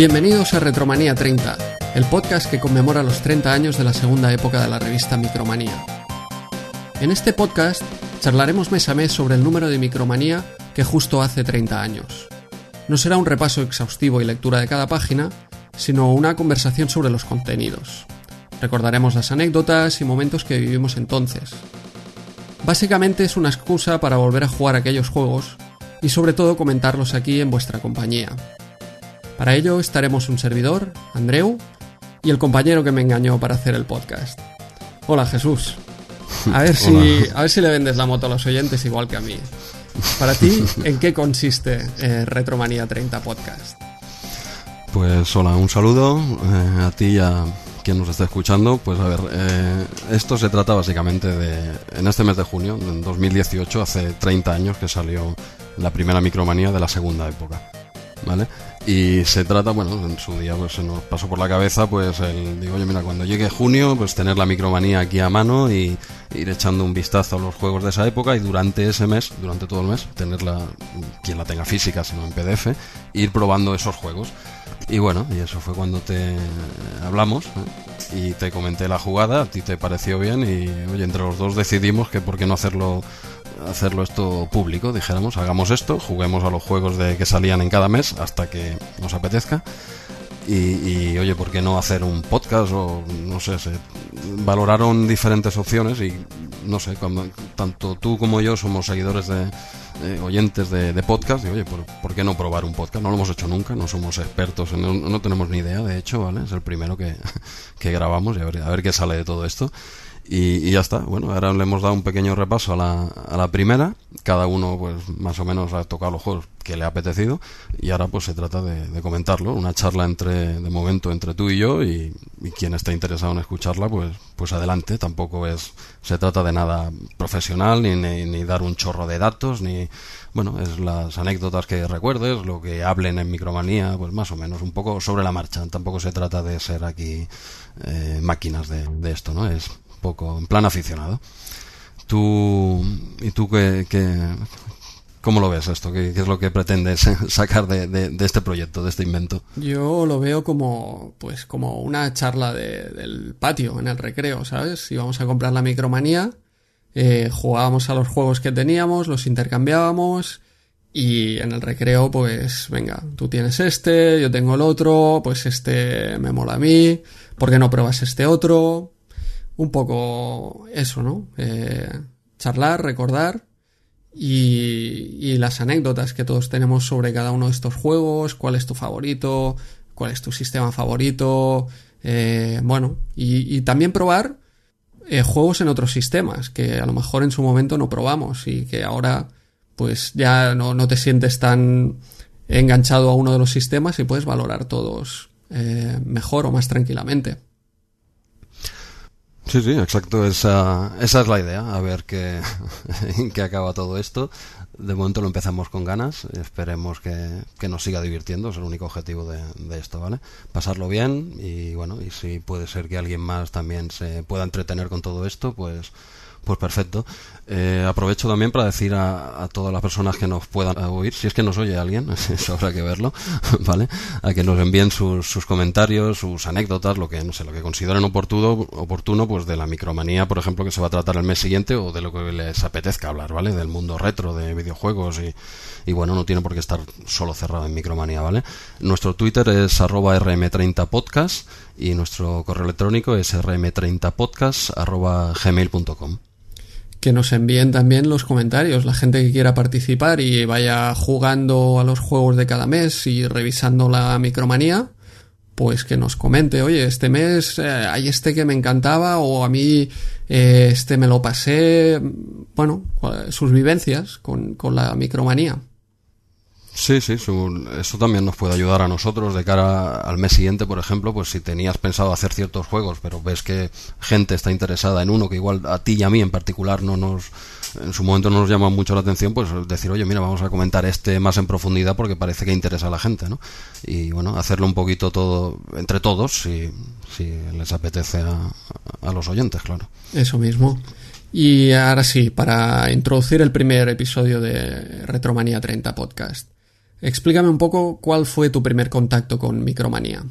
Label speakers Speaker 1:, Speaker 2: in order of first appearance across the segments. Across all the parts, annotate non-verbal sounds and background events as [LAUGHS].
Speaker 1: Bienvenidos a Retromanía 30, el podcast que conmemora los 30 años de la segunda época de la revista Micromanía. En este podcast charlaremos mes a mes sobre el número de Micromanía que justo hace 30 años. No será un repaso exhaustivo y lectura de cada página, sino una conversación sobre los contenidos. Recordaremos las anécdotas y momentos que vivimos entonces. Básicamente es una excusa para volver a jugar aquellos juegos y sobre todo comentarlos aquí en vuestra compañía. Para ello estaremos un servidor, Andreu, y el compañero que me engañó para hacer el podcast. Hola Jesús. A ver [LAUGHS] si, a ver si le vendes la moto a los oyentes igual que a mí. Para ti, ¿en qué consiste eh, Retromanía 30 Podcast?
Speaker 2: Pues hola, un saludo eh, a ti y a quien nos está escuchando. Pues a ver, eh, esto se trata básicamente de, en este mes de junio, en 2018, hace 30 años que salió la primera micromanía de la segunda época. ¿Vale? Y se trata, bueno, en su día pues se nos pasó por la cabeza, pues el, digo, oye, mira, cuando llegue junio, pues tener la micromanía aquí a mano y ir echando un vistazo a los juegos de esa época y durante ese mes, durante todo el mes, tenerla, quien la tenga física, sino en PDF, ir probando esos juegos. Y bueno, y eso fue cuando te hablamos y te comenté la jugada, a ti te pareció bien y oye, entre los dos decidimos que por qué no hacerlo hacerlo esto público, dijéramos, hagamos esto, juguemos a los juegos de que salían en cada mes hasta que nos apetezca. Y, oye, ¿por qué no hacer un podcast? O no sé, se valoraron diferentes opciones y no sé, cuando, tanto tú como yo somos seguidores de oyentes de, podcast. Y oye, ¿por, qué no probar un podcast? No lo hemos hecho nunca, no somos expertos, no, no tenemos ni idea, de hecho, ¿vale? Es el primero que, [LAUGHS] que grabamos y a ver qué sale de todo esto. Y, ya está. Bueno, ahora le hemos dado un pequeño repaso a la, a la primera. Cada uno, pues, más o menos ha tocado los juegos que le ha apetecido. Y ahora, pues, se trata de, comentarlo. Una charla entre, de momento, entre tú y yo. Y, quien esté interesado en escucharla, pues, pues adelante. Tampoco es, se trata de nada profesional, ni, ni, dar un chorro de datos, ni, bueno, es las anécdotas que recuerdes, lo que hablen en Micromanía, pues más o menos, un poco sobre la marcha. Tampoco se trata de ser aquí eh, máquinas de, de esto, ¿no? Es poco en plan aficionado. ¿Tú, ¿Y tú qué, cómo lo ves esto? ¿Qué, es lo que pretendes [LAUGHS] sacar de, este proyecto, de este invento?
Speaker 1: Yo lo veo como, pues, como una charla del patio, en el recreo, ¿sabes? Si vamos a comprar la micromanía, eh, jugábamos a los juegos que teníamos, los intercambiábamos y en el recreo, pues, venga, tú tienes este, yo tengo el otro, pues este me mola a mí, ¿por qué no pruebas este otro? Un poco eso, ¿no? Eh, charlar, recordar y, las anécdotas que todos tenemos sobre cada uno de estos juegos, cuál es tu favorito, cuál es tu sistema favorito, eh, bueno, y, también probar eh, juegos en otros sistemas que a lo mejor en su momento no probamos y que ahora pues ya no, no te sientes tan enganchado a uno de los sistemas y puedes valorar todos mejor o más tranquilamente.
Speaker 2: Sí, sí, exacto. Esa, esa es la idea. A ver qué, [LAUGHS] en qué acaba todo esto. De momento lo empezamos con ganas. Esperemos que, que nos siga divirtiendo. Es el único objetivo de, de, esto, ¿vale? Pasarlo bien y bueno, y si puede ser que alguien más también se pueda entretener con todo esto, pues pues perfecto. Eh, aprovecho también para decir a, todas las personas que nos puedan oír, si es que nos oye alguien, [LAUGHS] eso habrá que verlo, [LAUGHS] ¿vale? A que nos envíen sus, sus, comentarios, sus anécdotas, lo que, no sé, lo que consideren oportuno, oportuno, pues de la micromanía, por ejemplo, que se va a tratar el mes siguiente o de lo que les apetezca hablar, ¿vale? Del mundo retro, de videojuegos y, y bueno, no tiene por qué estar solo cerrado en micromanía, ¿vale? Nuestro Twitter es arroba rm30podcast y nuestro correo electrónico es rm30podcast arroba gmail.com
Speaker 1: que nos envíen también los comentarios, la gente que quiera participar y vaya jugando a los juegos de cada mes y revisando la micromanía, pues que nos comente, oye, este mes eh, hay este que me encantaba o a mí eh, este me lo pasé, bueno, sus vivencias con, con la micromanía.
Speaker 2: Sí, sí, eso también nos puede ayudar a nosotros de cara al mes siguiente, por ejemplo, pues si tenías pensado hacer ciertos juegos, pero ves que gente está interesada en uno que igual a ti y a mí en particular no nos en su momento no nos llama mucho la atención, pues decir, oye, mira, vamos a comentar este más en profundidad porque parece que interesa a la gente, ¿no? Y bueno, hacerlo un poquito todo entre todos, si, si les apetece a, a los oyentes, claro.
Speaker 1: Eso mismo. Y ahora sí, para introducir el primer episodio de Retromanía 30 Podcast. Explícame un poco cuál fue tu primer contacto con Micromanía.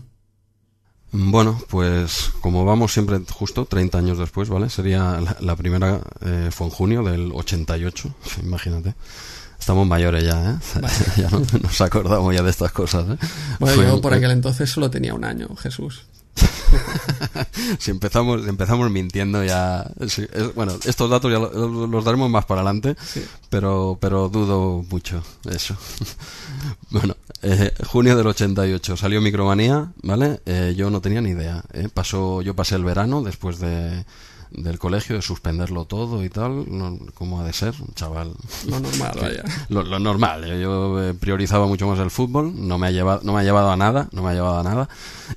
Speaker 2: Bueno, pues como vamos siempre justo 30 años después, ¿vale? Sería la, primera, eh, fue en junio del 88, [LAUGHS] imagínate. Estamos mayores ya, ¿eh? [LAUGHS] ya no, nos acordamos ya de estas cosas, ¿eh?
Speaker 1: Bueno, yo por aquel entonces solo tenía un año, Jesús. [LAUGHS]
Speaker 2: si empezamos, empezamos mintiendo ya. bueno, estos datos ya los, daremos más para adelante, pero, pero dudo mucho eso. [LAUGHS] bueno, eh, junio del 88 salió Micromanía, ¿vale? Eh, yo no tenía ni idea. ¿eh? Pasó, yo pasé el verano después de del colegio, de suspenderlo todo y tal, como ha de ser, un chaval.
Speaker 1: Lo normal, [LAUGHS] vaya.
Speaker 2: Lo, normal, ¿eh? yo priorizaba mucho más el fútbol, no me ha llevado, no me ha llevado a nada, no me ha llevado a nada.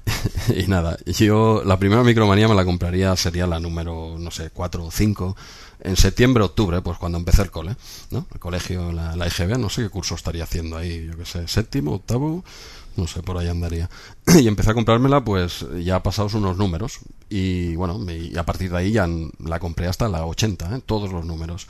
Speaker 2: [LAUGHS] y nada, yo la primera micromanía me la compraría, sería la número, no sé, 4 o 5 en septiembre, octubre, pues cuando empecé el cole, ¿no? El colegio, la, la IGB, no sé qué curso estaría haciendo ahí, yo qué sé, séptimo, octavo, no sé, por ahí andaría. [CLEARS THROAT] y empecé a comprármela, pues ya pasados unos números. Y bueno, y a partir de ahí ya la compré hasta la 80, ¿eh? todos los números.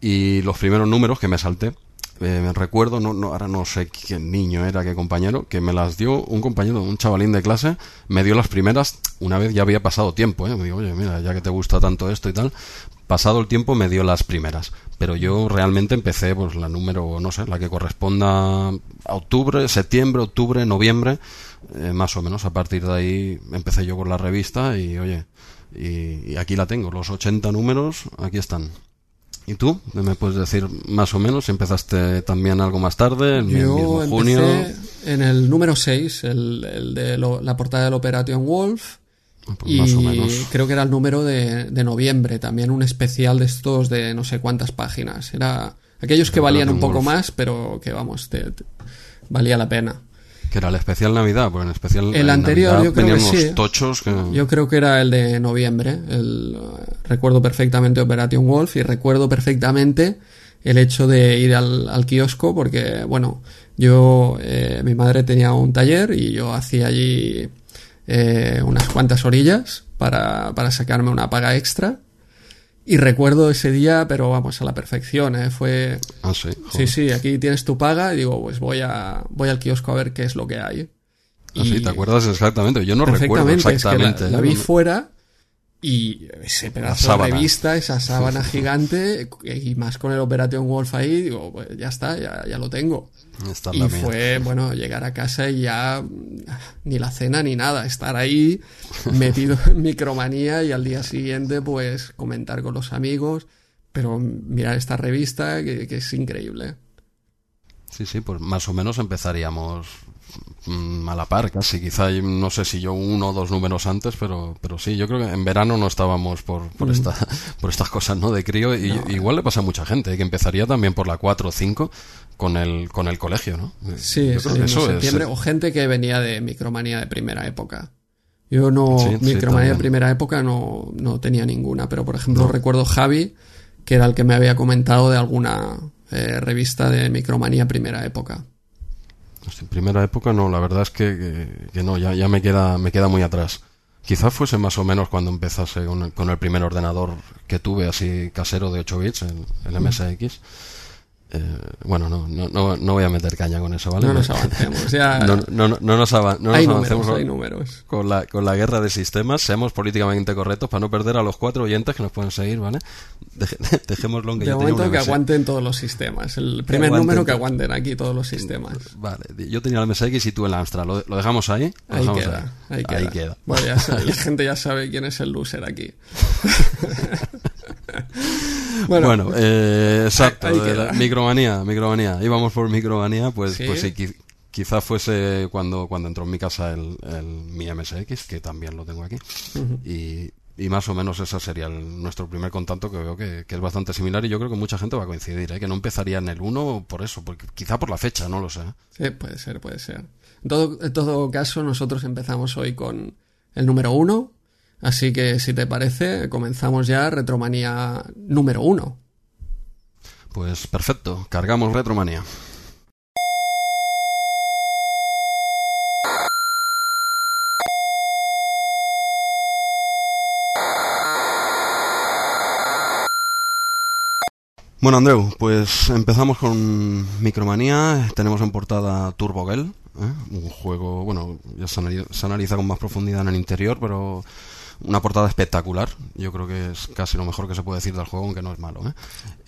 Speaker 2: Y los primeros números que me salté, eh, recuerdo, no, no, ahora no sé qué niño era, qué compañero, que me las dio un compañero, un chavalín de clase, me dio las primeras, una vez ya había pasado tiempo, ¿eh? me digo, oye, mira, ya que te gusta tanto esto y tal, pasado el tiempo me dio las primeras pero yo realmente empecé pues la número no sé la que corresponda a octubre septiembre octubre noviembre eh, más o menos a partir de ahí empecé yo con la revista y oye y, aquí la tengo los 80 números aquí están ¿Y tú? ¿Me puedes decir más o menos? ¿Empezaste también algo más tarde, en
Speaker 1: el mismo junio? en el número 6, el, el de la portada del Operation Wolf, pues y creo que era el número de, noviembre, también un especial de estos de no sé cuántas páginas. Era aquellos que valían un poco más, pero que vamos, valía la pena.
Speaker 2: Que era el especial Navidad, pues en especial
Speaker 1: el anterior yo creo que sí.
Speaker 2: tochos
Speaker 1: Yo creo que era el de noviembre. El, recuerdo perfectamente Operation Wolf y recuerdo perfectamente el hecho de ir al, kiosco porque, bueno, yo, eh, mi madre tenía un taller y yo hacía allí eh, unas cuantas orillas para, para sacarme una paga extra. Y recuerdo ese día, pero vamos, a la perfección, ¿eh? Fue...
Speaker 2: Ah, sí.
Speaker 1: Sí, sí, aquí tienes tu paga y digo, pues voy a voy al kiosco a ver qué es lo que hay.
Speaker 2: Ah, sí, ¿te acuerdas exactamente? Yo no recuerdo exactamente.
Speaker 1: la, vi fuera y ese pedazo de revista, esa [LAUGHS] sábana gigante, y más con el Operation Wolf ahí, digo, pues ya está, ya, ya lo tengo y fue, bueno, llegar a casa y ya ni la cena ni nada, estar ahí [LAUGHS] metido en micromanía y al día siguiente pues comentar con los amigos, pero mirar esta revista que, que es increíble.
Speaker 2: Sí, sí, pues más o menos empezaríamos a la par casi, quizá no sé si yo uno o dos números antes, pero, pero sí, yo creo que en verano no estábamos por, por, esta, [LAUGHS] por estas cosas ¿no? de crío y igual le pasa a mucha gente, que empezaría también por la 4 o 5 con el, con el colegio, ¿no?
Speaker 1: Sí, septiembre, o gente que venía de micromanía de primera época. Yo no, micromanía de primera época no, no tenía ninguna, pero por ejemplo recuerdo Javi, que era el que me había comentado de alguna eh, revista de micromanía primera época.
Speaker 2: Pues en primera época no, la verdad es que, que, no, ya, ya me, queda, me queda muy atrás. Quizás fuese más o menos cuando empezase con el, primer ordenador que tuve así casero de 8 bits, el, el MSX. Eh, bueno, no, no, no, voy a meter caña con eso, ¿vale?
Speaker 1: No nos [LAUGHS] avancemos, ya.
Speaker 2: No, no, no nos, avancemos
Speaker 1: hay números.
Speaker 2: Con, la, con la guerra de sistemas. Seamos políticamente correctos para no perder a los cuatro oyentes que nos pueden seguir, ¿vale? [LAUGHS] dejémoslo en que
Speaker 1: De momento que aguanten todos los sistemas. El primer número que aguanten aquí todos los sistemas.
Speaker 2: Vale, yo tenía el MSX y tú el Amstrad. ¿Lo, dejamos ahí?
Speaker 1: ahí, queda, ahí, queda, Bueno, ya [LAUGHS] la gente ya sabe quién es el loser aquí.
Speaker 2: Bueno, eh, exacto. micromanía, micromanía. Íbamos por micromanía, pues sí, pues quizá fuese cuando, cuando entró en mi casa el, mi MSX, que también lo tengo aquí. y, más o menos ese sería nuestro primer contacto que veo que, es bastante similar y yo creo que mucha gente va a coincidir, ¿eh? que no empezaría en el 1 por eso, porque quizá por la fecha, no lo sé.
Speaker 1: Sí, puede ser, puede ser. En todo, en todo caso, nosotros empezamos hoy con el número 1, Así que si te parece, comenzamos ya Retromanía número uno.
Speaker 2: Pues perfecto, cargamos Retromanía. Bueno, Andreu, pues empezamos con Micromanía. Tenemos en portada Turbo Girl, ¿eh? un juego, bueno, ya se analiza, con más profundidad en el interior, pero una portada espectacular. Yo creo que es casi lo mejor que se puede decir del juego, aunque no es malo. ¿eh?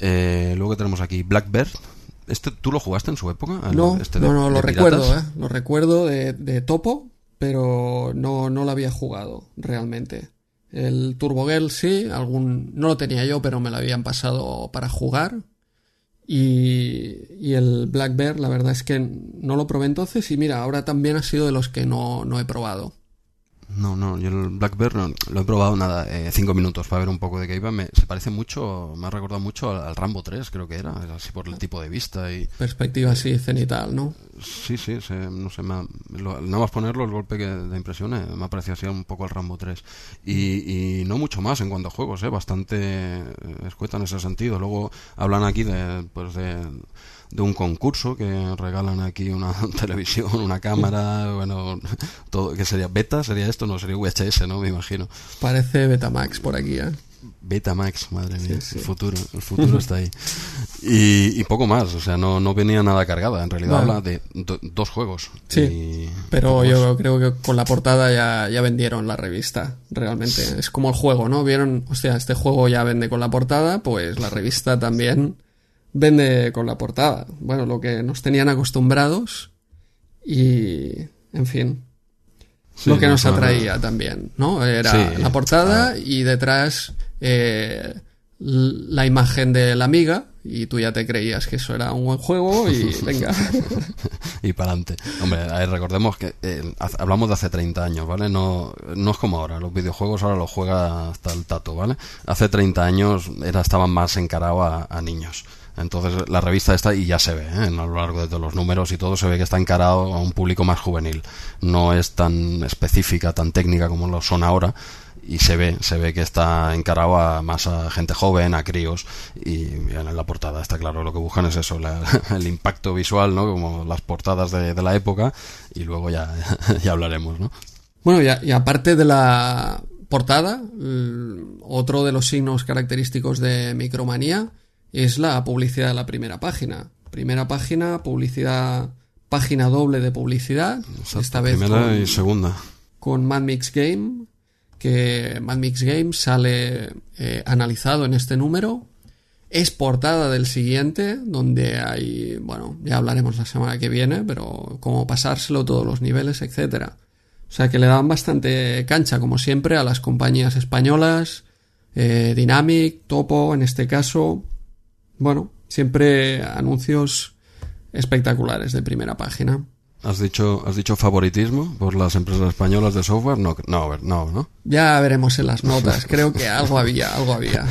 Speaker 2: Eh, luego tenemos aquí Blackbird. Este, ¿Tú lo jugaste en su época?
Speaker 1: no,
Speaker 2: este
Speaker 1: no, no, lo recuerdo, ¿eh? Lo recuerdo de, de topo, pero no, no lo había jugado realmente. El Turbo Girl sí, algún, no lo tenía yo, pero me lo habían pasado para jugar. Y, y el Black Bear, la verdad es que no lo probé entonces y mira, ahora también ha sido de los que no, no he probado.
Speaker 2: No, no, yo el Black Bear no, lo he probado nada, eh, cinco minutos para ver un poco de qué iba. Me, se parece mucho, me ha recordado mucho al, Rambo 3, creo que era, así por el tipo de vista y...
Speaker 1: Perspectiva así cenital, ¿no?
Speaker 2: Sí, sí, no sé, nada más ponerlo, el golpe que, de impresión eh, me ha parecido así un poco al Rambo 3. Y, y, no mucho más en cuanto a juegos, eh, bastante eh, escueta en ese sentido. Luego hablan aquí de, pues de de un concurso que regalan aquí una [LAUGHS] televisión, una cámara, bueno, todo, que sería beta, sería esto, no sería VHS, ¿no? Me imagino.
Speaker 1: Parece Betamax por aquí, ¿eh?
Speaker 2: Betamax, madre mía, el futuro, el futuro está ahí. Y, poco más, o sea, no, no venía nada cargada, en realidad habla de dos juegos.
Speaker 1: Sí, pero yo creo que con la portada ya, ya vendieron la revista, realmente. Es como el juego, ¿no? Vieron, o sea, este juego ya vende con la portada, pues la revista también vende con la portada. Bueno, lo que nos tenían acostumbrados y, en fin, lo que nos atraía también, ¿no? Era la portada y detrás eh, la imagen de la amiga y tú ya te creías que eso era un buen juego y [LAUGHS] venga.
Speaker 2: y para adelante. Hombre, recordemos que eh, hablamos de hace 30 años, ¿vale? No, no es como ahora, los videojuegos ahora los juega hasta el tato, ¿vale? Hace 30 años era, estaban más encarados a niños. Entonces la revista está y ya se ve, ¿eh? a lo largo de todos los números y todo se ve que está encarado a un público más juvenil. No es tan específica, tan técnica como lo son ahora y se ve, se ve que está encarado a más a gente joven, a críos y en la portada está claro lo que buscan es eso, [LAUGHS] el impacto visual, ¿no? Como las portadas de, la época y luego ya, [LAUGHS] ya hablaremos, ¿no?
Speaker 1: Bueno, y, y aparte de la portada, otro de los signos característicos de Micromanía es la publicidad de la primera página. Primera página, publicidad, página doble de publicidad. esta vez
Speaker 2: primera y segunda.
Speaker 1: Con Mad Mix Game, que Mad Mix Game sale eh, analizado en este número. Es portada del siguiente, donde hay, bueno, ya hablaremos la semana que viene, pero cómo pasárselo todos los niveles, etcétera. O sea que le dan bastante cancha, como siempre, a las compañías españolas, eh, Dynamic, Topo, en este caso, bueno, siempre anuncios espectaculares de primera página.
Speaker 2: ¿Has dicho, ¿Has dicho favoritismo por las empresas españolas de software? No, no, no, ¿no?
Speaker 1: Ya veremos en las notas. Creo que [LAUGHS] algo había, algo había.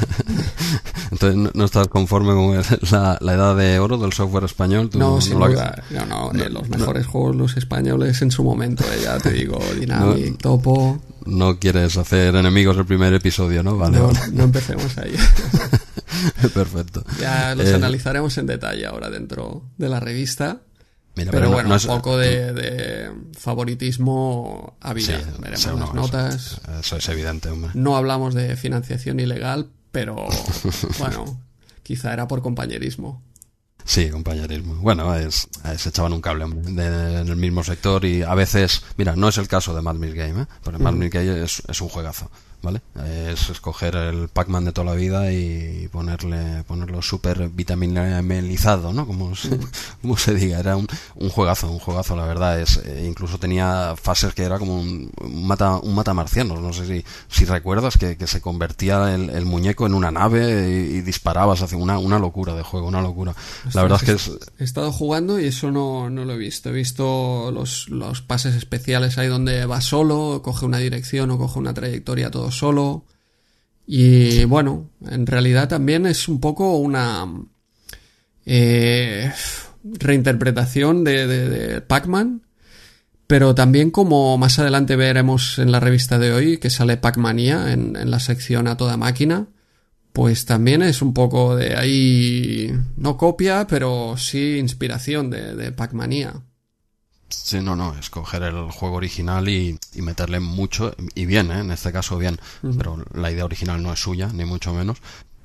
Speaker 2: Entonces, ¿no estás conforme con la, edad de oro del software español?
Speaker 1: no, sin duda. No, no, los mejores juegos los españoles en su momento, eh, ya te digo, [LAUGHS] Dynamic, Topo...
Speaker 2: No quieres hacer enemigos el primer episodio, ¿no? Vale,
Speaker 1: no, no empecemos ahí. [LAUGHS]
Speaker 2: Perfecto.
Speaker 1: Ya los eh, analizaremos en detalle ahora dentro de la revista. pero, bueno, un poco de, favoritismo había. Veremos las notas.
Speaker 2: Eso, es evidente, hombre.
Speaker 1: No hablamos de financiación ilegal, pero [LAUGHS] bueno, quizá era por compañerismo.
Speaker 2: Sí, compañerismo. Bueno, es, se echaban un cable en el mismo sector y a veces, mira, no es el caso de Mad Mill Game, ¿eh? porque Mad Mill Game es, es un juegazo. ¿Vale? Es escoger el Pac-Man de toda la vida y ponerle ponerlo súper vitaminizado, ¿no? Como se, [LAUGHS] como se diga, era un, un, juegazo, un juegazo, la verdad. es eh, Incluso tenía fases que era como un, mata un mata marcianos, no sé si, si recuerdas que, que se convertía el, el, muñeco en una nave y, disparabas hacia una, una locura de juego, una locura. la verdad es que es...
Speaker 1: He estado jugando y eso no, no lo he visto. He visto los, los pases especiales ahí donde va solo, coge una dirección o coge una trayectoria todo solo. Y bueno, en realidad también es un poco una eh, reinterpretación de, de, Pac-Man, pero también como más adelante veremos en la revista de hoy, que sale Pac-Mania en, la sección a toda máquina, pues también es un poco de ahí, no copia, pero sí inspiración de, de Pac-Mania.
Speaker 2: Sí, no, no, escoger el juego original y, meterle mucho, y bien, ¿eh? en este caso bien, pero la idea original no es suya, ni mucho menos.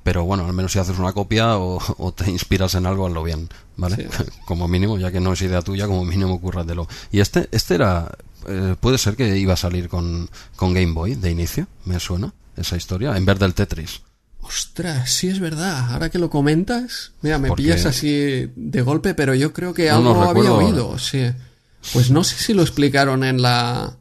Speaker 2: pero bueno, al menos si haces una copia o, te inspiras en algo, hazlo bien, ¿vale? [LAUGHS] como mínimo, ya que no es idea tuya, como mínimo cúrratelo. Y este, este era, eh, puede ser que iba a salir con, con Game Boy de inicio, me suena esa historia, en vez del Tetris.
Speaker 1: Ostras, sí es verdad. Ahora que lo comentas, mira, me pillas así de golpe, pero yo creo que algo había oído, sí. Pues no sé si lo explicaron en la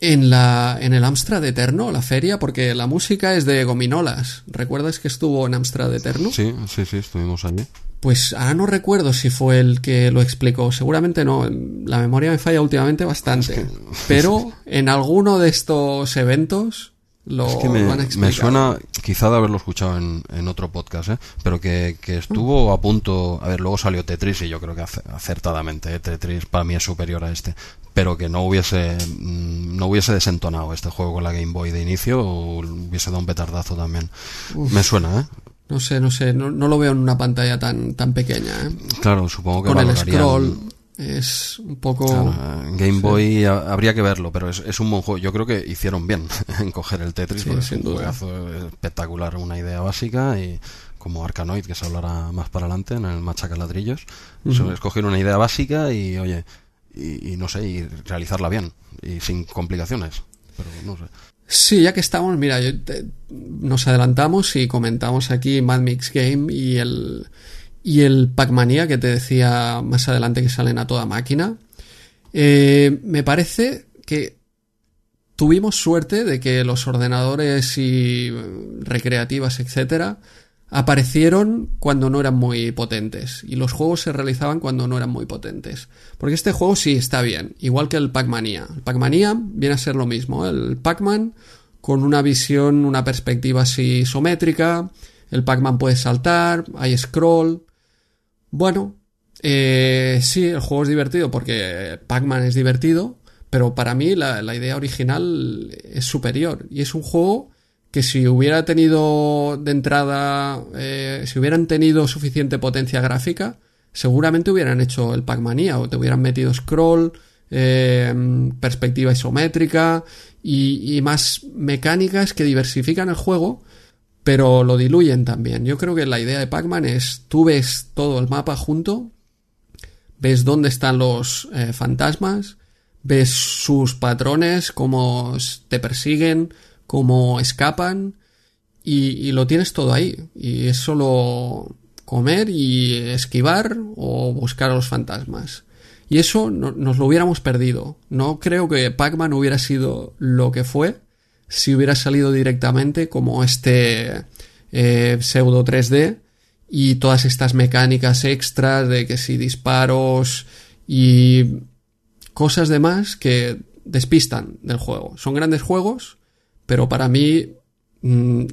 Speaker 1: en la en el Amstrad Eterno, la feria, porque la música es de Gominolas. ¿Recuerdas que estuvo en Amstrad Eterno?
Speaker 2: Sí, sí, sí, estuvimos allí.
Speaker 1: Pues ahora no recuerdo si fue el que lo explicó. Seguramente no. La memoria me falla últimamente bastante. Pero en alguno de estos eventos lo
Speaker 2: que me, suena quizá de haberlo escuchado en, en otro podcast, ¿eh? pero que, que, estuvo a punto. A ver, luego salió Tetris y yo creo que acertadamente ¿eh? Tetris para mí es superior a este, pero que no hubiese mm, no hubiese desentonado este juego con la Game Boy de inicio o hubiese dado un petardazo también. Me suena, ¿eh?
Speaker 1: No sé, no sé, no, no, lo veo en una pantalla tan, tan pequeña. ¿eh?
Speaker 2: Claro, supongo que
Speaker 1: con el scroll es un poco...
Speaker 2: Game Boy habría que verlo, pero es, un buen juego. Yo creo que hicieron bien [LAUGHS] en coger el Tetris, porque es un juegazo espectacular, una idea básica y como Arkanoid, que se hablará más para adelante en el Machaca Ladrillos. Escoger una idea básica y, oye, y, no sé, y realizarla bien y sin complicaciones. Pero no sé.
Speaker 1: Sí, ya que estamos, mira, nos adelantamos y comentamos aquí Mad Mix Game y el y el Pac-Mania que te decía más adelante que salen a toda máquina. Eh, me parece que tuvimos suerte de que los ordenadores y recreativas, etcétera, aparecieron cuando no eran muy potentes y los juegos se realizaban cuando no eran muy potentes. Porque este juego sí está bien, igual que el Pac-Mania. El Pac-Mania viene a ser lo mismo, el Pac-Man con una visión, una perspectiva así isométrica, el Pac-Man puede saltar, hay scroll, bueno, eh, sí, el juego es divertido porque Pac-Man es divertido, pero para mí la, idea original es superior. Y es un juego que si hubiera tenido de entrada, eh, si hubieran tenido suficiente potencia gráfica, seguramente hubieran hecho el Pac-Mania o te hubieran metido scroll, eh, perspectiva isométrica y, más mecánicas que diversifican el juego pero lo diluyen también. Yo creo que la idea de Pac-Man es tú ves todo el mapa junto, ves dónde están los eh, fantasmas, ves sus patrones, cómo te persiguen, cómo escapan y, lo tienes todo ahí. Y es solo comer y esquivar o buscar a los fantasmas. Y eso nos lo hubiéramos perdido. No creo que Pac-Man hubiera sido lo que fue si hubiera salido directamente como este eh, pseudo 3D y todas estas mecánicas extras de que si disparos y cosas demás que despistan del juego. Son grandes juegos, pero para mí mm,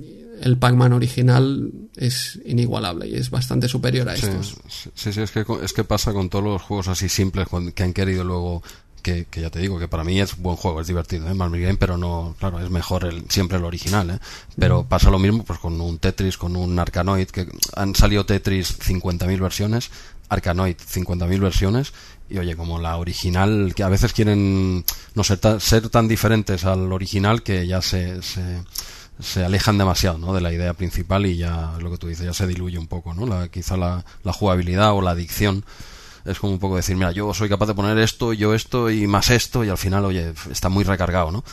Speaker 1: el Pac-Man original es inigualable y es bastante superior a estos.
Speaker 2: Sí, sí, es que, es que pasa con todos los juegos así simples que han querido luego que, ya te digo que para mí es buen juego, es divertido, ¿eh? Game, pero no, claro, es mejor el, siempre el original, ¿eh? Pero pasa lo mismo pues con un Tetris, con un Arkanoid, que han salido Tetris 50.000 versiones, Arkanoid 50.000 versiones, y oye, como la original, que a veces quieren no ser, ser tan diferentes al original que ya se, se, se alejan demasiado ¿no? de la idea principal y ya, lo que tú dices, ya se diluye un poco, ¿no? La, quizá la, la jugabilidad o la adicción es como un poco decir, mira, yo soy capaz de poner esto, yo esto y más esto, y al final, oye, está muy recargado, ¿no?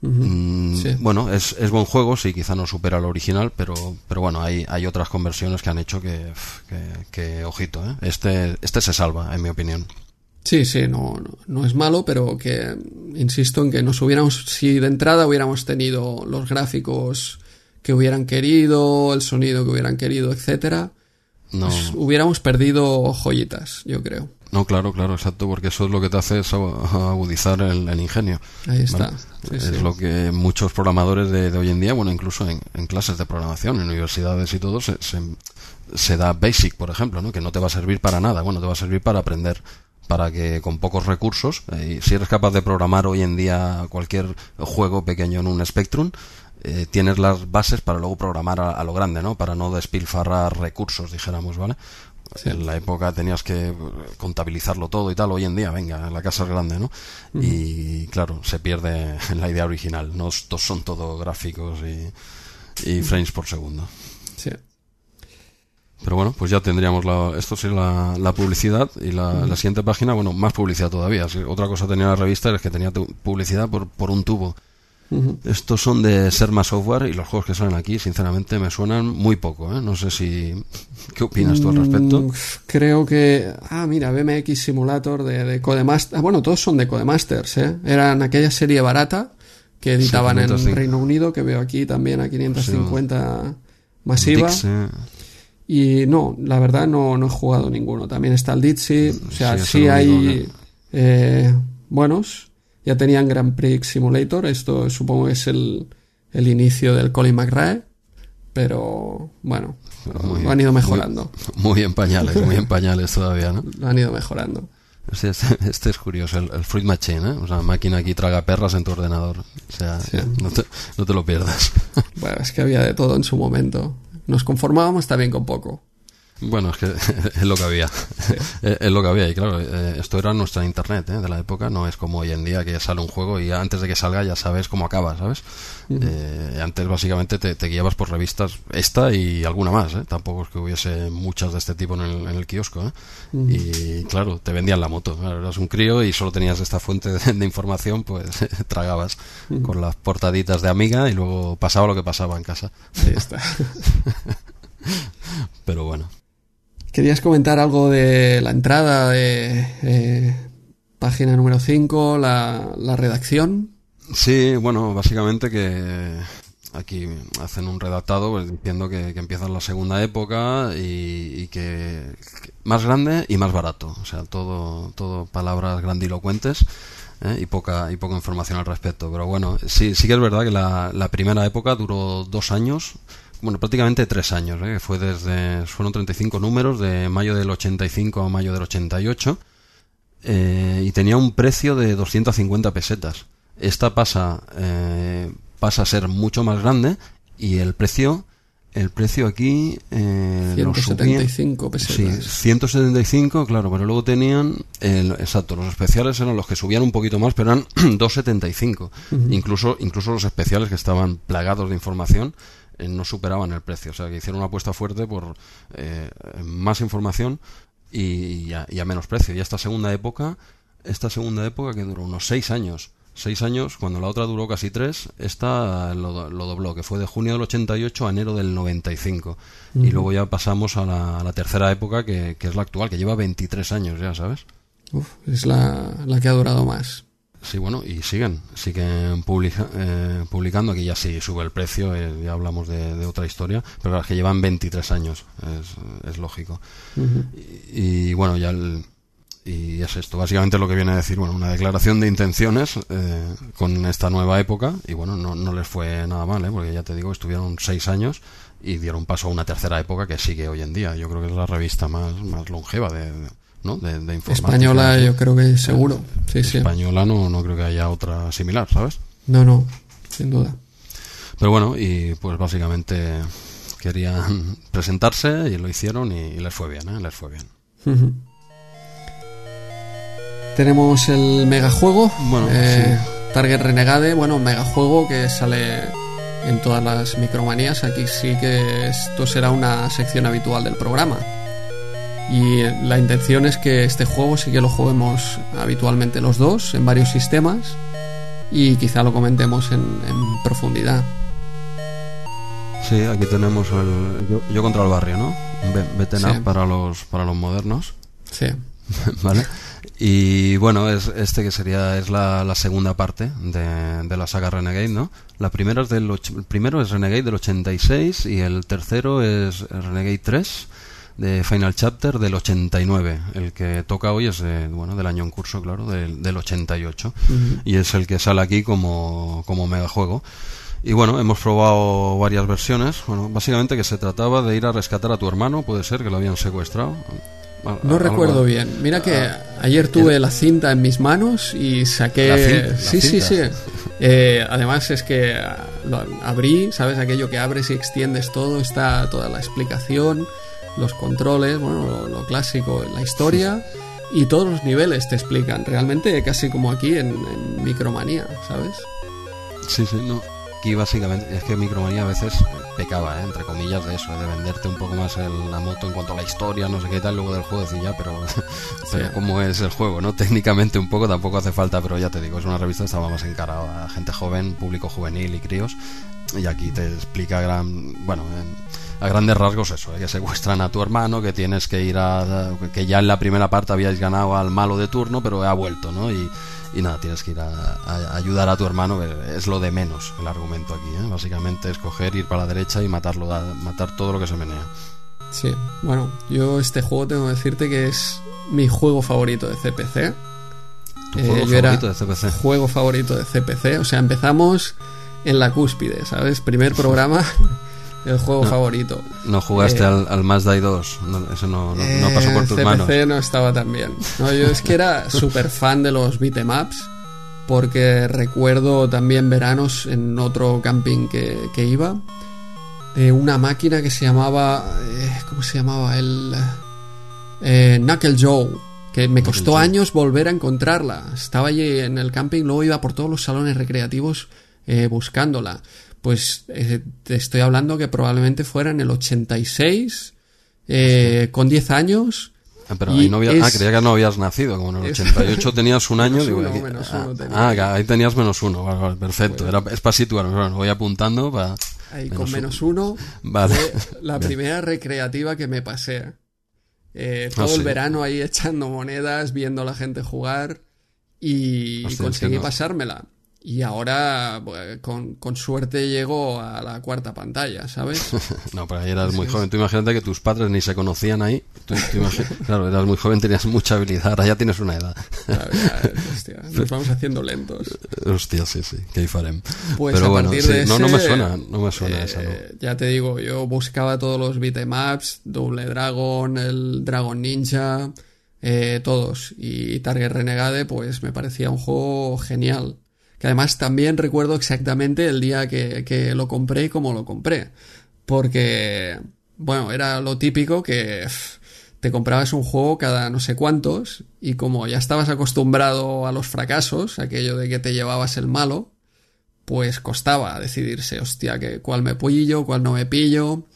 Speaker 2: Mm, bueno, es, es, buen juego, sí, quizá no supera lo original, pero, pero bueno, hay, hay otras conversiones que han hecho que, que, ojito, ¿eh? este, este se salva, en mi opinión.
Speaker 1: Sí, sí, no, no, es malo, pero que insisto en que nos hubiéramos, si de entrada hubiéramos tenido los gráficos que hubieran querido, el sonido que hubieran querido, etcétera, no. Pues hubiéramos perdido joyitas, yo creo.
Speaker 2: No, claro, claro, exacto, porque eso es lo que te hace es agudizar el, ingenio.
Speaker 1: Ahí está.
Speaker 2: es lo que muchos programadores de, hoy en día, bueno, incluso en, clases de programación, en universidades y todo, se, se, da Basic, por ejemplo, ¿no? que no te va a servir para nada, bueno, te va a servir para aprender para que con pocos recursos, eh, si eres capaz de programar hoy en día cualquier juego pequeño en un Spectrum, eh, tienes las bases para luego programar a, lo grande, ¿no? Para no despilfarrar recursos, dijéramos, ¿vale? En la época tenías que contabilizarlo todo y tal. Hoy en día, venga, la casa es grande, ¿no? Y claro, se pierde [LAUGHS] en la idea original. No son todo gráficos y, frames por segundo.
Speaker 1: Sí.
Speaker 2: Pero bueno, pues ya tendríamos la, esto sí la, la publicidad y la, la siguiente página, bueno, más publicidad todavía. Si otra cosa tenía la revista es que tenía publicidad por, por un tubo. Estos son de Serma Software y los juegos que salen aquí, sinceramente, me suenan muy poco. ¿eh? No sé si. [LAUGHS] ¿Qué opinas tú al respecto?
Speaker 1: Mm, creo que. Ah, mira, BMX Simulator de, de Codemasters. Ah, bueno, todos son de Codemasters, ¿eh? Eran aquella serie barata que editaban en
Speaker 2: 505.
Speaker 1: Reino Unido, que veo aquí también a 550 masiva.
Speaker 2: Dix, eh,
Speaker 1: Y no, la verdad no, no he jugado ninguno. También está el Ditsy. O sea,
Speaker 2: Sí,
Speaker 1: sí, hay eh, buenos. Ya tenían Grand Prix Simulator. Esto supongo que es el, el inicio del Colin McRae. Pero bueno,
Speaker 2: Muy-
Speaker 1: lo han ido mejorando.
Speaker 2: muy en pañales, muy en pañales todavía, ¿no?
Speaker 1: Lo han ido mejorando.
Speaker 2: Sí, este, este es curioso, el, el Fruit Machine, ¿eh? O sea, máquina aquí traga perras en tu ordenador. O sea,
Speaker 1: Sí.
Speaker 2: no, te, no te lo pierdas.
Speaker 1: Bueno, es que había de todo en su momento. Nos conformábamos también con poco.
Speaker 2: Bueno, es que [LAUGHS] es lo que había. [LAUGHS] Es lo que había. Y claro, eh, esto era nuestra internet ¿eh? de la época. No es como hoy en día que sale un juego y antes de que salga ya sabes cómo acaba, ¿sabes? Eh, antes básicamente te, te guiabas por revistas, esta y alguna más. ¿eh? Tampoco es que hubiese muchas de este tipo en el, en el kiosco. ¿eh? Y claro, te vendían la moto. Claro, eras un crío y solo tenías esta fuente de, de información, pues [LAUGHS] tragabas con las portaditas de amiga y luego pasaba lo que pasaba en casa.
Speaker 1: Ahí está.
Speaker 2: Pero bueno.
Speaker 1: ¿Querías comentar algo de la entrada de eh, página número 5, la, la redacción?
Speaker 2: Sí, bueno, básicamente que aquí hacen un redactado pues, diciendo que, empieza la segunda época y, que, más grande y más barato. O sea, todo, todo palabras grandilocuentes ¿eh? y poca y poca información al respecto. Pero bueno, sí, sí que es verdad que la primera época duró dos años. Bueno, prácticamente tres años, ¿eh? fue desde, fueron 35 números, de mayo del 85 a mayo del 88, eh, y tenía un precio de 250 pesetas. Esta pasa, eh, pasa a ser mucho más grande y el precio, el precio aquí eh, lo subían-
Speaker 1: 175
Speaker 2: Sí,
Speaker 1: pesetas.
Speaker 2: 175, claro, pero luego tenían, el- exacto, los especiales eran los que subían un poquito más, pero eran [CLEARS THROAT] 275. Incluso, incluso los especiales que estaban plagados de información eh, no superaban el precio. O sea, que hicieron una apuesta fuerte por eh, más información y, a, y a menos precio. Y esta segunda época, esta segunda época que duró unos seis años. Seis años, cuando la otra duró casi tres, esta lo, lo dobló, que fue de junio del 88 a enero del 95. Y luego ya pasamos a la, a la tercera época, que, que es la actual, que lleva 23 años ya, ¿sabes?
Speaker 1: Uf, es la, la que ha durado más.
Speaker 2: Sí, bueno, y siguen, siguen publica- eh, publicando, aquí ya sí sube el precio, eh, ya hablamos de, de otra historia, pero claro, es que llevan 23 años, es, es lógico. Y, y bueno, ya el- y es esto, básicamente lo que viene a decir, bueno, una declaración de intenciones eh, con esta nueva época, y bueno, no, no les fue nada mal, ¿eh? porque ya te digo, estuvieron seis años y dieron paso a una tercera época que sigue hoy en día. Yo creo que es la revista más, más longeva de, ¿no? de, de informática.
Speaker 1: Española, yo creo que seguro. Sí, sí.
Speaker 2: Española no, no creo que haya otra similar, ¿sabes?
Speaker 1: No, no, sin duda.
Speaker 2: Pero bueno, y pues básicamente querían [LAUGHS] presentarse y lo hicieron y, y les fue bien, ¿eh? Les fue bien.
Speaker 1: Tenemos el megajuego.
Speaker 2: Bueno,
Speaker 1: eh, Target Renegade, bueno, megajuego que sale en todas las micromanías. Aquí sí que esto será una sección habitual del programa. Y la intención es que este juego sí que lo juguemos habitualmente los dos en varios sistemas y quizá lo comentemos en, en profundidad.
Speaker 2: Sí, aquí tenemos el yo, yo contra el barrio, ¿no? Beaten
Speaker 1: Sí.
Speaker 2: para los para los modernos,
Speaker 1: Sí. [LAUGHS]
Speaker 2: ¿vale? Y bueno, es este que sería es la, la segunda parte de, de la saga Renegade, ¿no? La primera es del el primero es Renegade del 86 y el tercero es Renegade 3 de Final Chapter del 89. El que toca hoy es de, bueno, del año en curso, claro, del, del 88
Speaker 1: Ujú.
Speaker 2: y es el que sale aquí como, como megajuego. Y bueno, hemos probado varias versiones. Bueno, básicamente que se trataba de ir a rescatar a tu hermano, puede ser que lo habían secuestrado. A-
Speaker 1: No
Speaker 2: a-
Speaker 1: recuerdo bien. Mira que ayer tuve la cinta en mis manos y saqué.
Speaker 2: La cinta, la
Speaker 1: sí, sí, sí. [LAUGHS] Eh, además es que ah, lo abrí, ¿sabes? Aquello que abres y extiendes todo, está toda la explicación, los controles, bueno, lo, lo clásico, la historia y todos los niveles te explican. Realmente casi como aquí en, en Micromanía, ¿sabes?
Speaker 2: Sí, sí, no. Aquí básicamente es que Micromanía a veces pecaba, ¿eh? entre comillas, de eso, de venderte un poco más el, la moto en cuanto a la historia, no sé qué tal, luego del juego decir ya, pero, [LAUGHS] pero cómo es el juego, ¿no? [LAUGHS] Técnicamente un poco tampoco hace falta, pero ya te digo, es una revista que estaba más encarada a gente joven, público juvenil y críos, y aquí te explica gran, bueno, a grandes rasgos eso, ¿eh? que secuestran a tu hermano, que tienes que ir a, que ya en la primera parte habíais ganado al malo de turno, pero ha vuelto, ¿no? Y, y nada, tienes que ir a, ayudar a tu hermano, es lo de menos el argumento aquí, ¿eh? básicamente es coger, ir para la derecha y matarlo, matar todo lo que se menea.
Speaker 1: Sí, bueno, yo este juego tengo que decirte que es mi juego favorito de CPC.
Speaker 2: ¿Tu juego eh, favorito de CPC?
Speaker 1: Juego favorito de CPC, o sea, empezamos en la cúspide, ¿sabes? Primer [LAUGHS] programa el juego favorito.
Speaker 2: ¿No jugaste eh, al, al, Mazda 2? No, eso no, no, pasó por tus manos.
Speaker 1: no estaba tan bien. No, yo es que era [LAUGHS] súper fan de los beatemaps porque recuerdo también veranos en otro camping que, que iba de una máquina que se llamaba eh, ¿cómo se llamaba? el eh, Knuckle Joe que me costó años volver a encontrarla estaba allí en el camping luego iba por todos los salones recreativos buscándola pues eh, te estoy hablando que probablemente fuera en el 86, eh, con 10 años.
Speaker 2: Ah, pero ahí no había, ah, creía que no habías nacido, como en el [LAUGHS] 88 tenías un año. digo, ah, ah ahí tenías menos uno, perfecto, era, es para situar, bueno, voy apuntando para...
Speaker 1: Ahí con menos uno, [LAUGHS] vale. la primera recreativa que me pasé. Eh, todo el verano ahí echando monedas, viendo a la gente jugar y conseguí pasármela. Y ahora, pues, con, con, suerte, llego a la cuarta pantalla, ¿sabes? [LAUGHS]
Speaker 2: no, pero ahí eras muy joven. Tú imagínate que tus padres ni se conocían ahí. [LAUGHS] claro, eras muy joven, tenías mucha habilidad. Ahora ya tienes una edad.
Speaker 1: hostia, nos [LAUGHS] vamos haciendo lentos.
Speaker 2: Hostia, sí, sí, que farem. Pues pero bueno, no, no me suena, no me suena esa, ¿no? Eh,
Speaker 1: ya te digo, yo buscaba todos los beatemaps, Double Dragon, el Dragon Ninja, eh, todos. Y Target Renegade, pues me parecía un juego genial que además también recuerdo exactamente el día que, lo compré y cómo lo compré. Porque, bueno, era lo típico que te comprabas un juego cada no sé cuántos y como ya estabas acostumbrado a los fracasos, aquello de que te llevabas el malo, pues costaba decidirse, hostia, que cuál me pillo, cuál no me pillo.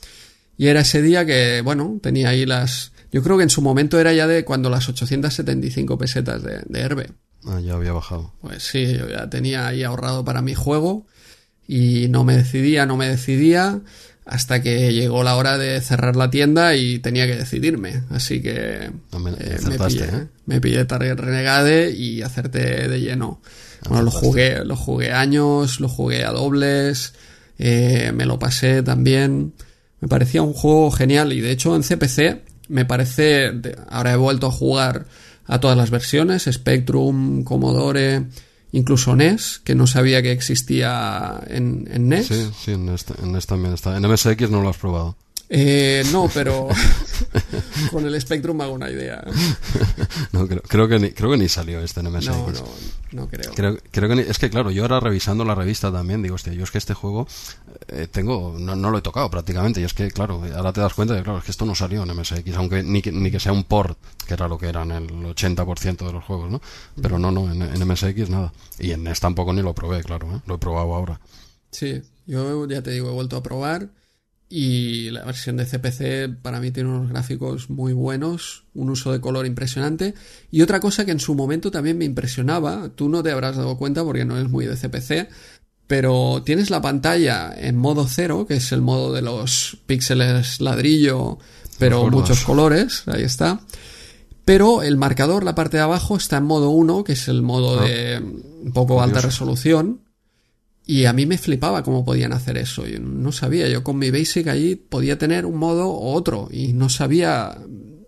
Speaker 1: Y era ese día que, bueno, tenía ahí las... Yo creo que en su momento era ya de cuando las 875 pesetas de, de Herbe.
Speaker 2: Ah, ya había bajado.
Speaker 1: Pues sí, yo ya tenía ahí ahorrado para mi juego y no me decidía, no me decidía hasta que llegó la hora de cerrar la tienda y tenía que decidirme. Así que
Speaker 2: me, eh, me, pillé, ¿eh?
Speaker 1: me pillé Target Renegade y hacerte de lleno. Bueno, lo jugué, lo jugué años, lo jugué a dobles, eh, me lo pasé también. Me parecía un juego genial y de hecho en CPC me parece, ahora he vuelto a jugar a todas las versiones, Spectrum, Commodore, incluso NES, que no sabía que existía en, NES.
Speaker 2: Sí, en NES, en NES también está. En MSX no lo has probado.
Speaker 1: Eh, no, [LAUGHS] pero con el Spectrum hago una idea.
Speaker 2: no, creo, creo, que ni, creo que ni salió este en MSX.
Speaker 1: No, no, no creo.
Speaker 2: creo, creo que es que, claro, yo ahora revisando la revista también, digo, hostia, yo es que este juego eh, tengo, no, no, lo he tocado prácticamente. Y es que, claro, ahora te das cuenta de que, claro, es que esto no salió en MSX, aunque ni que, ni que sea un port, que era lo que eran el 80% de los juegos, ¿no? Pero no, no, en, en, MSX nada. Y en NES tampoco ni lo probé, claro, ¿eh? lo he probado ahora.
Speaker 1: Sí, yo ya te digo, he vuelto a probar y la versión de CPC para mí tiene unos gráficos muy buenos, un uso de color impresionante y otra cosa que en su momento también me impresionaba, tú no te habrás dado cuenta porque no es muy de CPC, pero tienes la pantalla en modo cero, que es el modo de los píxeles ladrillo, pero muchos colores, ahí está. Pero el marcador, la parte de abajo, está en modo 1, que es el modo ah. de un poco alta resolución. Y a mí me flipaba cómo podían hacer eso. Yo no sabía. Yo con mi Basic allí podía tener un modo u otro. Y no sabía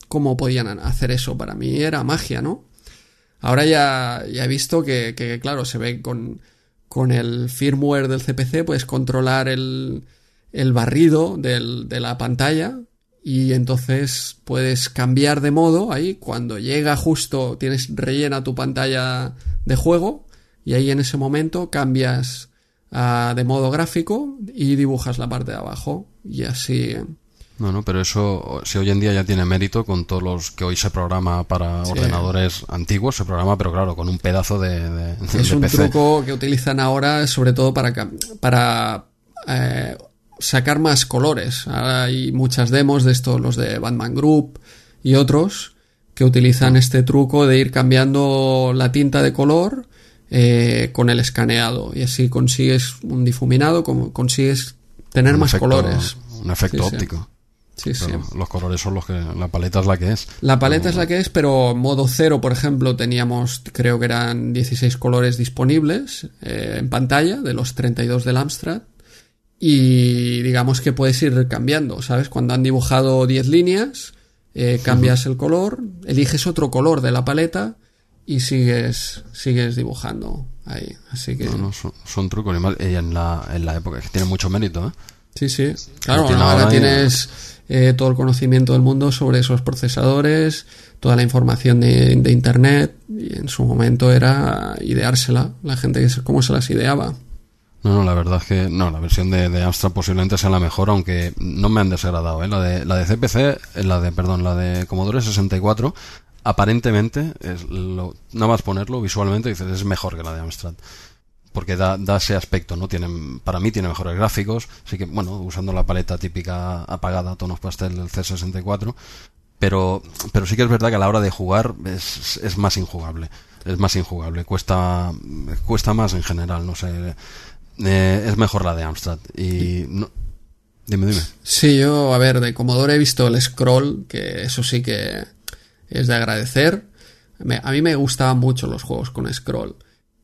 Speaker 1: cómo podían hacer eso. Para mí era magia, ¿no? Ahora ya, ya he visto que, claro, se ve con, con el firmware del CPC, puedes controlar el, el barrido del, de la pantalla. Y entonces puedes cambiar de modo ahí. Cuando llega justo, tienes rellena tu pantalla de juego. Y ahí en ese momento cambias de modo gráfico y dibujas la parte de abajo y así
Speaker 2: no, no, pero eso, si hoy en día ya tiene mérito con todos los que hoy se programa para ordenadores antiguos, se programa, pero claro, con un pedazo de.
Speaker 1: es un truco que utilizan ahora, sobre todo para, para eh, sacar más colores. Ahora hay muchas demos de estos, los de Batman Group y otros, que utilizan este truco de ir cambiando la tinta de color eh, con el escaneado. Y así consigues un difuminado, como consigues tener
Speaker 2: Un
Speaker 1: más
Speaker 2: efecto-
Speaker 1: colores.
Speaker 2: Un efecto
Speaker 1: Sí,
Speaker 2: óptico.
Speaker 1: Sí, sí.
Speaker 2: Los colores son los que. La paleta es la que es.
Speaker 1: La paleta es la que es, pero en modo cero, por ejemplo, teníamos, creo que eran 16 colores disponibles eh, en pantalla de los 32 del Amstrad. Y digamos que puedes ir cambiando, ¿sabes? Cuando han dibujado 10 líneas, eh, cambias [LAUGHS] el color, eliges otro color de la paleta y sigues, sigues dibujando ahí. Así que,
Speaker 2: No, no, son, son trucos y en la, en la época, que tiene mucho mérito, ¿eh?
Speaker 1: sí, sí. Claro, ahora tienes eh, todo el conocimiento del mundo sobre esos procesadores, toda la información de, de Internet, y en su momento era ideársela, la gente que se- cómo se las ideaba.
Speaker 2: No, no, la verdad es que no, la versión de, de Amstrad posiblemente sea la mejor, aunque no me han desagradado, ¿eh? La de, la de CPC, eh, la de, perdón, la de Commodore 64, aparentemente, es lo, nada más ponerlo visualmente, dices, es mejor que la de Amstrad. Porque da, da ese aspecto, ¿no? Tienen, para mí tiene mejores gráficos, así que, bueno, usando la paleta típica apagada, tonos pastel del C64, pero, pero sí que es verdad que a la hora de jugar es, es más injugable. Es más injugable, cuesta, cuesta más en general, no sé. Eh, es mejor la de Amstrad. Y no, dime, dime.
Speaker 1: Sí, yo, a ver, de Commodore he visto el scroll, que eso sí que es de agradecer. A mí me gustaban mucho los juegos con scroll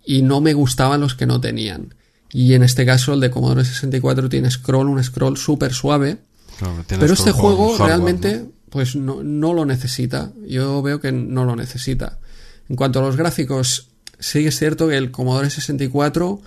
Speaker 1: y no me gustaban los que no tenían. Y en este caso el de Commodore 64 tiene scroll, un scroll súper suave.
Speaker 2: Claro,
Speaker 1: Pero este juego
Speaker 2: hardware,
Speaker 1: realmente
Speaker 2: ¿no?
Speaker 1: pues no, no lo necesita. Yo veo que no lo necesita. En cuanto a los gráficos, sí que es cierto que el Commodore 64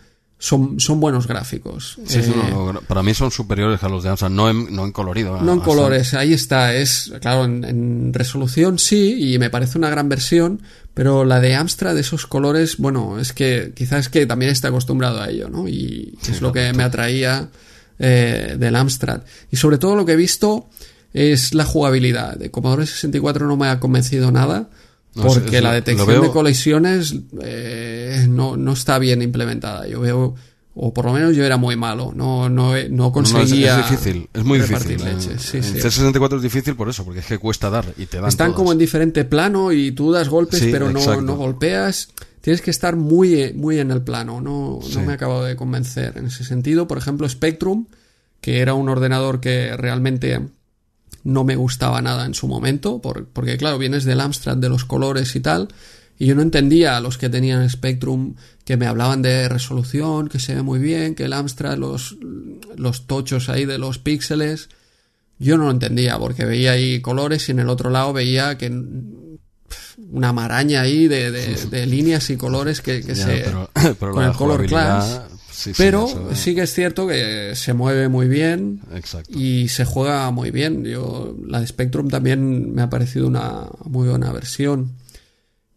Speaker 1: son, son buenos gráficos.
Speaker 2: Sí,
Speaker 1: Eh,
Speaker 2: no, no, para mí son superiores a los de Amstrad, no en, no en colorido.
Speaker 1: no en colores, ahí está. Es, claro, en, en resolución sí, y me parece una gran versión, pero la de Amstrad, esos colores, bueno, es que quizás es que también está acostumbrado a ello, ¿no? Y es lo que me atraía eh, del Amstrad. Y sobre todo lo que he visto es la jugabilidad. De Commodore 64 no me ha convencido nada.
Speaker 2: No,
Speaker 1: Porque
Speaker 2: es-
Speaker 1: la detección
Speaker 2: veo-
Speaker 1: de colisiones eh, no, no está bien implementada. Yo veo, o por lo menos yo era muy malo, no, no, he- no
Speaker 2: no, es-
Speaker 1: conseguía.
Speaker 2: es, difícil, es muy difícil.
Speaker 1: leche. Sí,
Speaker 2: en
Speaker 1: sí.
Speaker 2: C64 es difícil por eso, porque es que cuesta dar y te dan
Speaker 1: Están
Speaker 2: todas.
Speaker 1: como en diferente plano y tú das golpes,
Speaker 2: Sí,
Speaker 1: pero no, no golpeas. Tienes que estar muy, muy en el plano. No, no me ha acabado de convencer en ese sentido. Por ejemplo, Spectrum, que era un ordenador que realmente no me gustaba nada en su momento, por- porque claro, vienes del Amstrad, de los colores y tal, y yo no entendía a los que tenían Spectrum que me hablaban de resolución, que se ve muy bien, que el Amstrad, los, los tochos ahí de los píxeles, yo no lo entendía, porque veía ahí colores y en el otro lado veía que una maraña ahí de, de- [LAUGHS] de líneas y colores que, que
Speaker 2: Ya,
Speaker 1: se...
Speaker 2: pero, pero
Speaker 1: con el color class.
Speaker 2: Sí,
Speaker 1: pero sí que es cierto que se mueve muy bien,
Speaker 2: Exacto.
Speaker 1: y se juega muy bien. Yo, la de Spectrum también me ha parecido una muy buena versión.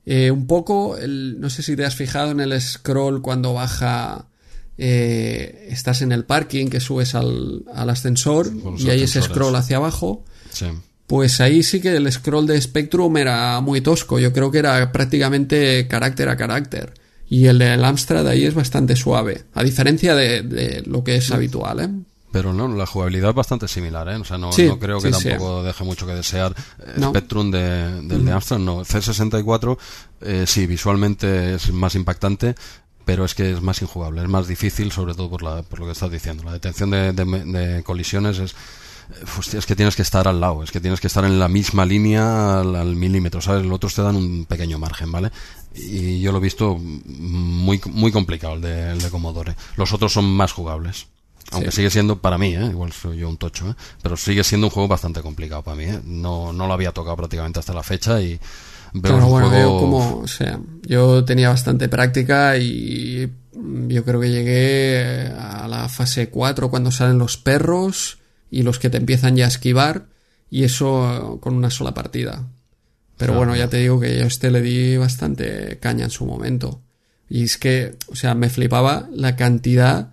Speaker 1: Eh, un poco, el- no sé si te has fijado en el scroll cuando baja, eh, estás en el parking, que subes al, al ascensor y hay ese scroll hacia abajo.
Speaker 2: Sí.
Speaker 1: Pues ahí sí que el scroll de Spectrum era muy tosco. Yo creo que era prácticamente carácter a carácter. Y el del Amstrad ahí es bastante suave. A diferencia de, de lo que es habitual, ¿eh?
Speaker 2: Pero no, la jugabilidad es bastante similar, ¿eh? O sea, no,
Speaker 1: Sí,
Speaker 2: no creo que
Speaker 1: sí, sí.
Speaker 2: tampoco deje mucho que desear. Eh,
Speaker 1: No.
Speaker 2: Spectrum de, del de Amstrad, no. C64, eh, sí, visualmente es más impactante, pero es que es más injugable, es más difícil, sobre todo por, la, por lo que estás diciendo. La detención de, de- de colisiones es... eh, hostia, es que tienes que estar al lado, es que tienes que estar en la misma línea al, al milímetro, ¿sabes? Los otros te dan un pequeño margen, ¿vale? Y yo lo he visto muy, muy complicado el de, el de Commodore. Los otros son más jugables. Aunque
Speaker 1: Sí.
Speaker 2: sigue siendo para mí, ¿eh? igual soy yo un tocho, ¿eh? pero sigue siendo un juego bastante complicado para mí. ¿eh? No, no lo había tocado prácticamente hasta la fecha y veo
Speaker 1: Claro,
Speaker 2: un
Speaker 1: bueno,
Speaker 2: juego...
Speaker 1: yo como, o sea, yo tenía bastante práctica y yo creo que llegué a la fase 4 cuando salen los perros y los que te empiezan ya a esquivar y eso eh, con una sola partida. Pero
Speaker 2: Claro.
Speaker 1: bueno, ya te digo que yo a este le di bastante caña en su momento. Y es que, o sea, me flipaba la cantidad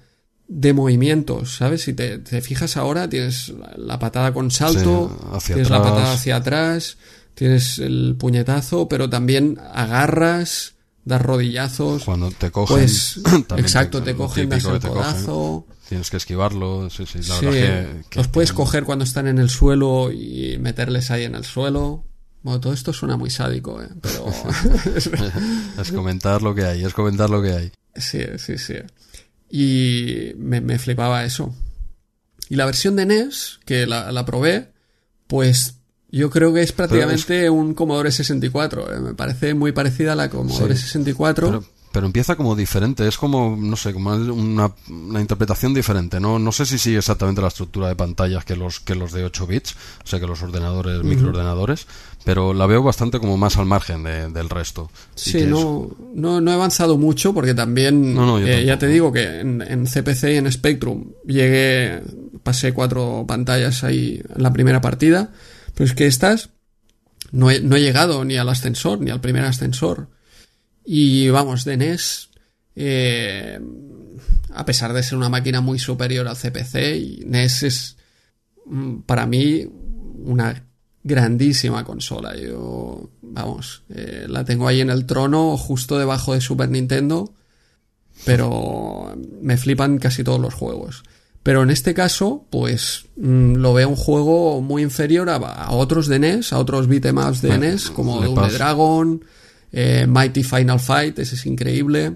Speaker 1: de movimientos, ¿sabes? Si te, te fijas ahora, tienes la patada con salto,
Speaker 2: Sí,
Speaker 1: tienes la patada hacia atrás, tienes el puñetazo, pero también agarras, das rodillazos.
Speaker 2: Cuando te cogen...
Speaker 1: Pues, [CLEARS THROAT] exacto,
Speaker 2: te-
Speaker 1: te cogen, das el codazo.
Speaker 2: Tienes que esquivarlo. Sí, sí, la
Speaker 1: Sí,
Speaker 2: verdad que, que
Speaker 1: los puedes
Speaker 2: tienen-
Speaker 1: coger cuando están en el suelo y meterles ahí en el suelo. Bueno, todo esto suena muy sádico, ¿eh? pero [LAUGHS] [LAUGHS]
Speaker 2: Es comentar lo que hay, es comentar lo que hay.
Speaker 1: sí, sí, sí. Y me, me flipaba eso. Y la versión de NES, que la, la probé, pues yo creo que es prácticamente un Commodore 64. ¿eh? Me parece muy parecida a la Commodore
Speaker 2: Sí,
Speaker 1: 64.
Speaker 2: Pero, pero empieza como diferente, es como, no sé, como una, una interpretación diferente. No, no sé si sigue exactamente la estructura de pantallas que los, que los de 8 bits, o sea que los ordenadores, microordenadores, pero la veo bastante como más al margen de- del resto.
Speaker 1: Sí, no, no, no he avanzado mucho porque también,
Speaker 2: No, no, yo
Speaker 1: eh, ya te digo que en, en CPC y en Spectrum llegué, pasé cuatro pantallas ahí en la primera partida, pero es que estas no he, no he llegado ni al ascensor, ni al primer ascensor. Y vamos, de NES, eh, a pesar de ser una máquina muy superior al CPC, NES es mm, para mí una grandísima consola. Yo, vamos, eh, la tengo ahí en el trono, justo debajo de Super Nintendo, pero me flipan casi todos los juegos. Pero en este caso, pues mm, lo veo un juego muy inferior a, a otros de NES, a otros beatemaps de NES, como
Speaker 2: pasa.
Speaker 1: Dragon, eh, Mighty Final Fight, ese es increíble.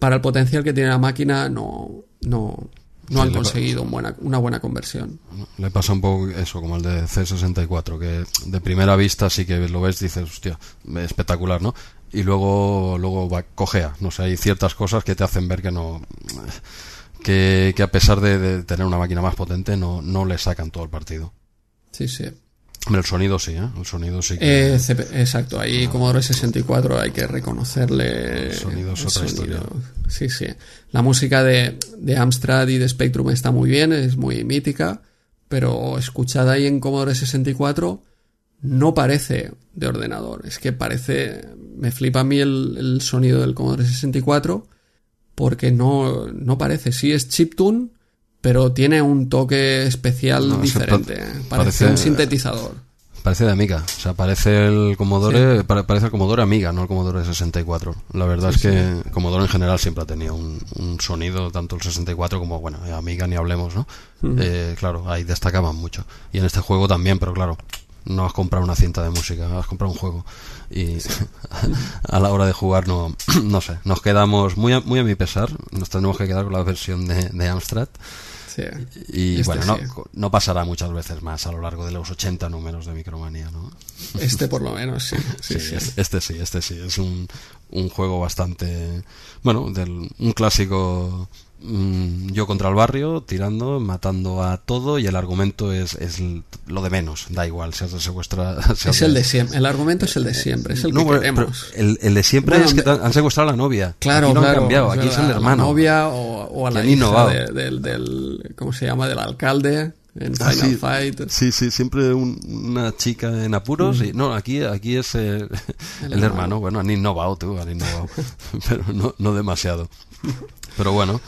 Speaker 1: Para el potencial que tiene la máquina, no, no, no han conseguido un buena- una buena conversión.
Speaker 2: Le pasa un poco eso, como el de C64, que de primera vista sí que lo ves, dices, hostia, espectacular, ¿no? Y luego, luego va, cojea, no sé, hay ciertas cosas que te hacen ver que no, que, que a pesar de, de tener una máquina más potente, no, no le sacan todo el partido.
Speaker 1: Sí, sí.
Speaker 2: El sonido sí, ¿eh? El sonido sí que...
Speaker 1: Eh, exacto, ahí Commodore 64 hay que reconocerle.
Speaker 2: El sonido es otra historia.
Speaker 1: Sí, sí. La música de, de Amstrad y de Spectrum está muy bien, es muy mítica, pero escuchada ahí en Commodore 64 no parece de ordenador. Es que parece. Me flipa a mí el, el sonido del Commodore 64 porque no, no parece. Sí es chiptune, pero tiene un toque especial
Speaker 2: No,
Speaker 1: diferente.
Speaker 2: pa-
Speaker 1: Parece,
Speaker 2: parece-
Speaker 1: un sintetizador.
Speaker 2: Parece de Amiga, o sea, parece el Commodore, pare- parece el Commodore Amiga, no el Commodore 64. La verdad es que Commodore en general siempre ha tenido un, un sonido, tanto el 64 como, bueno, eh, Amiga ni hablemos, ¿no? Eh, claro, ahí destacaban mucho. Y en este juego también, pero claro, no has comprado una cinta de música, has comprado un juego. Y [LAUGHS] a la hora de jugar no, [CLEARS THROAT] no sé, nos quedamos, muy a, muy a mi pesar, nos tenemos que quedar con la versión de, de Amstrad.
Speaker 1: Sí.
Speaker 2: Y
Speaker 1: Este
Speaker 2: bueno, no,
Speaker 1: sí.
Speaker 2: no pasará muchas veces más a lo largo de los 80 números de Micromanía, ¿no?
Speaker 1: Este por lo menos, [LAUGHS] sí. Sí,
Speaker 2: Sí,
Speaker 1: sí.
Speaker 2: es- Este sí, este sí. Es un, un juego bastante. Bueno, del, un clásico. Mm, yo contra el barrio, tirando, matando a todo, y el argumento es, es lo de menos. Da igual, si has de secuestrar. [LAUGHS] si has
Speaker 1: Es el de siempre. El argumento es el de siempre. Es el
Speaker 2: No,
Speaker 1: que queremos.
Speaker 2: el, el de siempre
Speaker 1: Bueno,
Speaker 2: es que han secuestrado a la novia.
Speaker 1: Claro,
Speaker 2: aquí lo
Speaker 1: claro.
Speaker 2: han cambiado, aquí es el
Speaker 1: a la
Speaker 2: hermano.
Speaker 1: novia o, o a la hija de- del, del. ¿Cómo se llama? Del alcalde en
Speaker 2: Ah,
Speaker 1: Final
Speaker 2: sí.
Speaker 1: Fight.
Speaker 2: Sí, sí, siempre un- una chica en apuros. Y, no, aquí, aquí es eh, el, [LAUGHS]
Speaker 1: hermano.
Speaker 2: hermano. Bueno, han innovado, tú, han innovado. [LAUGHS] pero no, no demasiado. Pero bueno.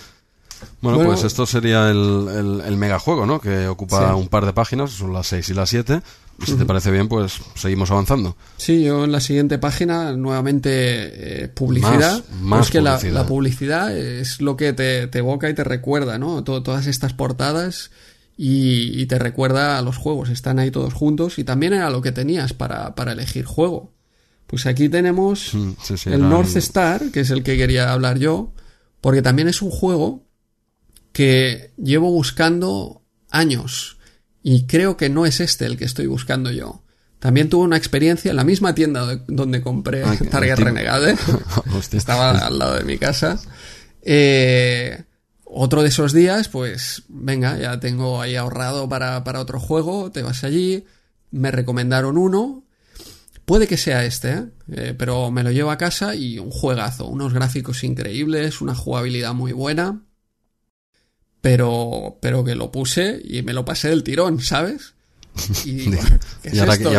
Speaker 2: Bueno,
Speaker 1: Bueno.
Speaker 2: pues esto sería el, el, el megajuego, ¿no? Que ocupa
Speaker 1: Sí.
Speaker 2: un par de páginas, son las 6 y las 7. Y si te parece bien, pues seguimos avanzando.
Speaker 1: Sí, yo en la siguiente página nuevamente eh, publicidad.
Speaker 2: Más- más
Speaker 1: es que la-
Speaker 2: publicidad.
Speaker 1: La, publicidad es lo que te, te evoca y te recuerda, ¿no? To- todas estas portadas y, y te recuerda a los juegos. Están ahí todos juntos y también era lo que tenías para, para elegir juego. Pues aquí tenemos
Speaker 2: Mm, sí, sí,
Speaker 1: el North Star, que es el que quería hablar yo, porque también es un juego que llevo buscando años y creo que no es este el que estoy buscando yo. También tuve una experiencia en la misma tienda de- donde compré
Speaker 2: Ah, que-
Speaker 1: Target Renegade. [LAUGHS]
Speaker 2: Hostia.
Speaker 1: Estaba al lado de mi casa. Eh, otro de esos días, pues venga, ya tengo ahí ahorrado para, para otro juego, te vas allí, me recomendaron uno, puede que sea este, ¿eh? Eh, pero me lo llevo a casa y un juegazo, unos gráficos increíbles, una jugabilidad muy buena, pero, pero que lo puse y me lo pasé del tirón, ¿sabes? [LAUGHS] Y digo, ¿qué es
Speaker 2: ¿Y ahora
Speaker 1: esto?
Speaker 2: qué-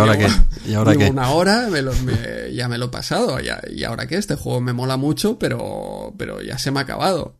Speaker 2: y ahora qué?
Speaker 1: una hora, me lo- me- ya me lo he pasado. Ya, ¿Y ahora qué? Este juego me mola mucho, pero, pero ya se me ha acabado.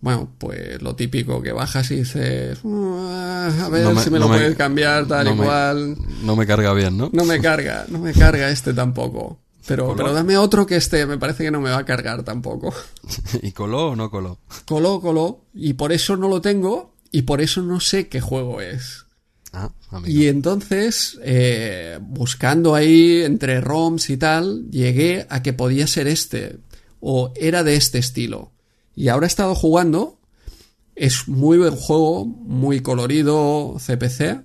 Speaker 1: Bueno, pues lo típico que bajas y dices, "Ah, a ver
Speaker 2: No me-
Speaker 1: si me
Speaker 2: no
Speaker 1: lo puedes cambiar tal
Speaker 2: no
Speaker 1: y cual.
Speaker 2: No me carga bien, ¿no?
Speaker 1: No me carga, no me carga este tampoco. Pero, pero dame otro que este me parece que no me va a cargar tampoco. [LAUGHS]
Speaker 2: ¿Y coló o no coló?
Speaker 1: Coló, coló. Y por eso no lo tengo y por eso no sé qué juego es.
Speaker 2: Ah.
Speaker 1: Y entonces, eh, buscando ahí entre ROMs y tal, llegué a que podía ser este. O era de este estilo. Y ahora he estado jugando. Es muy buen juego, muy colorido, CPC.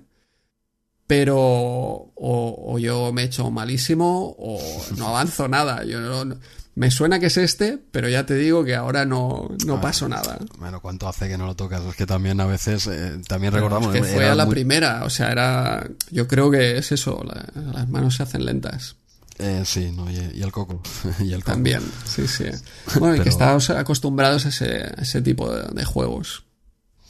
Speaker 1: Pero o, o yo me he hecho malísimo o no avanzo nada. Yo no- no- me suena que es este, pero ya te digo que ahora no, no
Speaker 2: Ah,
Speaker 1: paso nada.
Speaker 2: Bueno, ¿cuánto hace que no lo tocas? Es que también a veces, eh, también recordamos...
Speaker 1: que
Speaker 2: eh,
Speaker 1: fue a la
Speaker 2: muy-
Speaker 1: primera, o sea, era. Yo creo que es eso, la- las manos se hacen lentas.
Speaker 2: Eh, sí, no, y, y el coco. [LAUGHS] y el coco.
Speaker 1: También, sí, sí. Bueno, y que estamos acostumbrados a ese, a ese tipo de, de juegos.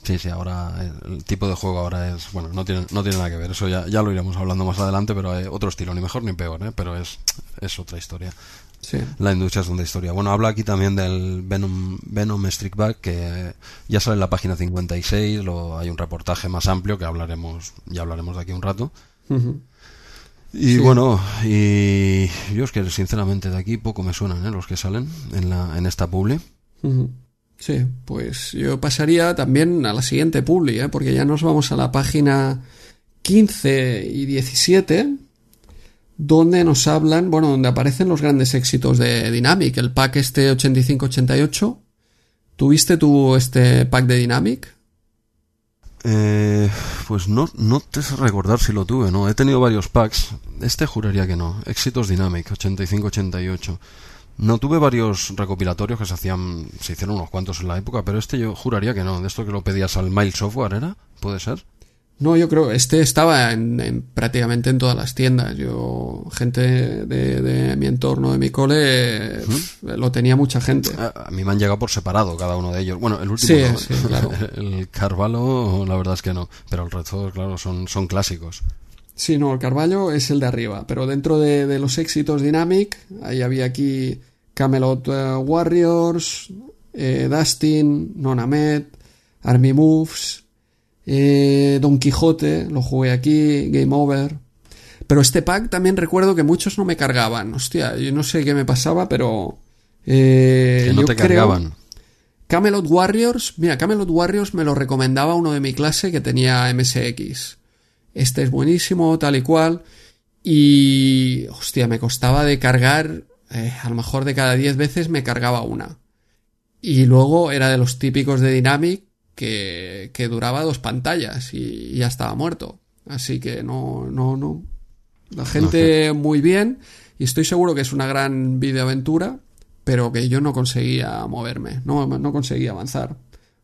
Speaker 2: Sí, sí, ahora el, tipo de juego ahora es, bueno, no tiene, no tiene nada que ver, eso ya, ya lo iremos hablando más adelante, pero hay otro estilo, ni mejor ni peor, ¿eh? pero es, es otra historia.
Speaker 1: Sí.
Speaker 2: La industria es otra historia. Bueno, habla aquí también del Venom, Venom Strike Back, que ya sale en la página 56, lo, hay un reportaje más amplio que hablaremos, ya hablaremos de aquí un rato. Y
Speaker 1: Sí.
Speaker 2: bueno, y yo es que sinceramente de aquí poco me suenan ¿eh? los que salen en, la, en esta publi.
Speaker 1: Ujú. Sí, pues yo pasaría también a la siguiente publi, ¿eh? porque ya nos vamos a la página 15 y 17, donde nos hablan, bueno, donde aparecen los grandes éxitos de Dynamic, el pack este 85-88. ¿Tuviste tú este pack de Dynamic?
Speaker 2: Eh, pues no, no te sé recordar si lo tuve, ¿no? He tenido varios packs. Este juraría que no. Éxitos Dynamic, 85-88. No tuve varios recopilatorios que se hacían, se hicieron unos cuantos en la época, pero este yo juraría que no. De esto que lo pedías al Mail Software, ¿era? ¿Puede ser?
Speaker 1: No, yo creo, este estaba en, en prácticamente en todas las tiendas. Yo, gente de, de mi entorno, de mi cole, lo tenía mucha gente.
Speaker 2: A, a mí me han llegado por separado cada uno de ellos. Bueno, el último
Speaker 1: Sí,
Speaker 2: no.
Speaker 1: sí, claro. [LAUGHS]
Speaker 2: El Carvalho, la verdad es que no. Pero el resto, claro, son, son clásicos.
Speaker 1: Sí, no, el Carballo es el de arriba, pero dentro de, de los éxitos Dynamic, ahí había aquí Camelot eh, Warriors, eh, Dustin, Nonamed, Army Moves, eh, Don Quijote, lo jugué aquí, Game Over. Pero este pack también recuerdo que muchos no me cargaban. Hostia, yo no sé qué me pasaba, pero... eh,
Speaker 2: Que no
Speaker 1: yo
Speaker 2: te
Speaker 1: creo-
Speaker 2: cargaban.
Speaker 1: Camelot Warriors, mira, Camelot Warriors me lo recomendaba uno de mi clase que tenía MSX. Este es buenísimo, tal y cual. Y, hostia, me costaba de cargar, eh, a lo mejor de cada 10 veces me cargaba una. Y luego era de los típicos de Dynamic que, que duraba dos pantallas y, y ya estaba muerto. Así que no, no, no. La gente muy bien y estoy seguro que es una gran videoaventura, pero que yo no conseguía moverme, no, no conseguía avanzar.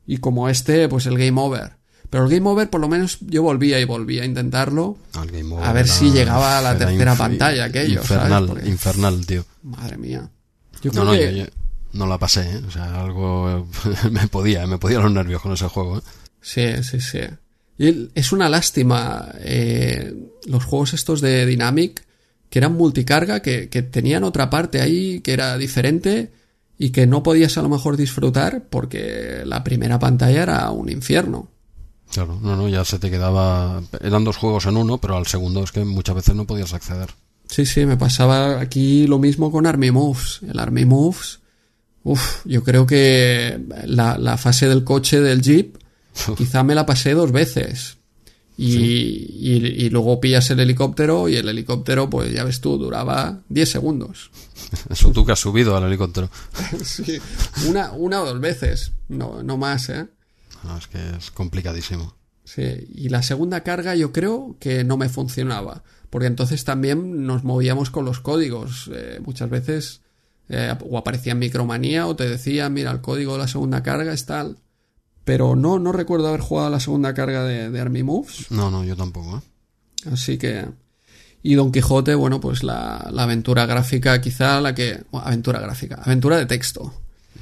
Speaker 1: Y como este, pues el Game Over. Pero el Game Over por lo menos yo volvía y volvía a intentarlo.
Speaker 2: Al Game Over
Speaker 1: A ver
Speaker 2: era-
Speaker 1: si llegaba a la
Speaker 2: era
Speaker 1: tercera pantalla aquello, ¿sabes?
Speaker 2: Infernal,
Speaker 1: Porque-
Speaker 2: infernal, tío.
Speaker 1: Madre mía. Yo
Speaker 2: No,
Speaker 1: creo
Speaker 2: no,
Speaker 1: que...
Speaker 2: yo, yo no la pasé, ¿eh? O sea, algo [LAUGHS] me podía, me podía los nervios con ese juego, ¿eh?
Speaker 1: Sí, sí, sí. Y es una lástima eh, los juegos estos de Dynamic que eran multicarga, que, que tenían otra parte ahí que era diferente y que no podías a lo mejor disfrutar porque la primera pantalla era un infierno.
Speaker 2: Claro, no, no, ya se te quedaba... Eran dos juegos en uno, pero al segundo es que muchas veces no podías acceder.
Speaker 1: Sí, sí, me pasaba aquí lo mismo con Army Moves. El Army Moves, uff, yo creo que la, la fase del coche del Jeep quizá me la pasé dos veces. Y, y, y luego pillas el helicóptero y el helicóptero, pues ya ves tú, duraba 10 segundos. [LAUGHS]
Speaker 2: Eso tú que has subido al helicóptero. [LAUGHS]
Speaker 1: Sí, una, una o dos veces, no, no más, ¿eh?
Speaker 2: No, es que es complicadísimo.
Speaker 1: Sí, y la segunda carga yo creo que no me funcionaba, porque entonces también nos movíamos con los códigos. Eh, muchas veces eh, o aparecía en Micromanía o te decía, mira, el código de la segunda carga es tal. Pero no, no recuerdo haber jugado la segunda carga de, de Army Moves,
Speaker 2: No, no, yo tampoco, ¿eh?
Speaker 1: así que... Y Don Quijote, bueno, pues la, la aventura gráfica quizá la que... bueno, aventura gráfica, aventura de texto.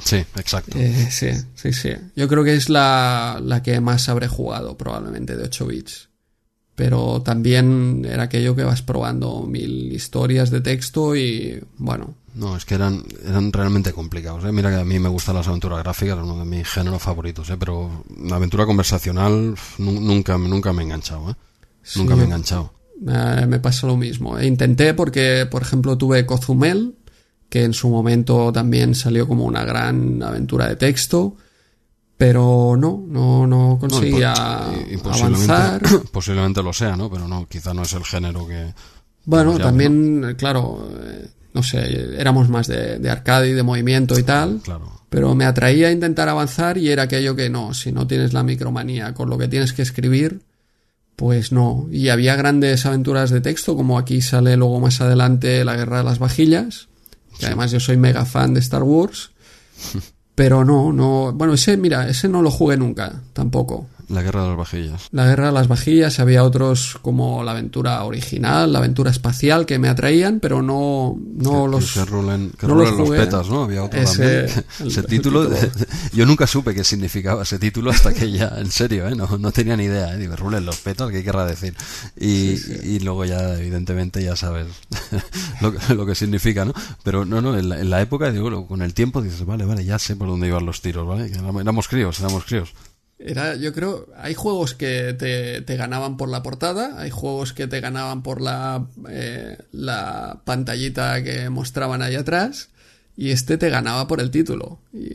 Speaker 2: Sí, exacto.
Speaker 1: Eh, sí, sí, sí. Yo creo que es la, la que más habré jugado, probablemente, de 8 bits. Pero también era aquello que vas probando mil historias de texto y, bueno,
Speaker 2: No, es que eran, eran realmente complicados. ¿eh? Mira que a mí me gustan las aventuras gráficas, uno de mis géneros favoritos, ¿eh? pero la aventura conversacional nunca, nunca me he enganchado. ¿eh?
Speaker 1: Sí,
Speaker 2: nunca me he enganchado.
Speaker 1: eh, me pasa lo mismo. E intenté porque, por ejemplo, tuve Cozumel, que en su momento también salió como una gran aventura de texto, pero no, no, no conseguía avanzar. [COUGHS]
Speaker 2: Posiblemente lo sea, ¿no? Pero no, quizá no es el género que...
Speaker 1: Bueno, también, claro, eh, no sé, éramos más de, de, arcade y de movimiento y tal.
Speaker 2: Claro.
Speaker 1: Pero me atraía a intentar avanzar y era aquello que no, si no tienes la micromanía con lo que tienes que escribir, pues no. Y había grandes aventuras de texto, como aquí sale luego más adelante La Guerra de las Vajillas, que además yo soy mega fan de Star Wars. [LAUGHS] Pero no, no. Bueno, ese, mira, ese no lo jugué nunca, tampoco.
Speaker 2: La guerra de las vajillas.
Speaker 1: La guerra de las vajillas, había otros como la aventura original, la aventura espacial que me atraían, pero no, no
Speaker 2: que,
Speaker 1: los.
Speaker 2: Que rulen, que no rulen los, los, petas, ¿no? Había otro
Speaker 1: ese,
Speaker 2: también.
Speaker 1: El, [LAUGHS]
Speaker 2: ese título,
Speaker 1: título. [LAUGHS]
Speaker 2: yo nunca supe qué significaba ese título hasta que ya, en serio, ¿eh? No, no tenía ni idea, ¿eh? Digo, rulen los petas, ¿qué querrá decir? Y,
Speaker 1: Sí, sí.
Speaker 2: y luego ya, evidentemente, ya sabes [LAUGHS] lo, que- lo que significa, ¿no? Pero no, no, en la, en la época, digo, con el tiempo dices, vale, vale, ya sé por dónde iban los tiros, ¿vale? Éramos críos, éramos críos.
Speaker 1: Era, yo creo, hay juegos que te, te ganaban por la portada, hay juegos que te ganaban por la, eh, la pantallita que mostraban ahí atrás, y este te ganaba por el título. Y,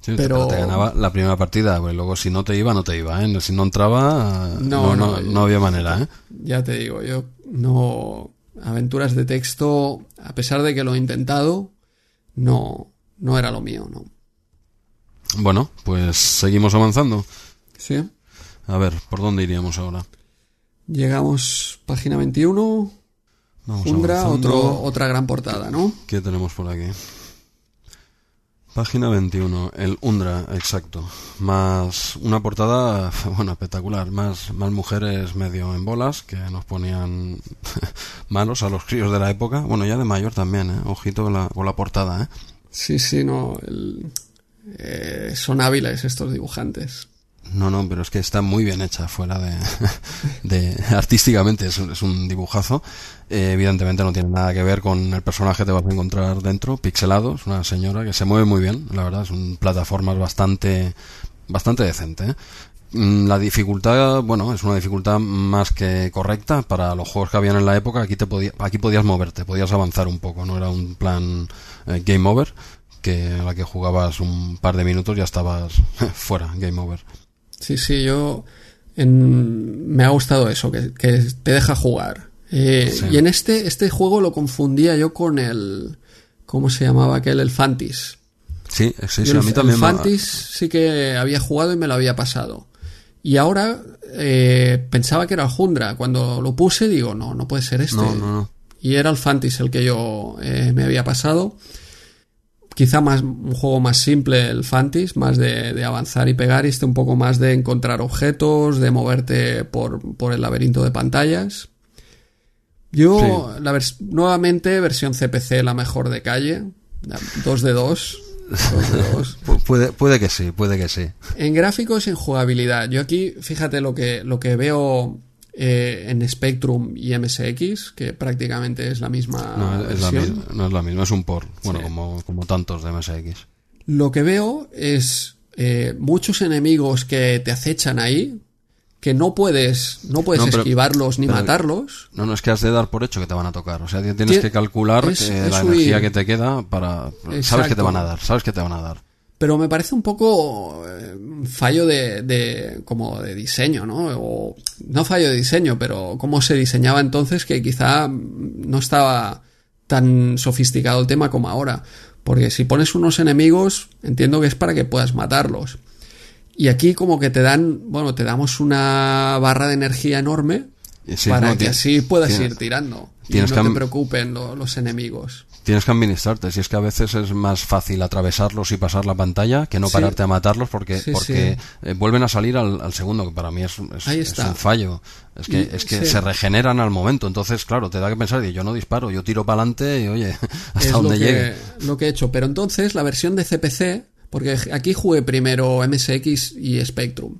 Speaker 2: Sí,
Speaker 1: Pero-
Speaker 2: te ganaba la primera partida, pues luego si no te iba, no te iba, ¿eh? Si no entraba, no,
Speaker 1: No,
Speaker 2: no,
Speaker 1: no,
Speaker 2: no había manera, ¿eh?
Speaker 1: ya te digo, yo no. Aventuras de texto, a pesar de que lo he intentado, no, no era lo mío, ¿no?
Speaker 2: Bueno, pues seguimos avanzando.
Speaker 1: Sí.
Speaker 2: A ver, ¿por dónde iríamos ahora?
Speaker 1: Llegamos, página 21,
Speaker 2: Vamos
Speaker 1: otro, otra gran portada, ¿no?
Speaker 2: ¿Qué tenemos por aquí? Página 21, el Undra, exacto. Más una portada, [LAUGHS] bueno, espectacular. Más, más mujeres medio en bolas que nos ponían [LAUGHS] malos a los críos de la época. Bueno, ya de mayor también, ¿eh? Ojito con la, con la portada, ¿eh?
Speaker 1: Sí, sí, no. el- eh, son hábiles estos dibujantes.
Speaker 2: No, no, pero es que está muy bien hecha fuera de, [LAUGHS] de artísticamente es un, es un dibujazo. Eh, evidentemente no tiene nada que ver con el personaje que te vas a encontrar dentro, pixelado, es una señora que se mueve muy bien, la verdad, es un plataformas bastante bastante decente. ¿eh? Mm, La dificultad, bueno, es una dificultad más que correcta para los juegos que habían en la época. Aquí te podía, aquí podías moverte, podías avanzar un poco, no era un plan game over que a la que jugabas un par de minutos ya estabas [LAUGHS] fuera, game over.
Speaker 1: Sí, sí, yo en- me ha gustado eso, que, que te deja jugar. Eh,
Speaker 2: Sí.
Speaker 1: Y en este, este juego lo confundía yo con el... ¿Cómo se llamaba aquel? El Fantis.
Speaker 2: Sí, sí, sí,
Speaker 1: el,
Speaker 2: a mí también
Speaker 1: el
Speaker 2: me-
Speaker 1: Fantis sí que había jugado y me lo había pasado. Y ahora eh, pensaba que era el Jundra. Cuando lo puse digo, no, no puede ser este.
Speaker 2: No, no, no.
Speaker 1: Y era el Fantis el que yo eh, me había pasado. Quizá más un juego más simple el Fantis, más de, de avanzar y pegar, y este un poco más de encontrar objetos, de moverte por, por el laberinto de pantallas. Yo, la vers- nuevamente, versión CPC, la mejor de calle. 2 de 2. de 2. [LAUGHS]
Speaker 2: Pu- Puede, puede que sí, puede que sí.
Speaker 1: En gráficos y en jugabilidad. Yo aquí, fíjate lo que, lo que veo eh, en Spectrum y MSX, que prácticamente es la misma
Speaker 2: No, es la
Speaker 1: versión.
Speaker 2: misma, no es la misma, es un por. Bueno,
Speaker 1: Sí.
Speaker 2: como, como tantos de MSX.
Speaker 1: Lo que veo es eh, muchos enemigos que te acechan ahí, que no puedes, no puedes
Speaker 2: No, pero-
Speaker 1: esquivarlos ni
Speaker 2: pero-
Speaker 1: matarlos.
Speaker 2: No, no es que has de dar por hecho que te van a tocar. O sea, tienes
Speaker 1: Tie-
Speaker 2: que calcular
Speaker 1: es-
Speaker 2: que
Speaker 1: es
Speaker 2: la
Speaker 1: huir.
Speaker 2: energía que te queda para. Sabes que te van a dar, sabes que te van a dar.
Speaker 1: Pero me parece un poco eh, fallo de, de como de diseño, ¿no? O no fallo de diseño, pero cómo se diseñaba entonces que quizá no estaba tan sofisticado el tema como ahora. Porque si pones unos enemigos, entiendo que es para que puedas matarlos. Y aquí como que te dan, bueno, te damos una barra de energía enorme
Speaker 2: sí,
Speaker 1: para
Speaker 2: no,
Speaker 1: que así puedas
Speaker 2: tienes-
Speaker 1: ir tirando. Y no te preocupen lo- los enemigos.
Speaker 2: Tienes que administrarte. Si es que a veces es más fácil atravesarlos y pasar la pantalla que no
Speaker 1: Sí.
Speaker 2: pararte a matarlos porque,
Speaker 1: Sí,
Speaker 2: porque eh, vuelven a salir al, al segundo, que para mí es, un fallo. Es que,
Speaker 1: Y-
Speaker 2: es que
Speaker 1: sí.
Speaker 2: se regeneran al momento. Entonces, claro, te da que pensar, yo no disparo, yo tiro para adelante y oye, [LAUGHS] hasta
Speaker 1: es
Speaker 2: donde
Speaker 1: lo que,
Speaker 2: llegue.
Speaker 1: lo que he hecho. Pero entonces la versión de CPC, porque aquí jugué primero MSX y Spectrum.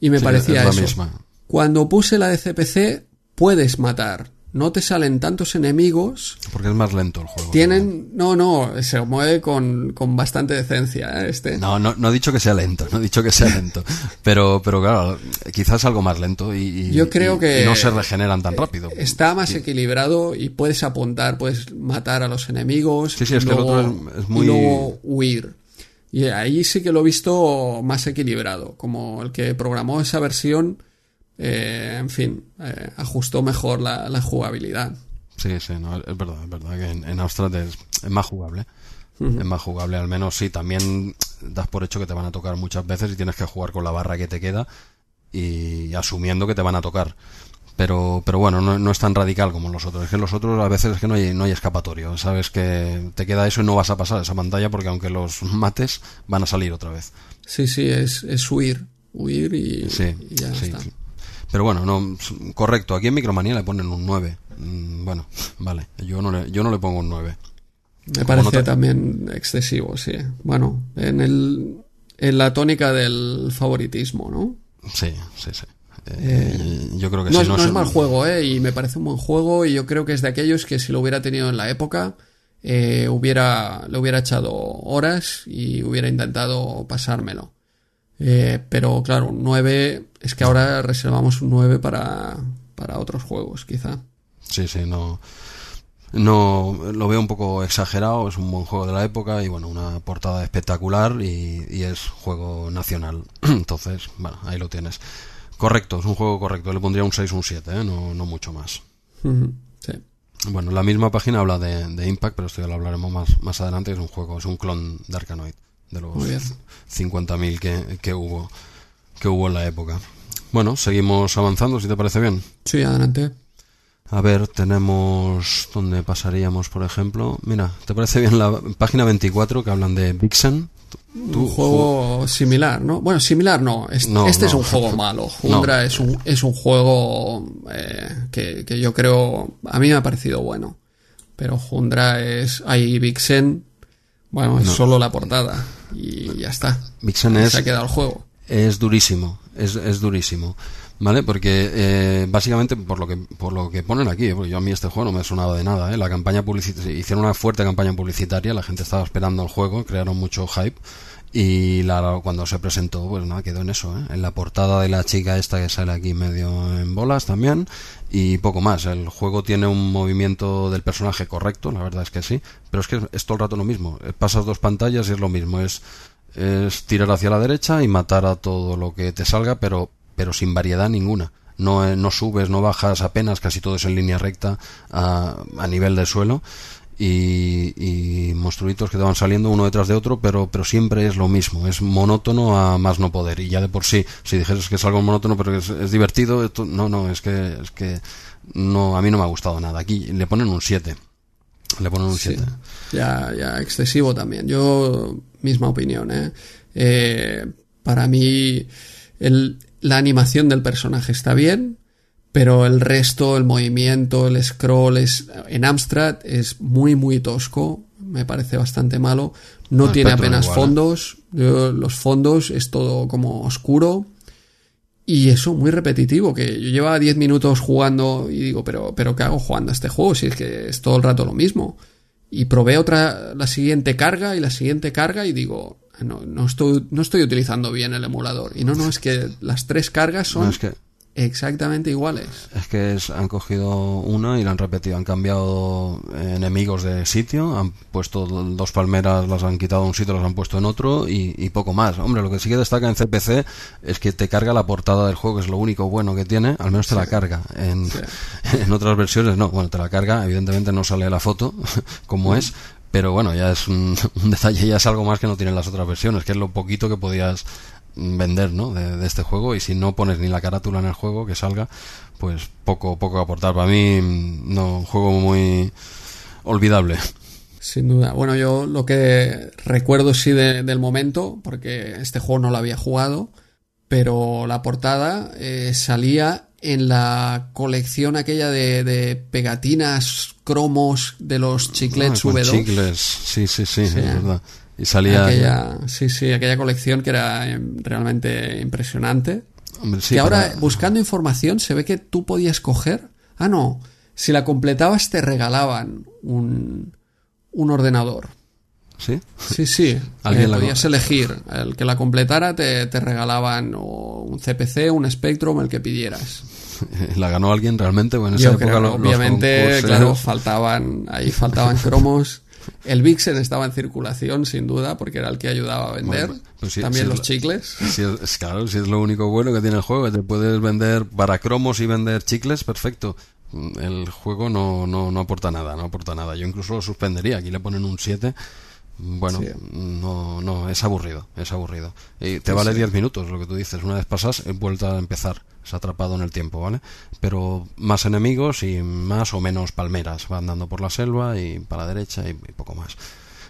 Speaker 1: Y me parecía
Speaker 2: es la
Speaker 1: eso.
Speaker 2: misma.
Speaker 1: Cuando puse la de CPC, puedes matar. No te salen tantos enemigos.
Speaker 2: Porque es más lento el juego.
Speaker 1: Tienen, no, no, se mueve con, con bastante decencia, ¿eh? este.
Speaker 2: No, no, no he dicho que sea lento, [LAUGHS] no he dicho que sea lento. pero, pero claro, quizás algo más lento y,
Speaker 1: Yo creo
Speaker 2: y-
Speaker 1: que
Speaker 2: y no se regeneran tan rápido.
Speaker 1: Está más equilibrado y puedes apuntar, puedes matar a los enemigos.
Speaker 2: Sí, sí, es que el otro es- es muy-
Speaker 1: Y luego huir. Y ahí sí que lo he visto más equilibrado. Como el que programó esa versión, eh, en fin, eh, ajustó mejor la, la jugabilidad.
Speaker 2: Sí, sí, no, es verdad, es verdad que en, en Amstrad es, es más jugable. Es más jugable, al menos sí, también das por hecho que te van a tocar muchas veces y tienes que jugar con la barra que te queda y asumiendo que te van a tocar. Pero, pero bueno, no, no es tan radical como los otros. Es que los otros a veces es que no hay, no hay escapatorio. Sabes que te queda eso y no vas a pasar esa pantalla porque aunque los mates van a salir otra vez.
Speaker 1: Sí, sí, es, es huir. Huir y,
Speaker 2: Sí,
Speaker 1: y ya
Speaker 2: sí.
Speaker 1: está.
Speaker 2: Pero bueno, no, correcto. Aquí en Micromanía le ponen un 9. Mm, Bueno, vale. Yo no le, yo no le pongo un 9.
Speaker 1: Me parece
Speaker 2: nota-
Speaker 1: también excesivo, sí. Bueno, en, el, en la tónica del favoritismo, ¿no?
Speaker 2: Sí, sí, sí. Eh, yo creo que
Speaker 1: No,
Speaker 2: sí.
Speaker 1: es, no
Speaker 2: sé-
Speaker 1: es mal juego, ¿eh? Y me parece un buen juego y yo creo que es de aquellos que si lo hubiera tenido en la época, eh, hubiera, le hubiera echado horas y hubiera intentado pasármelo. Eh, pero claro, un 9, es que ahora reservamos un 9 para, para otros juegos, quizá.
Speaker 2: Sí, sí, no. No, lo veo un poco exagerado, es un buen juego de la época y bueno, una portada espectacular y, y es juego nacional. [CLEARS THROAT] Entonces, bueno, ahí lo tienes. Correcto, es un juego correcto, le pondría un 6 un 7, ¿eh? no, no mucho más.
Speaker 1: Sí.
Speaker 2: Bueno, la misma página habla de, de Impact, pero esto ya lo hablaremos más, más adelante. Es un juego, es un clon de Arkanoid, de los
Speaker 1: Muy bien.
Speaker 2: 50.000 que, que hubo que hubo en la época. Bueno, seguimos avanzando, si te parece bien.
Speaker 1: Sí, adelante.
Speaker 2: A ver, tenemos dónde pasaríamos, por ejemplo. Mira, ¿te parece bien la página 24 que hablan de Vixen?
Speaker 1: un juego similar, ¿no? Bueno, similar no. Es-
Speaker 2: No,
Speaker 1: este es un juego [LAUGHS] malo. Jundra
Speaker 2: No.
Speaker 1: es, un, es un juego eh, que, que yo creo. A mí me ha parecido bueno. Pero Jundra es. Hay Vixen. Bueno, es
Speaker 2: No.
Speaker 1: solo la portada. Y ya está.
Speaker 2: Vixen es,
Speaker 1: Se ha quedado el juego.
Speaker 2: es durísimo, es, es durísimo. ¿Vale? Porque eh, básicamente por lo que por lo que ponen aquí, porque yo a mí este juego no me sonaba de nada, ¿eh? La campaña publicitaria, hicieron una fuerte campaña publicitaria, la gente estaba esperando el juego, crearon mucho hype y la, cuando se presentó, pues nada, quedó en eso, ¿eh? En la portada de la chica esta que sale aquí medio en bolas también y poco más. El juego tiene un movimiento del personaje correcto, la verdad es que sí, pero es que es, todo el rato lo mismo. Pasas dos pantallas y es lo mismo, es es tirar hacia la derecha y matar a todo lo que te salga, pero, pero sin variedad ninguna. No, eh, no subes, no bajas apenas, casi todo es en línea recta a, a nivel del suelo. Y, y monstruitos que te van saliendo uno detrás de otro, pero, pero siempre es lo mismo, es monótono a más no poder. Y ya de por sí, si dijeras que es algo monótono, pero que es, es divertido, esto, no, no, es que, es que no, a mí no me ha gustado nada. Aquí le ponen un 7. Le ponen un
Speaker 1: Sí.
Speaker 2: 7.
Speaker 1: Ya, ya excesivo también. Yo, misma opinión, ¿eh? Eh, para mí, el, la animación del personaje está bien, pero el resto, el movimiento, el scroll, es, en Amstrad es muy, muy tosco. Me parece bastante malo. No
Speaker 2: Ah,
Speaker 1: tiene apenas
Speaker 2: igual, ¿eh?
Speaker 1: fondos. Yo- los fondos es todo como oscuro. Y eso, muy repetitivo, que yo llevaba 10 minutos jugando y digo, pero, pero ¿qué hago jugando a este juego? Si es que es todo el rato lo mismo. Y probé otra, la siguiente carga y la siguiente carga y digo, "Ah, no, no estoy, no estoy utilizando bien el emulador. Y no, no, es que las tres cargas son
Speaker 2: No, es que
Speaker 1: exactamente iguales.
Speaker 2: Es que es- han cogido una y la han repetido. Han cambiado enemigos de sitio, han puesto do- dos palmeras, las han quitado de un sitio, las han puesto en otro y, y poco más. Hombre, lo que sí que destaca en CPC es que te carga la portada del juego, que es lo único bueno que tiene. Al menos te la carga. En, [LAUGHS] en otras versiones no. Bueno, te la carga, evidentemente no sale la foto [LAUGHS] como es. Pero bueno, ya es un, [LAUGHS] un detalle, ya es algo más que no tienen las otras versiones, que es lo poquito que podías vender ¿no? de, de este juego y si no pones ni la carátula en el juego que salga pues poco poco aportar para mí mm, no un juego muy olvidable
Speaker 1: Sin duda. Bueno, yo lo que recuerdo sí de- del momento, porque este juego no lo había jugado, pero la portada eh, salía en la colección aquella de, de pegatinas cromos de los chiclets
Speaker 2: Ah, con
Speaker 1: V2.
Speaker 2: chicles sí sí sí,
Speaker 1: Sí.
Speaker 2: es verdad y salía
Speaker 1: Aquella, sí, sí, aquella colección que era eh, realmente impresionante.
Speaker 2: hombre, sí,
Speaker 1: que ahora, buscando información, se ve que tú podías coger. Ah, no. si la completabas te regalaban un, un ordenador.
Speaker 2: ¿Sí?
Speaker 1: Sí, sí. [LAUGHS]
Speaker 2: Alguien
Speaker 1: Eh,
Speaker 2: la-
Speaker 1: podías elegir. El que la completara te, te regalaban o un CPC, un Spectrum, el que pidieras. [LAUGHS]
Speaker 2: ¿La ganó alguien realmente? Bueno, en esa
Speaker 1: Yo
Speaker 2: época
Speaker 1: creo,
Speaker 2: lo- los
Speaker 1: obviamente, claro, faltaban, ahí faltaban cromos. El Vixen estaba en circulación, sin duda, porque era el que ayudaba a vender.
Speaker 2: Bueno, pues sí,
Speaker 1: También los chicles.
Speaker 2: Si es, es claro, si es lo único bueno que tiene el juego, que te puedes vender para cromos y vender chicles, perfecto. El juego no, no, no aporta nada, no aporta nada. Yo incluso lo suspendería. Aquí le ponen un 7. Bueno,
Speaker 1: Sí.
Speaker 2: no, no, es aburrido, es aburrido. Y te vale 10 minutos, lo que tú dices. Una vez pasas, he vuelto a empezar. Se ha atrapado en el tiempo, ¿vale? Pero más enemigos y más o menos palmeras. Va andando por la selva y para la derecha y, y poco más.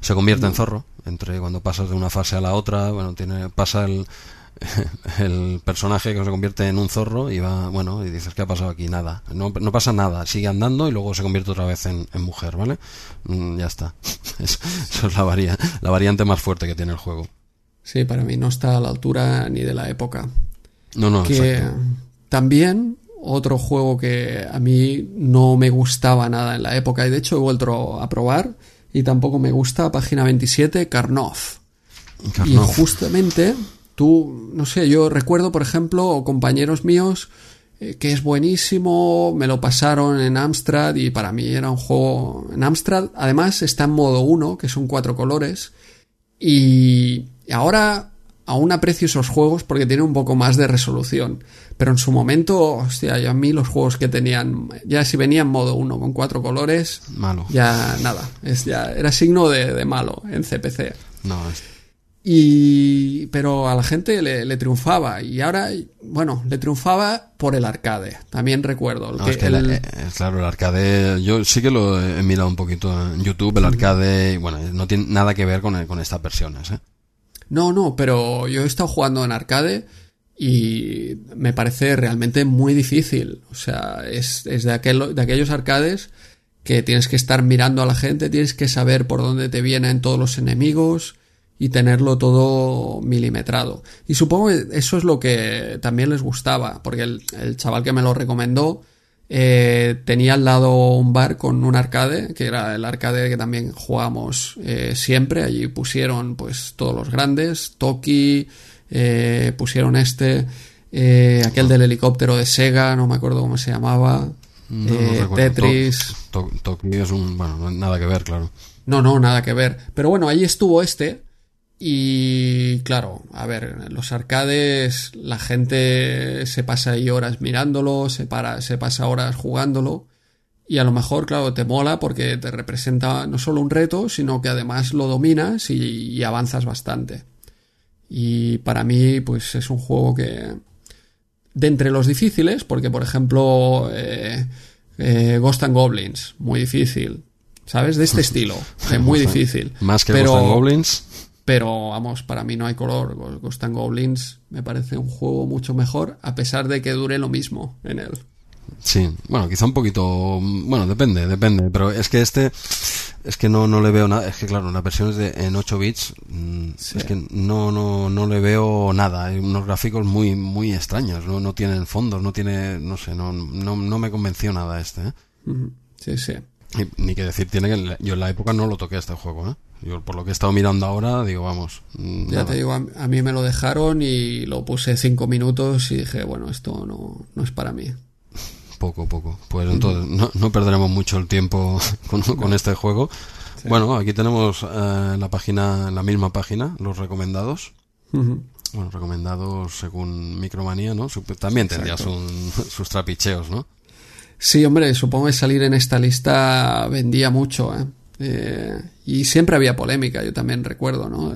Speaker 2: Se convierte en zorro. Entre cuando pasas de una fase a la otra, bueno, tiene, pasa el, [LAUGHS] el personaje que se convierte en un zorro y va, bueno, y dices, ¿qué ha pasado aquí? Nada. No, no pasa nada. Sigue andando y luego se convierte otra vez en, en mujer, ¿vale? Mm, ya está. [LAUGHS] Es- Eso es la, varia- la variante más fuerte que tiene el juego.
Speaker 1: Sí, para mí no está a la altura ni de la época.
Speaker 2: No, no,
Speaker 1: que
Speaker 2: exacto.
Speaker 1: también otro juego que a mí no me gustaba nada en la época y de hecho he vuelto a probar y tampoco me gusta página 27 Karnov
Speaker 2: Karnov.
Speaker 1: y justamente tú no sé yo recuerdo por ejemplo compañeros míos eh, que es buenísimo me lo pasaron en Amstrad y para mí era un juego en Amstrad además está en modo 1 que son cuatro colores y ahora aún aprecio esos juegos porque tienen un poco más de resolución. Pero en su momento, hostia, yo a mí los juegos que tenían, ya si venía en modo 1 con cuatro colores,
Speaker 2: Malo.
Speaker 1: ya nada, es ya era signo de, de malo en CPC.
Speaker 2: No, es-
Speaker 1: Y pero a la gente le, le triunfaba y ahora, bueno, le triunfaba por el arcade. También recuerdo
Speaker 2: no,
Speaker 1: que
Speaker 2: es que
Speaker 1: el-
Speaker 2: el- eh, claro, el arcade, yo sí que lo he mirado un poquito en YouTube, el arcade, bueno, no tiene nada que ver con, con estas versiones, ¿eh?
Speaker 1: No, no, pero yo he estado jugando en arcade y me parece realmente muy difícil. O sea, es, es de, aquel, de aquellos arcades que tienes que estar mirando a la gente, tienes que saber por dónde te vienen todos los enemigos y tenerlo todo milimetrado. Y supongo que eso es lo que también les gustaba, porque el, el chaval que me lo recomendó eh, tenía al lado un bar con un arcade, que era el arcade que también jugamos eh, siempre. Allí pusieron pues todos los grandes, Toki, eh, pusieron este, aquel del helicóptero de Sega, no me acuerdo cómo se llamaba,
Speaker 2: No, no recuerdo.
Speaker 1: Tetris.
Speaker 2: To- to- Toki es un, bueno, no hay nada que ver, claro.
Speaker 1: No, no, nada que ver. Pero bueno, ahí estuvo este. Y claro, a ver, los arcades la gente se pasa ahí horas mirándolo, se, para, se pasa horas jugándolo. Y a lo mejor, claro, te mola porque te representa no solo un reto, sino que además lo dominas y, y avanzas bastante. Y para mí, pues es un juego que... De entre los difíciles, porque por ejemplo, eh, eh, Ghost and Goblins, muy difícil. ¿Sabes? De este [LAUGHS] estilo. eh, muy difícil.
Speaker 2: Más que
Speaker 1: Pero-
Speaker 2: Ghost and Goblins,
Speaker 1: Pero vamos, para mí no hay color. Ghost and Goblins me parece un juego mucho mejor, a pesar de que dure lo mismo en él.
Speaker 2: sí. Bueno, quizá un poquito, bueno, depende, depende, pero es que este, es que no, no le veo nada, es que claro, las versiones de, en 8 bits, mm,
Speaker 1: Sí.
Speaker 2: es que no, no, no le veo nada, hay unos gráficos muy, muy extraños, no, no tienen fondos, no tiene, no sé, no, no, no me convenció nada este, ¿eh?
Speaker 1: Sí, sí.
Speaker 2: Y ni que decir tiene que yo en la época no lo toqué este juego, ¿eh? Yo por lo que he estado mirando ahora, digo, vamos. mm,
Speaker 1: Ya te digo, a, a mí me lo dejaron y lo puse cinco minutos y dije, bueno, esto no, no es para mí.
Speaker 2: Poco, poco. Pues entonces no, no perderemos mucho el tiempo [LAUGHS] con, con este juego.
Speaker 1: Sí.
Speaker 2: Bueno, aquí tenemos eh, la página, la misma página, los recomendados. Bueno, recomendados según Micromanía, ¿no? También tendrías
Speaker 1: Exacto.
Speaker 2: un- [LAUGHS] sus trapicheos, ¿no?
Speaker 1: Sí, hombre, supongo que salir en esta lista vendía mucho, ¿eh? Eh, y siempre había polémica, yo también recuerdo, ¿no?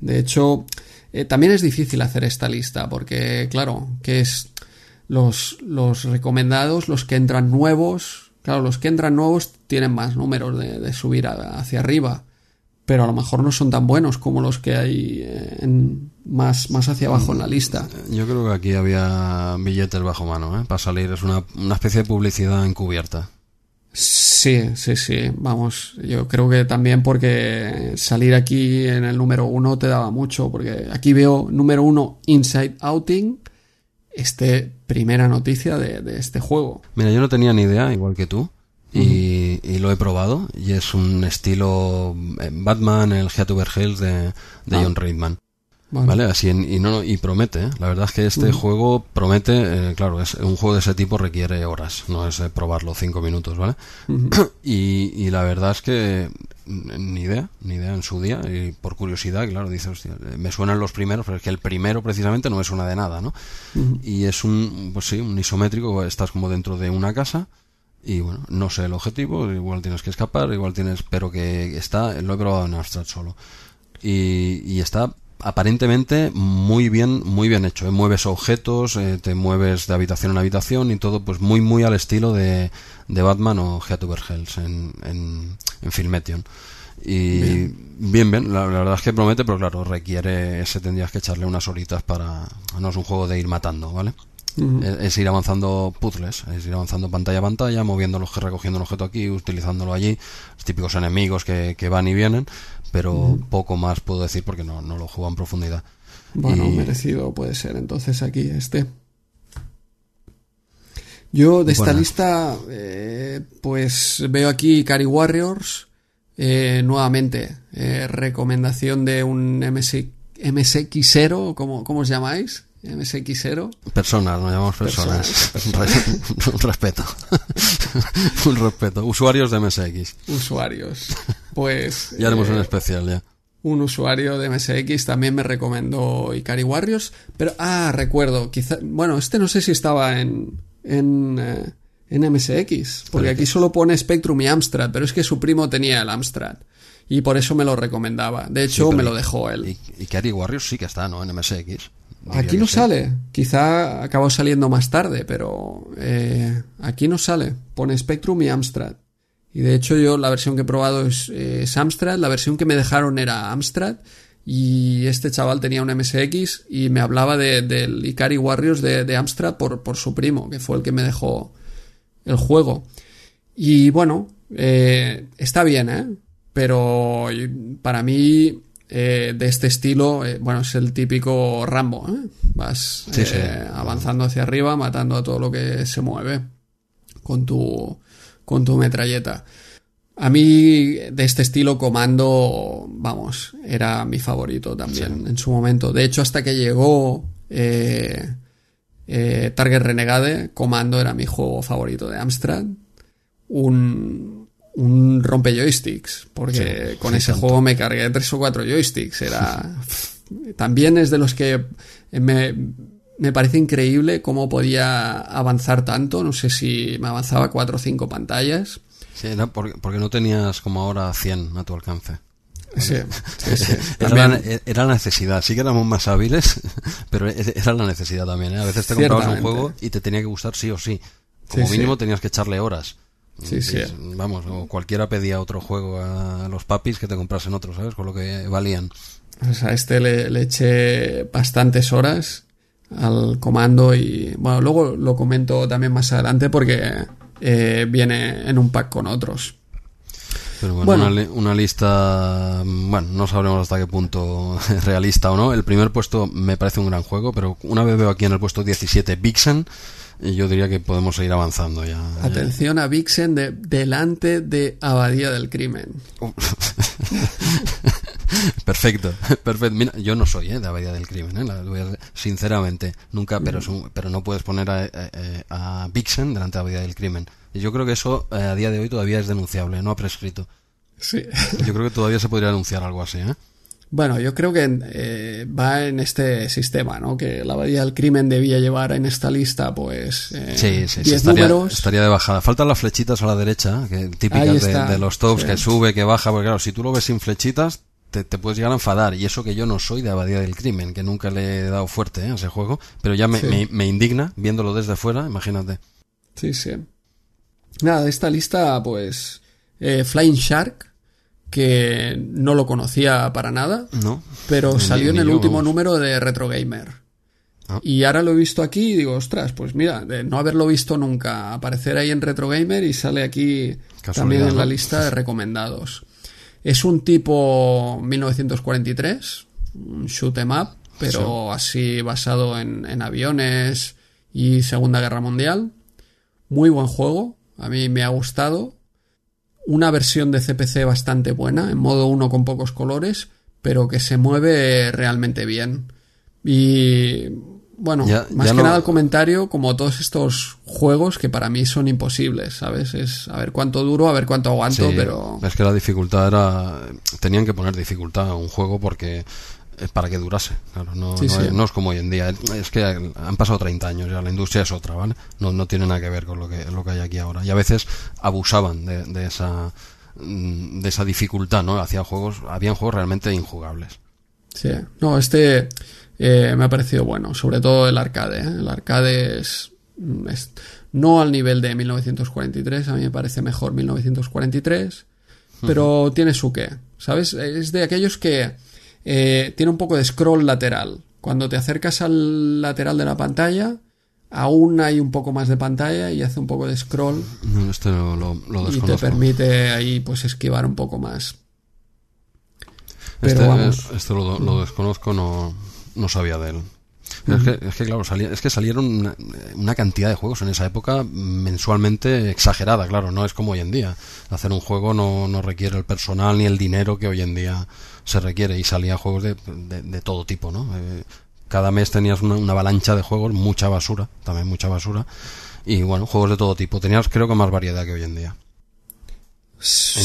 Speaker 1: De hecho, eh, también es difícil hacer esta lista, porque, claro, que es los, los recomendados, los que entran nuevos, claro, los que entran nuevos tienen más números de, subir hacia arriba, pero a lo mejor no son tan buenos como los que hay eh, en, más, más hacia abajo en la lista.
Speaker 2: Yo creo que aquí había billetes bajo mano, ¿eh? Para salir es una, una especie de publicidad encubierta.
Speaker 1: Sí, sí, sí. Vamos, yo creo que también porque salir aquí en el número uno te daba mucho, porque aquí veo número uno Inside Outing, este primera noticia de, de este juego.
Speaker 2: Mira, yo no tenía ni idea, igual que tú, y, y lo he probado y es un estilo eh, Batman, el Heat Over Hills de, de
Speaker 1: Ah.
Speaker 2: John Reitman.
Speaker 1: Vale.
Speaker 2: ¿Vale? Así en- y no y promete, ¿eh? la verdad es que este juego promete, eh, claro, es un juego de ese tipo requiere horas, no es eh, probarlo cinco minutos, ¿vale? [COUGHS] y, y la verdad es que mm, ni idea, ni idea en su día, y por curiosidad, claro, dice, hostia, eh, me suenan los primeros, pero es que el primero precisamente no me suena de nada, ¿no? Y es un, pues sí, un isométrico, estás como dentro de una casa, y bueno, no sé el objetivo, igual tienes que escapar, igual tienes, pero que está, lo he probado en Amstrad solo. Y, y está aparentemente muy bien, muy bien hecho. ¿eh? Mueves objetos, eh, te mueves de habitación en habitación y todo, pues muy, muy al estilo de, de Batman o Heat Over Hells en, en, en Filmation. Y bien, bien, la, la verdad es que promete, pero claro, requiere, ese tendrías que echarle unas horitas para, no es un juego de ir matando, ¿vale? Es ir avanzando puzzles, es ir avanzando pantalla a pantalla, moviendo los recogiendo un objeto aquí, utilizándolo allí, los típicos enemigos que, que van y vienen, pero poco más puedo decir porque no, no lo juego en profundidad.
Speaker 1: Bueno,
Speaker 2: Y-
Speaker 1: merecido puede ser entonces aquí este. Yo de esta
Speaker 2: Bueno.
Speaker 1: lista, eh, pues veo aquí Cari Warriors, eh, nuevamente, eh, recomendación de un MS, MSX0, ¿cómo, ¿cómo os llamáis? MSX0.
Speaker 2: Personas, nos llamamos personas. [LAUGHS] un respeto. [LAUGHS] un respeto. Usuarios de MSX.
Speaker 1: Usuarios. Pues
Speaker 2: Ya haremos
Speaker 1: eh,
Speaker 2: un especial ya.
Speaker 1: un usuario de MSX también me recomendó Ikari Warriors, pero ah, recuerdo, quizá, bueno, este no sé si estaba en en, eh, en MSX, porque aquí solo pone Spectrum y Amstrad, pero es que su primo tenía el Amstrad y por eso me lo recomendaba. De hecho, me lo dejó él.
Speaker 2: Y, Cari Warriors sí que está, ¿no? En MSX.
Speaker 1: Aquí no sale, quizá acabó saliendo más tarde, pero eh, aquí no sale. Pone Spectrum y Amstrad. Y de hecho yo la versión que he probado es, eh, es Amstrad, la versión que me dejaron era Amstrad y este chaval tenía un MSX y me hablaba de- del Ikari Warriors de, de Amstrad por, por su primo, que fue el que me dejó el juego. Y bueno, eh, está bien, ¿eh? Pero para mí, eh, de este estilo, eh, bueno, es el típico Rambo, ¿eh? Vas
Speaker 2: Sí,
Speaker 1: eh,
Speaker 2: sí.
Speaker 1: avanzando hacia arriba, matando a todo lo que se mueve con tu, con tu metralleta. A mí, de este estilo, Comando, vamos, era mi favorito también en su momento. De hecho, hasta que llegó eh, eh, Target Renegade, Comando era mi juego favorito de Amstrad. Un, un rompe joysticks, porque
Speaker 2: Sí,
Speaker 1: con
Speaker 2: sí,
Speaker 1: ese
Speaker 2: tanto.
Speaker 1: juego me cargué tres o cuatro joysticks. Era. [LAUGHS] También es de los que me, me parece increíble cómo podía avanzar tanto. No sé si me avanzaba cuatro o cinco pantallas.
Speaker 2: Sí, era porque, porque no tenías como ahora 100 a tu alcance.
Speaker 1: Sí, sí, sí. [LAUGHS]
Speaker 2: Era
Speaker 1: También-
Speaker 2: la, era la necesidad. Sí que éramos más hábiles, [LAUGHS] pero e- era la necesidad también. ¿eh? A veces te comprabas un juego y te tenía que gustar sí o sí. Como mínimo tenías que echarle horas.
Speaker 1: Sí, sí.
Speaker 2: Vamos, o cualquiera pedía otro juego a los papis que te comprasen otro, ¿sabes? Con lo que valían.
Speaker 1: O sea, a este le, le eché bastantes horas al comando y bueno, luego lo comento también más adelante porque eh, viene en un pack con otros.
Speaker 2: Pero bueno,
Speaker 1: Bueno.
Speaker 2: Una, li- una lista, mm, bueno, no sabremos hasta qué punto es [LAUGHS] realista o no. El primer puesto me parece un gran juego, pero una vez veo aquí en el puesto 17 Vixen, y yo diría que podemos seguir avanzando ya.
Speaker 1: Atención a Vixen de, delante de Abadía del Crimen. [LAUGHS] [LAUGHS]
Speaker 2: Perfecto, [LAUGHS] perfecto. Mira, yo no soy ¿eh? de Abadía del Crimen, ¿eh? La sinceramente, nunca, pero, es un- pero no puedes poner a, a, a Vixen delante de Abadía del Crimen. Y yo creo que eso eh, a día de hoy todavía es denunciable, no ha prescrito.
Speaker 1: Sí. [LAUGHS]
Speaker 2: Yo creo que todavía se podría denunciar algo así, ¿eh?
Speaker 1: Bueno, yo creo que eh, va en este sistema, ¿no? Que la Abadía del Crimen debía llevar en esta lista, pues, eh,
Speaker 2: Sí, sí, sí,
Speaker 1: 10
Speaker 2: estaría,
Speaker 1: números.
Speaker 2: estaría de bajada. Faltan las flechitas a la derecha, que típicas de, de los tops, que sube, que baja, porque claro, si tú lo ves sin flechitas, te, te puedes llegar a enfadar. Y eso que yo no soy de Abadía del Crimen, que nunca le he dado fuerte ¿eh? a ese juego, pero ya me,
Speaker 1: Sí.
Speaker 2: me, me indigna viéndolo desde fuera, imagínate.
Speaker 1: Sí, sí. Nada, de esta lista, pues, eh, Flying Shark, que no lo conocía para nada,
Speaker 2: ¿No?
Speaker 1: pero
Speaker 2: Ni-
Speaker 1: salió en el
Speaker 2: yo,
Speaker 1: último
Speaker 2: vamos.
Speaker 1: número de Retro Gamer.
Speaker 2: Ah.
Speaker 1: Y ahora lo he visto aquí y digo, ostras, pues mira, de no haberlo visto nunca, aparecer ahí en Retro Gamer y sale aquí
Speaker 2: Casualidad,
Speaker 1: también en la
Speaker 2: ¿no?
Speaker 1: lista de [LAUGHS] recomendados. Es un tipo 1943, un shoot 'em up, pero así basado en, en aviones y Segunda Guerra Mundial. Muy buen juego, a mí me ha gustado. una versión de CPC bastante buena, en modo 1 con pocos colores, pero que se mueve realmente bien. Y bueno, más que nada el comentario, como todos estos juegos que para mí son imposibles, ¿sabes? Es a ver cuánto duro, a ver cuánto aguanto, pero...
Speaker 2: Es que la dificultad era... Tenían que poner dificultad a un juego porque para que durase. Claro, no, no, es como hoy en día. Es que han pasado 30 años, ya la industria es otra, ¿vale? No, no tiene nada que ver con lo que, lo que hay aquí ahora. Y a veces abusaban de, de esa mm, de esa dificultad, ¿no? Hacía juegos, habían juegos realmente injugables.
Speaker 1: Sí, no, este eh, me ha parecido bueno, sobre todo el arcade. ¿eh? El arcade es, no al nivel de 1943, a mí me parece mejor 1943, pero tiene su qué, ¿sabes? Es de aquellos que eh, tiene un poco de scroll lateral. Cuando te acercas al lateral de la pantalla, aún hay un poco más de pantalla y hace un poco de scroll.
Speaker 2: este lo,
Speaker 1: y te permite ahí pues esquivar un poco más.
Speaker 2: Pero este, este lo, desconozco, no, no sabía de él. es, que, es, que, claro, es que salieron una, cantidad de juegos en esa época mensualmente exagerada, claro, no es como hoy en día. Hacer un juego no, no requiere el personal ni el dinero que hoy en día se requiere y salían juegos de, de, todo tipo, ¿no? Eh, cada mes tenías una, avalancha de juegos, mucha basura, también mucha basura, y bueno, juegos de todo tipo. Tenías creo que más variedad que hoy en día.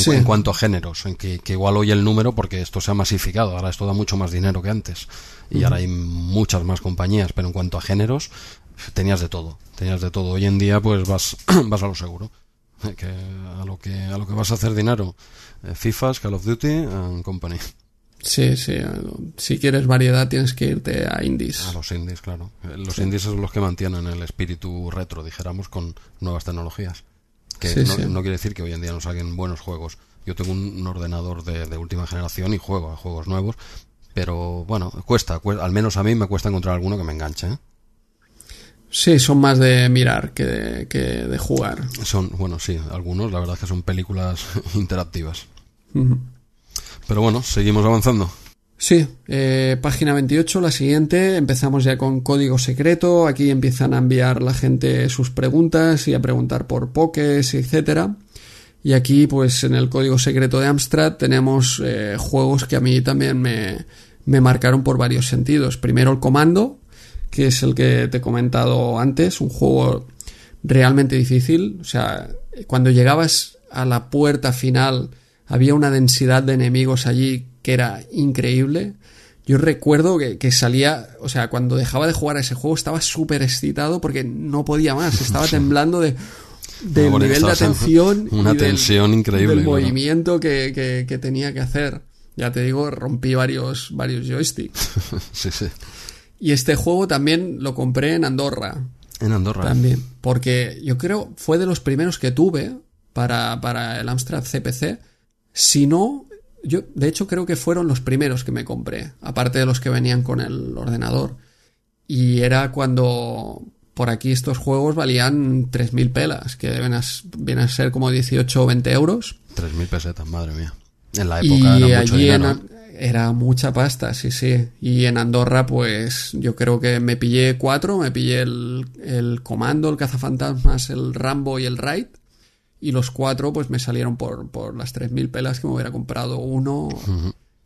Speaker 2: En, cuanto a géneros, en que, igual hoy el número, porque esto se ha masificado, ahora esto da mucho más dinero que antes, y ahora hay muchas más compañías, pero en cuanto a géneros, tenías de todo, tenías de todo. Hoy en día, pues vas, [CLEARS THROAT] vas a lo seguro, que a lo que a lo que vas a hacer dinero, eh, FIFA, Call of Duty and Company.
Speaker 1: Sí, sí. Si quieres variedad tienes que irte a indies.
Speaker 2: A los indies, claro. Los indies son los que mantienen el espíritu retro, dijéramos, con nuevas tecnologías. Que no, no, quiere decir que hoy en día no salgan buenos juegos. Yo tengo un ordenador de, última generación y juego a juegos nuevos, pero bueno, cuesta, al menos a mí me cuesta encontrar alguno que me enganche. ¿eh?
Speaker 1: Sí, son más de mirar que de, que de jugar.
Speaker 2: Son, bueno, sí, algunos, la verdad es que son películas [LAUGHS] interactivas. Pero bueno, seguimos avanzando.
Speaker 1: Sí, eh, página 28, la siguiente, empezamos ya con código secreto, aquí empiezan a enviar la gente sus preguntas y a preguntar por pokés, etcétera. Y aquí, pues en el código secreto de Amstrad tenemos eh, juegos que a mí también me, me marcaron por varios sentidos. Primero el comando, que es el que te he comentado antes, un juego realmente difícil. O sea, cuando llegabas a la puerta final había una densidad de enemigos allí que era increíble. Yo recuerdo que, salía, o sea, cuando dejaba de jugar a ese juego estaba súper excitado porque no podía más, [LAUGHS] estaba temblando de del nivel de atención
Speaker 2: una tensión increíble
Speaker 1: del movimiento que, que, tenía que hacer. Ya te digo rompí varios varios joysticks. [LAUGHS]
Speaker 2: Sí sí.
Speaker 1: Y este juego también lo compré en Andorra.
Speaker 2: En Andorra.
Speaker 1: También porque yo creo fue de los primeros que tuve para, para el Amstrad CPC si no, yo de hecho creo que fueron los primeros que me compré, aparte de los que venían con el ordenador. Y era cuando por aquí estos juegos valían 3.000 pelas, que deben vienen a ser como 18 o 20 euros.
Speaker 2: 3.000 pesetas, madre mía. En la época era mucho dinero.
Speaker 1: era mucha pasta, sí, sí. Y en Andorra, pues yo creo que me pillé cuatro, me pillé el, el Comando, el Cazafantasmas, el Rambo y el Raid y los cuatro pues me salieron por, por las 3.000 pelas que me hubiera comprado uno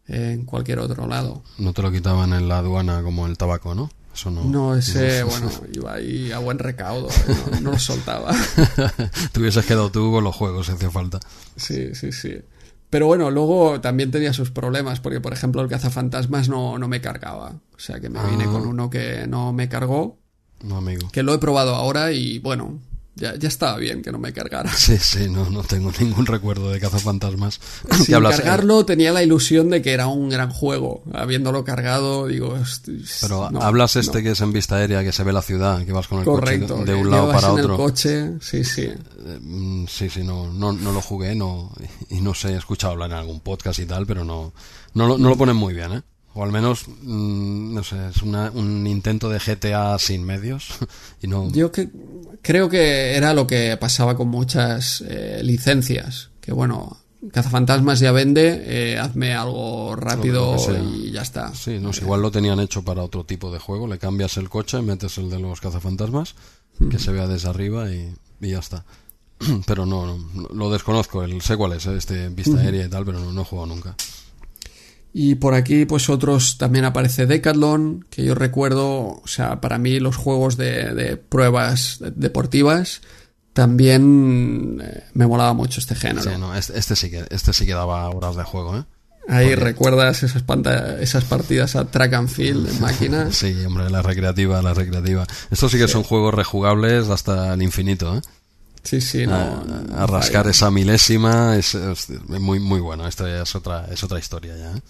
Speaker 1: en cualquier otro lado.
Speaker 2: No te lo quitaban en la aduana como el tabaco, ¿no?
Speaker 1: Eso no, no, ese, bueno, [LAUGHS] iba ahí a buen recaudo, ¿eh? no, lo soltaba. [LAUGHS]
Speaker 2: te hubieses quedado tú con los juegos, si hacía falta.
Speaker 1: Sí, sí, sí. Pero bueno, luego también tenía sus problemas, porque por ejemplo el cazafantasmas no, no me cargaba. O sea que me vine ah. con uno que no me cargó.
Speaker 2: No, amigo.
Speaker 1: Que lo he probado ahora y bueno, ya, ya estaba bien que no me cargara.
Speaker 2: Sí, sí, no, no tengo ningún recuerdo de cazafantasmas.
Speaker 1: Sin cargarlo tenía la ilusión de que era un gran juego. Habiéndolo cargado, digo...
Speaker 2: Pero hablas este que es en vista aérea, que se ve la ciudad, que vas con el coche de un lado para otro.
Speaker 1: el coche, sí, sí.
Speaker 2: Eh, mm, sí, sí, no, no, no lo jugué no, y no sé, he escuchado hablar en algún podcast y tal, pero no, no, lo, no lo ponen muy bien, ¿eh? O al menos mm, no sé es un intento de GTA sin medios [LAUGHS] y no
Speaker 1: yo que creo que era lo que pasaba con muchas eh, licencias que bueno Cazafantasmas ya vende, eh, hazme algo rápido y ya está.
Speaker 2: Sí, no, igual lo tenían hecho para otro tipo de juego, le cambias el coche, metes el de los cazafantasmas, que se vea desde arriba y, y ya está. [CLEARS THROAT] pero no, no, lo desconozco. El, sé cuál es, ¿eh? este vista aérea y tal, pero no, no he jugado nunca.
Speaker 1: Y por aquí, pues otros también aparece Decathlon, que yo recuerdo, o sea, para mí los juegos de, de pruebas deportivas también eh, me molaba mucho este género.
Speaker 2: Sí, no, este, este sí que este sí que daba horas de juego, ¿eh?
Speaker 1: Ahí recuerdas esas, esas partidas a track and field en [LAUGHS] máquina.
Speaker 2: Sí, hombre, la recreativa, la recreativa. Estos sí que son juegos rejugables hasta el infinito, ¿eh?
Speaker 1: Sí, sí, no.
Speaker 2: A, a rascar esa milésima es, es, muy, muy bueno. Esto ya es otra, es otra historia ya. ¿eh?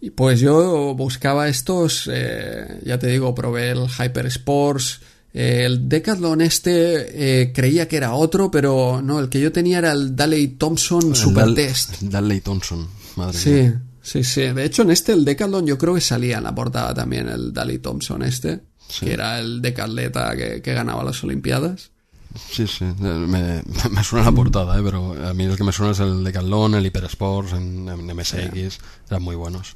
Speaker 1: Y pues yo buscaba estos, eh, ya te digo, probé el Hyper Sports. Eh, el Decathlon este eh, creía que era otro, pero no, el que yo tenía era el Daley Thompson Super
Speaker 2: Dal
Speaker 1: Test.
Speaker 2: Daley Thompson, madre
Speaker 1: Sí,
Speaker 2: mía.
Speaker 1: sí, sí. De hecho, en este, el Decathlon, yo creo que salía en la portada también el Daley Thompson este,
Speaker 2: Sí.
Speaker 1: que era el decatleta que, que ganaba las Olimpiadas.
Speaker 2: Sí, sí, me, [LAUGHS] me suena la portada, ¿eh? pero a mí el que me suena es el Decathlon, el Hyper Sports, en, en MSX, eran muy buenos.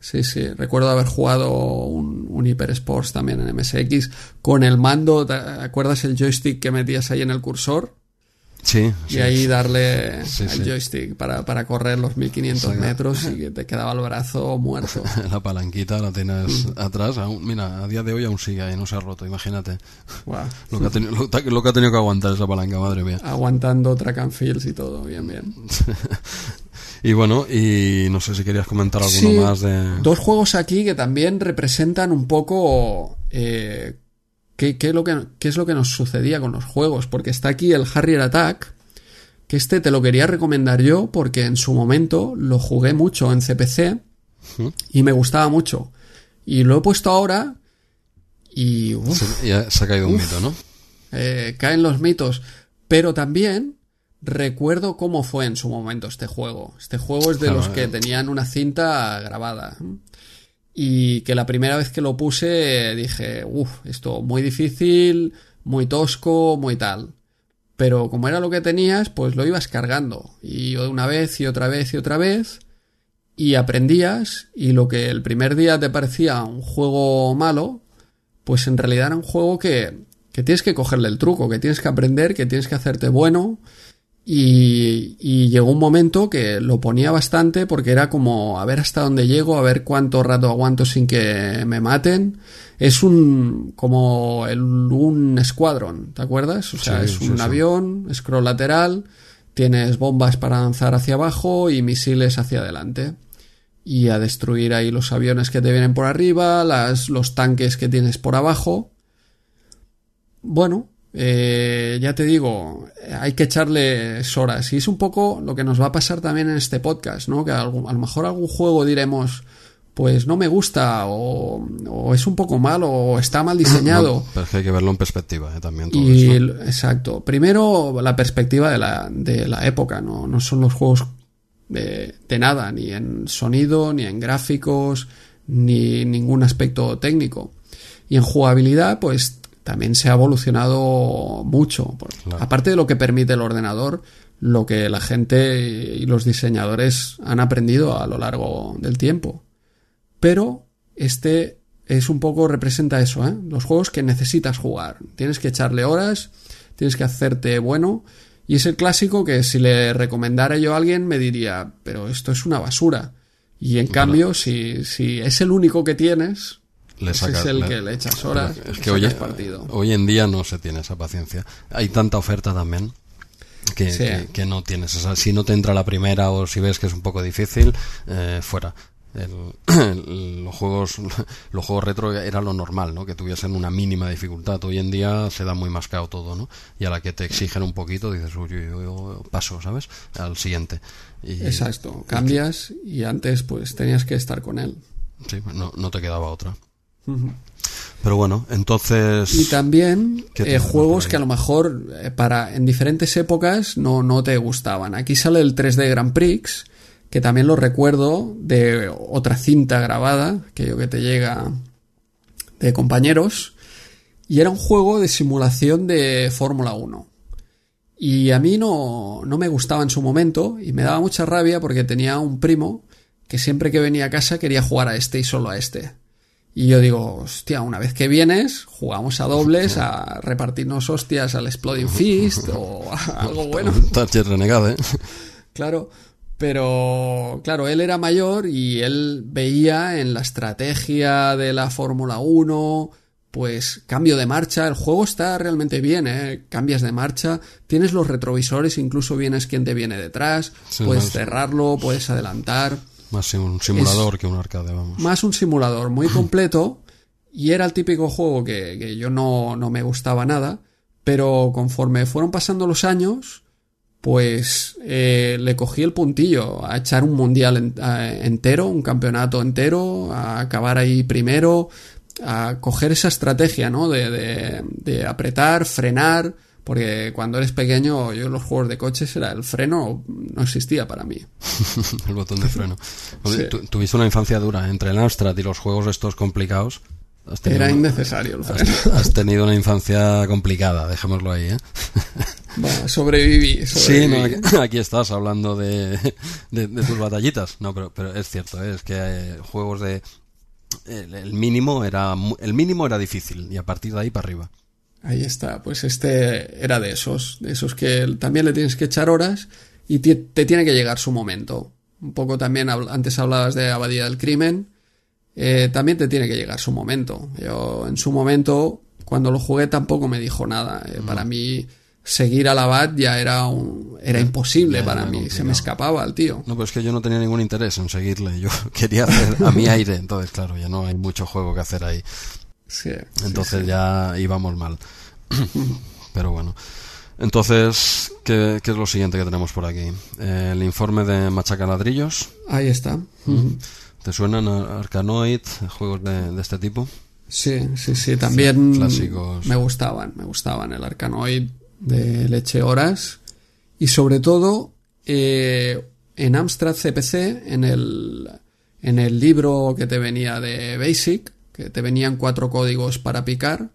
Speaker 1: Sí, sí, recuerdo haber jugado un, un Hyper Sports también en MSX con el mando, ¿te acuerdas el joystick que metías ahí en el cursor?
Speaker 2: Sí,
Speaker 1: Y
Speaker 2: sí.
Speaker 1: ahí darle
Speaker 2: Sí,
Speaker 1: al
Speaker 2: sí.
Speaker 1: joystick para, para correr los 1500
Speaker 2: Sí.
Speaker 1: metros y que te quedaba el brazo muerto. [LAUGHS]
Speaker 2: La palanquita la tienes
Speaker 1: Mm.
Speaker 2: atrás. Aún, mira, a día de hoy aún sigue ahí, no se ha roto, imagínate. Lo que, ha tenido, lo, lo que ha tenido que aguantar esa palanca, madre mía.
Speaker 1: Aguantando track and fields y todo, bien, bien. [LAUGHS]
Speaker 2: Y bueno, y no sé si querías comentar alguno
Speaker 1: Sí,
Speaker 2: más de...
Speaker 1: Dos juegos aquí que también representan un poco eh, qué, lo que, qué es lo que nos sucedía con los juegos. Porque está aquí el Harrier Attack, que este te lo quería recomendar yo porque en su momento lo jugué mucho en CPC y me gustaba mucho. Y lo he puesto ahora y uf,
Speaker 2: Se, ya se ha caído un mito, ¿no?
Speaker 1: eh, caen los mitos. Pero también recuerdo cómo fue en su momento este juego. Este juego es de
Speaker 2: Claro,
Speaker 1: los que tenían una cinta grabada. Y que la primera vez que lo puse dije, uff, esto muy difícil, muy tosco, muy tal. Pero como era lo que tenías, pues lo ibas cargando. Y una vez y otra vez y otra vez. Y aprendías. Y lo que el primer día te parecía un juego malo, pues en realidad era un juego que, que tienes que cogerle el truco, que tienes que aprender, que tienes que hacerte bueno. Y, y llegó un momento que lo ponía bastante porque era como a ver hasta dónde llego, a ver cuánto rato aguanto sin que me maten. Es un como el, un escuadrón, ¿te acuerdas? O sea,
Speaker 2: Sí,
Speaker 1: es
Speaker 2: sí,
Speaker 1: un
Speaker 2: sí.
Speaker 1: avión, scroll lateral, tienes bombas para lanzar hacia abajo y misiles hacia adelante. Y a destruir ahí los aviones que te vienen por arriba, las, los tanques que tienes por abajo. Bueno, eh, ya te digo, hay que echarle horas. Y es un poco lo que nos va a pasar también en este podcast, ¿no? Que a, lo mejor algún juego diremos, pues no me gusta, o, o es un poco malo, o está mal [CLEARS THROAT] diseñado.
Speaker 2: No, pero es que hay que verlo en perspectiva, ¿eh? También todo
Speaker 1: Y exacto. Primero, la perspectiva de la, de la época, ¿no? No son los juegos de, de nada, ni en sonido, ni en gráficos, ni ningún aspecto técnico. Y en jugabilidad, pues también se ha evolucionado mucho.
Speaker 2: Claro.
Speaker 1: Aparte de lo que permite el ordenador, lo que la gente y los diseñadores han aprendido a lo largo del tiempo. Pero este es un poco representa eso, ¿eh? Los juegos que necesitas jugar. Tienes que echarle horas, tienes que hacerte bueno. Y es el clásico que si le recomendara yo a alguien me diría, pero esto es una basura. Y en cambio, si, si es el único que tienes,
Speaker 2: Le
Speaker 1: ese
Speaker 2: sacas-
Speaker 1: es el
Speaker 2: le-
Speaker 1: que le echas horas,
Speaker 2: es que hoy,
Speaker 1: partido.
Speaker 2: hoy en día no se tiene esa paciencia. Hay tanta oferta también que,
Speaker 1: Sí.
Speaker 2: que, que no tienes esa. Si no te entra la primera o si ves que es un poco difícil, eh, fuera. El- el- los juegos los juegos retro era lo normal, ¿no? Que tuviesen una mínima dificultad. Hoy en día se da muy mascado todo, ¿no? Y a la que te exigen un poquito dices, uy, uy, uy, uy, paso, ¿sabes? Al siguiente. Y,
Speaker 1: Exacto, cambias y antes pues tenías que estar con él.
Speaker 2: Sí, no, no te quedaba otra. Pero bueno, entonces...
Speaker 1: Y también
Speaker 2: ¿Qué
Speaker 1: eh, juegos que a lo mejor eh, para en diferentes épocas no, no te gustaban. Aquí sale el 3D Grand Prix, que también lo recuerdo de otra cinta grabada, que yo que te llega de compañeros, y era un juego de simulación de Fórmula 1. Y a mí no, no me gustaba en su momento y me daba mucha rabia porque tenía un primo que siempre que venía a casa quería jugar a este y solo a este. Y yo digo, hostia, una vez que vienes, jugamos a dobles, a repartirnos hostias al Exploding Fist o [LAUGHS] algo bueno.
Speaker 2: Target renegado, ¿eh?
Speaker 1: Claro, pero claro, él era mayor y él veía en la estrategia de la Fórmula 1, pues cambio de marcha, el juego está realmente bien, ¿eh? cambias de marcha, tienes los retrovisores, incluso vienes quien te viene detrás, puedes cerrarlo, puedes adelantar.
Speaker 2: Más un simulador que un arcade, vamos.
Speaker 1: Más un simulador muy [CLEARS THROAT] completo. y era el típico juego que, yo no, no, me gustaba nada. Pero conforme fueron pasando los años, pues eh, le cogí el puntillo a echar un mundial entero, un campeonato entero, a acabar ahí primero, a coger esa estrategia, ¿no? De, de, de apretar, frenar porque cuando eres pequeño, yo en los juegos de coches era el freno, no existía para mí. [LAUGHS]
Speaker 2: el botón de freno. Tuviste una infancia dura entre el Amstrad y los juegos estos complicados.
Speaker 1: Era innecesario el freno.
Speaker 2: Has, tenido una infancia complicada, dejémoslo ahí, ¿eh? [LAUGHS]
Speaker 1: sobreviví,
Speaker 2: Sí, [LAUGHS] aquí, estás hablando de, tus batallitas. No, pero, pero es cierto, ¿eh? es que eh, juegos de... El, mínimo era el mínimo era difícil y a partir de ahí para arriba.
Speaker 1: Ahí está, pues este era de esos, de esos que también le tienes que echar horas y te, tiene que llegar su momento. Un poco también, antes hablabas de Abadía del Crimen, eh, también te tiene que llegar su momento. Yo en su momento, cuando lo jugué, tampoco me dijo nada. Eh, para mí, seguir al abad ya era un, era imposible para mí, se me escapaba el tío.
Speaker 2: No, pero es que yo no tenía ningún interés en seguirle, yo [LAUGHS] quería hacer a mi aire, entonces claro, ya no hay mucho juego que hacer ahí. Entonces ya íbamos mal. [COUGHS] Pero bueno. Entonces, ¿qué, es lo siguiente que tenemos por aquí? el informe de Machaca Ladrillos.
Speaker 1: Ahí está.
Speaker 2: ¿Te suenan Arcanoid, juegos de, este tipo?
Speaker 1: Sí, sí, sí. También clásicos. me gustaban, me gustaban el Arcanoid de Leche Horas. Y sobre todo, eh, en Amstrad CPC, en el, en el libro que te venía de Basic, que te venían cuatro códigos para picar.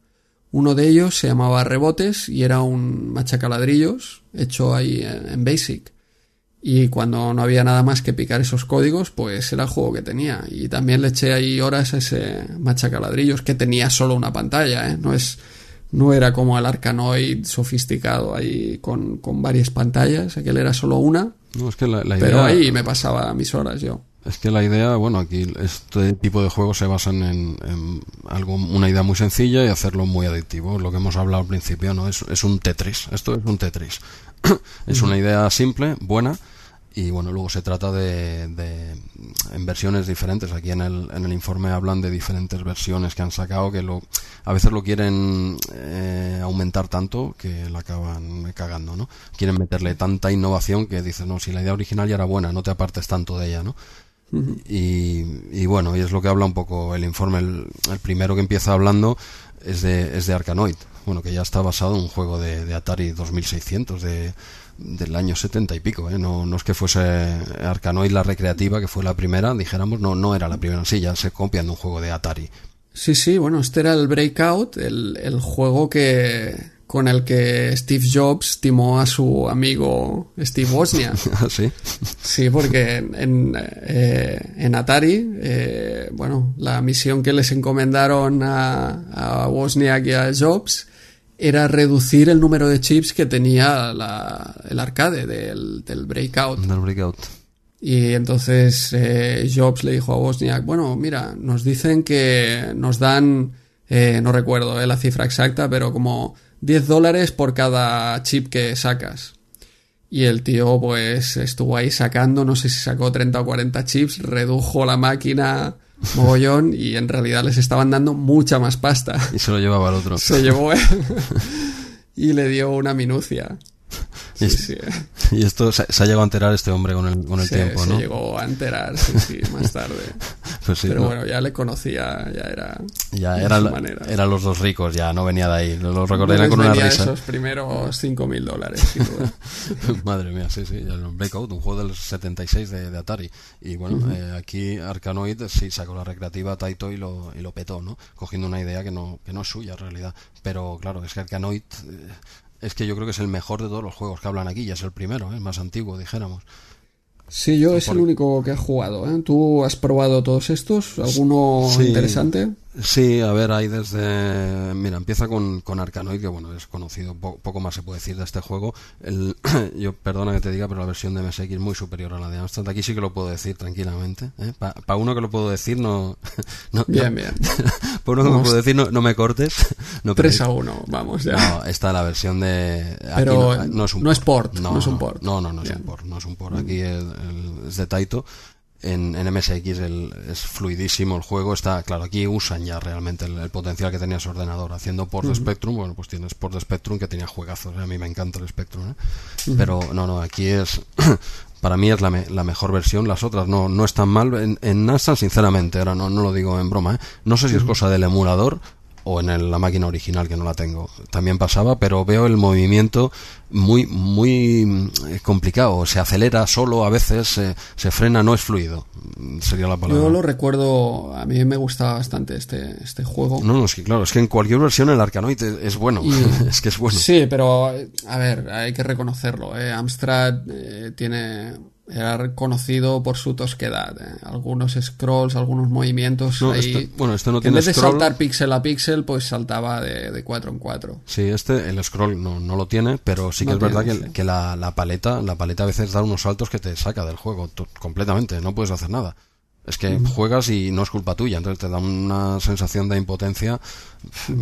Speaker 1: Uno de ellos se llamaba rebotes y era un machacaladrillos hecho ahí en, Basic. Y cuando no había nada más que picar esos códigos, pues era el juego que tenía. Y también le eché ahí horas a ese machacaladrillos que tenía solo una pantalla, ¿eh? No es, no era como el Arcanoid sofisticado ahí con, varias pantallas, aquel era solo una.
Speaker 2: No, es que la, idea...
Speaker 1: Pero ahí me pasaba mis horas yo.
Speaker 2: Es que la idea, bueno, aquí este tipo de juegos se basan en, algo, una idea muy sencilla y hacerlo muy adictivo. Lo que hemos hablado al principio, ¿no? Es, es un Tetris. Esto es un Tetris. [CLEARS THROAT] es una idea simple, buena, y bueno, luego se trata de, de en versiones diferentes. Aquí en el, en el informe hablan de diferentes versiones que han sacado que lo, a veces lo quieren eh, aumentar tanto que la acaban cagando, ¿no? Quieren meterle tanta innovación que dicen, no, si la idea original ya era buena, no te apartes tanto de ella, ¿no? Y, bueno, y es lo que habla un poco el informe. El, primero que empieza hablando es de, es de Arkanoid, bueno, que ya está basado en un juego de, Atari 2600 de, del año 70 y pico. ¿eh? No, no es que fuese Arkanoid la recreativa, que fue la primera, dijéramos, no, no era la primera, sí, ya se copian de un juego de Atari.
Speaker 1: Sí, sí, bueno, este era el Breakout, el, el juego que, con el que Steve Jobs timó a su amigo Steve Wozniak. [LAUGHS]
Speaker 2: ¿Ah, ¿Sí?
Speaker 1: Sí, porque en, eh, en Atari, eh, bueno, la misión que les encomendaron a, a Wozniak y a Jobs era reducir el número de chips que tenía el arcade del, del Breakout.
Speaker 2: Del Breakout.
Speaker 1: Y entonces eh, Jobs le dijo a Wozniak, bueno, mira, nos dicen que nos dan, no recuerdo la cifra exacta, pero como 10 dólares por cada chip que sacas. Y el tío pues estuvo ahí sacando, no sé si sacó 30 o 40 chips, redujo la máquina mogollón y en realidad les estaban dando mucha más pasta.
Speaker 2: Y se lo llevaba al otro.
Speaker 1: Se llevó [LAUGHS] él. y le dio una minucia. [LAUGHS] [LAUGHS]
Speaker 2: y, esto se, ha llegado a enterar este hombre con el, con el tiempo, ¿no?
Speaker 1: Se llegó a enterar, sí, sí, más tarde. [LAUGHS] Pues Pero bueno, ya le conocía, ya era.
Speaker 2: Ya era, eran los dos ricos, ya no venía de ahí. Lo recordaría con una risa.
Speaker 1: esos primeros 5.000 dólares.
Speaker 2: Madre mía, sí, sí. El Breakout, un juego del 76 de, de Atari. Y bueno, eh, aquí Arkanoid sí sacó la recreativa Taito y lo, y lo petó, ¿no? Cogiendo una idea que no, que no es suya en realidad. Pero claro, es que Arkanoid. Eh, es que yo creo que es el mejor de todos los juegos que hablan aquí, ya es el primero, el ¿eh? más antiguo, dijéramos.
Speaker 1: Sí, yo es el único que he jugado. ¿eh? ¿Tú has probado todos estos? ¿Alguno interesante?
Speaker 2: Sí, a ver, hay desde... Mira, empieza con, con Arkanoid, que bueno, es conocido, poco más se puede decir de este juego. El, [CLEARS THROAT] yo, perdona que te diga, pero la versión de MSX es muy superior a la de Amstrad. Aquí sí que lo puedo decir tranquilamente. ¿eh? Para uno que lo puedo decir, no... [LAUGHS] no
Speaker 1: bien, bien. [LAUGHS]
Speaker 2: Para uno que lo puedo decir, no, me cortes. [LAUGHS]
Speaker 1: No 3 a 1, vamos ya.
Speaker 2: No, está la versión de...
Speaker 1: pero no, es un port. No, es un port.
Speaker 2: No, no, no, es un port. No es un port. Aquí es, es de Taito en, en MSX el, es fluidísimo el juego. Está, claro, aquí usan ya realmente el, potencial que tenía su ordenador. Haciendo por de Spectrum, bueno, pues tienes por de Spectrum que tenía juegazos. A mí me encanta el Spectrum, ¿eh? Pero no, no, aquí es. [COUGHS] para mí es la, la, mejor versión, las otras no, no están mal. En, en NASA, sinceramente, ahora no, no lo digo en broma, ¿eh? no sé si es cosa del emulador o en la máquina original que no la tengo. También pasaba, pero veo el movimiento muy muy eh, complicado. Se acelera solo, a veces se frena, no es fluido. Sería la palabra.
Speaker 1: Yo lo recuerdo, a mí me gustaba bastante este, este juego.
Speaker 2: No, no, es que claro, es que en cualquier versión el Arkanoid es bueno. [LAUGHS] es que es bueno.
Speaker 1: Sí, pero a ver, hay que reconocerlo. ¿eh? Amstrad eh, tiene era conocido por su tosquedad. ¿eh? Algunos scrolls, algunos movimientos.
Speaker 2: Este, bueno, este no tiene
Speaker 1: En vez de saltar píxel a píxel, pues saltaba de, de 4 en 4.
Speaker 2: Sí, este, el scroll no, no lo tiene, pero sí que es verdad que, que la, la, paleta, la paleta a veces da unos saltos que te saca del juego completamente, no puedes hacer nada. Es que juegas y no es culpa tuya, entonces te da una sensación de impotencia.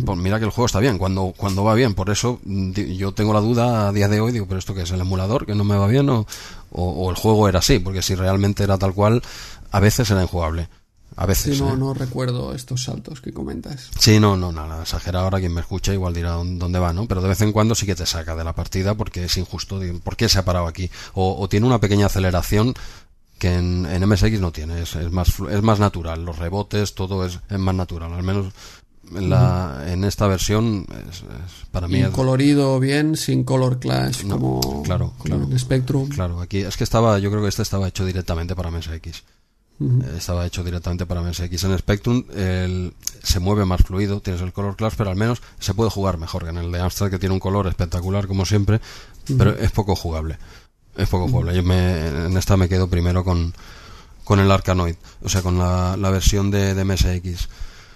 Speaker 2: Pues mira que el juego está bien, cuando, cuando va bien. Por eso yo tengo la duda a día de hoy, digo, pero esto que es el emulador, que no me va bien, o, o, el juego era así, porque si realmente era tal cual, a veces era injugable. A veces.
Speaker 1: Sí, no,
Speaker 2: ¿eh?
Speaker 1: no recuerdo estos saltos que comentas.
Speaker 2: Sí, no, no, nada, exagerado ahora quien me escucha igual dirá dónde va, ¿no? Pero de vez en cuando sí que te saca de la partida porque es injusto. ¿Por qué se ha parado aquí? O, o tiene una pequeña aceleración que en, en MSX no tiene, es, más, es más natural, los rebotes, todo es, es más natural, al menos en, la, en esta versión es, para mí...
Speaker 1: colorido bien, sin color clash como,
Speaker 2: claro, claro,
Speaker 1: en Spectrum.
Speaker 2: Claro, aquí es que estaba, yo creo que este estaba hecho directamente para MSX. Estaba hecho directamente para MSX. En Spectrum el, se mueve más fluido, tienes el color clash, pero al menos se puede jugar mejor que en el de Amstrad, que tiene un color espectacular como siempre, pero es poco jugable. Es poco jugable. Yo me, en esta me quedo primero con, con el Arkanoid, o sea, con la, la versión de, de, MSX.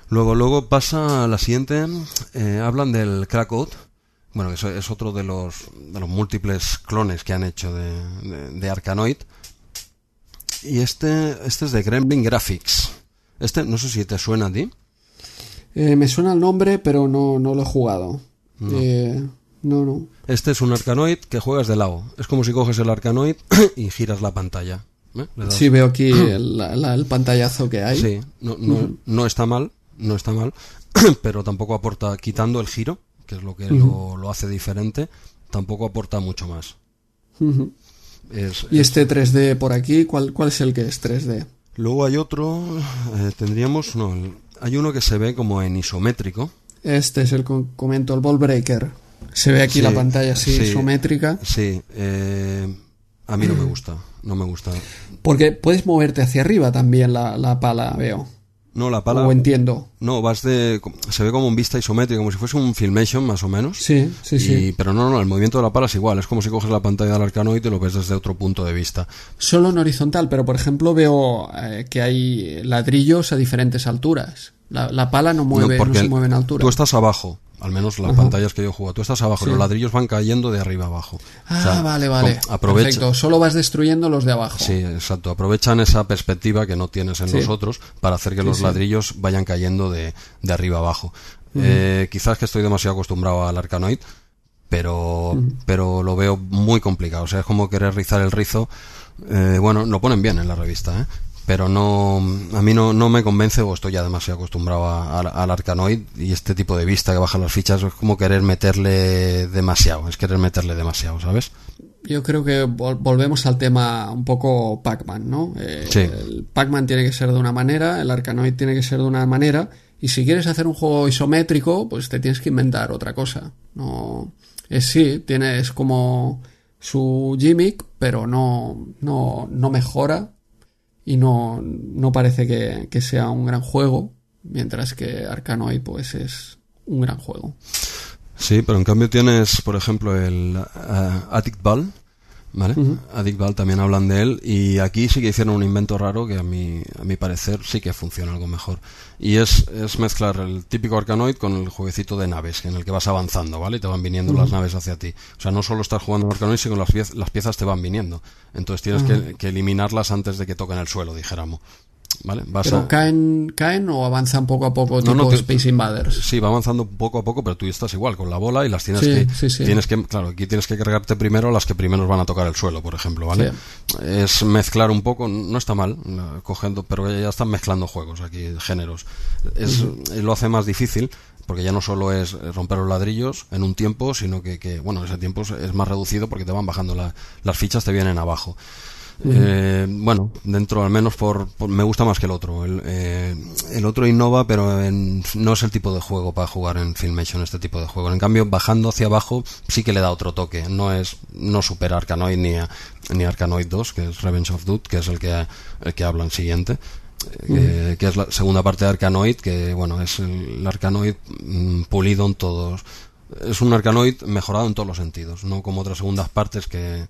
Speaker 2: Luego, luego pasa a la siguiente, eh, hablan del Crackout, bueno, eso es otro de los, de los múltiples clones que han hecho de, de, de Arkanoid. Y este, este es de Gremlin Graphics. Este, no sé si te suena a ti.
Speaker 1: Eh, me suena el nombre, pero no, no lo he jugado. Eh, no, no.
Speaker 2: Este es un Arkanoid que juegas de lado. Es como si coges el Arkanoid [CLEARS THROAT] y giras la pantalla. ¿eh?
Speaker 1: Sí, veo aquí el, el, pantallazo que hay.
Speaker 2: Sí, no, no, no, está mal, no está mal, [CLEARS THROAT] pero tampoco aporta, quitando el giro, que es lo que lo, lo, hace diferente, tampoco aporta mucho más.
Speaker 1: es, y este 3D por aquí, ¿cuál, ¿cuál es el que es 3D?
Speaker 2: Luego hay otro, eh, tendríamos, no, hay uno que se ve como en isométrico.
Speaker 1: Este es el que comento, el Ball Breaker. Se ve aquí
Speaker 2: Sí,
Speaker 1: la pantalla así
Speaker 2: sí.
Speaker 1: isométrica.
Speaker 2: Sí, eh, a mí no me gusta, no me gusta.
Speaker 1: Porque puedes moverte hacia arriba también la, la pala, veo.
Speaker 2: No, la pala.
Speaker 1: O entiendo.
Speaker 2: No, vas de. Se ve como un vista isométrica, como si fuese un Filmation más o menos.
Speaker 1: Sí, sí,
Speaker 2: Y-
Speaker 1: sí.
Speaker 2: Pero no, no, el movimiento de la pala es igual. Es como si coges la pantalla del Arcanoid y lo ves desde otro punto de vista.
Speaker 1: Solo en horizontal, pero por ejemplo veo eh, que hay ladrillos a diferentes alturas. La, la pala no mueve, no,
Speaker 2: porque
Speaker 1: se mueve en altura.
Speaker 2: Tú estás abajo, al menos las
Speaker 1: Ajá.
Speaker 2: pantallas que yo juego. Tú estás abajo,
Speaker 1: Sí.
Speaker 2: los ladrillos van cayendo de arriba abajo.
Speaker 1: Ah,
Speaker 2: O sea,
Speaker 1: vale, vale.
Speaker 2: Aprovecha.
Speaker 1: Perfecto. Solo vas destruyendo los de abajo.
Speaker 2: Sí, exacto. Aprovechan esa perspectiva que no tienes en
Speaker 1: Sí.
Speaker 2: los otros para hacer que
Speaker 1: Sí,
Speaker 2: los ladrillos vayan cayendo de, de arriba abajo. Eh, quizás que estoy demasiado acostumbrado al Arcanoid, pero, pero lo veo muy complicado. O sea, es como querer rizar el rizo. Eh, bueno, lo ponen bien en la revista, ¿eh? Pero no a mí no, no me convence o estoy ya demasiado acostumbrado a- a- al Arcanoid y este tipo de vista que baja las fichas es como querer meterle demasiado, es querer meterle demasiado, ¿sabes?
Speaker 1: Yo creo que vol- volvemos al tema un poco Pac-Man, ¿no? Eh,
Speaker 2: Sí.
Speaker 1: El Pac-Man tiene que ser de una manera, el Arkanoid tiene que ser de una manera, y si quieres hacer un juego isométrico, pues te tienes que inventar otra cosa. No, es sí, tiene, es como su gimmick, pero no, no, no mejora y no, no parece que, que sea un gran juego, mientras que Arkanoid pues es un gran juego.
Speaker 2: Sí, pero en cambio tienes, por ejemplo, el uh, Attic Ball, ¿vale? Adicval también hablan de él y aquí sí que hicieron un invento raro que a mi, a mi parecer sí que funciona algo mejor. Y es, es mezclar el típico Arcanoid con el jueguecito de naves en el que vas avanzando, ¿vale? Y te van viniendo las naves hacia ti. O sea, no solo estás jugando Arcanoid, sino las, piezas, las piezas te van viniendo. Entonces tienes que, que eliminarlas antes de que toquen el suelo, dijéramos. ¿Vale? Vas
Speaker 1: ¿Pero
Speaker 2: a-
Speaker 1: caen, caen o avanzan poco a poco tipo
Speaker 2: no, te-
Speaker 1: Space Invaders?
Speaker 2: Sí, va avanzando poco a poco, pero tú estás igual con la bola y las tienes
Speaker 1: Sí,
Speaker 2: que
Speaker 1: sí, sí.
Speaker 2: tienes que claro, aquí tienes que cargarte primero las que primero van a tocar el suelo, por ejemplo, ¿vale? Es mezclar un poco, no está mal, no, cogiendo, pero ya están mezclando juegos aquí, géneros. Es lo hace más difícil porque ya no solo es romper los ladrillos en un tiempo, sino que, que, bueno, ese tiempo es, es más reducido porque te van bajando la- las fichas, te vienen abajo. Eh, bueno, dentro al menos por, por- me gusta más que el otro. El, eh, el otro innova, pero en- no es el tipo de juego para jugar en Filmation este tipo de juego. En cambio, bajando hacia abajo sí que le da otro toque. No es no supera Arkanoid ni a- ni Arkanoid 2, que es Revenge of Doom, que es el que el que hablan siguiente. eh, que, que es la segunda parte de Arkanoid, que bueno, es el, el Arkanoid mm, pulido en todos. Es un Arkanoid mejorado en todos los sentidos, no como otras segundas partes que,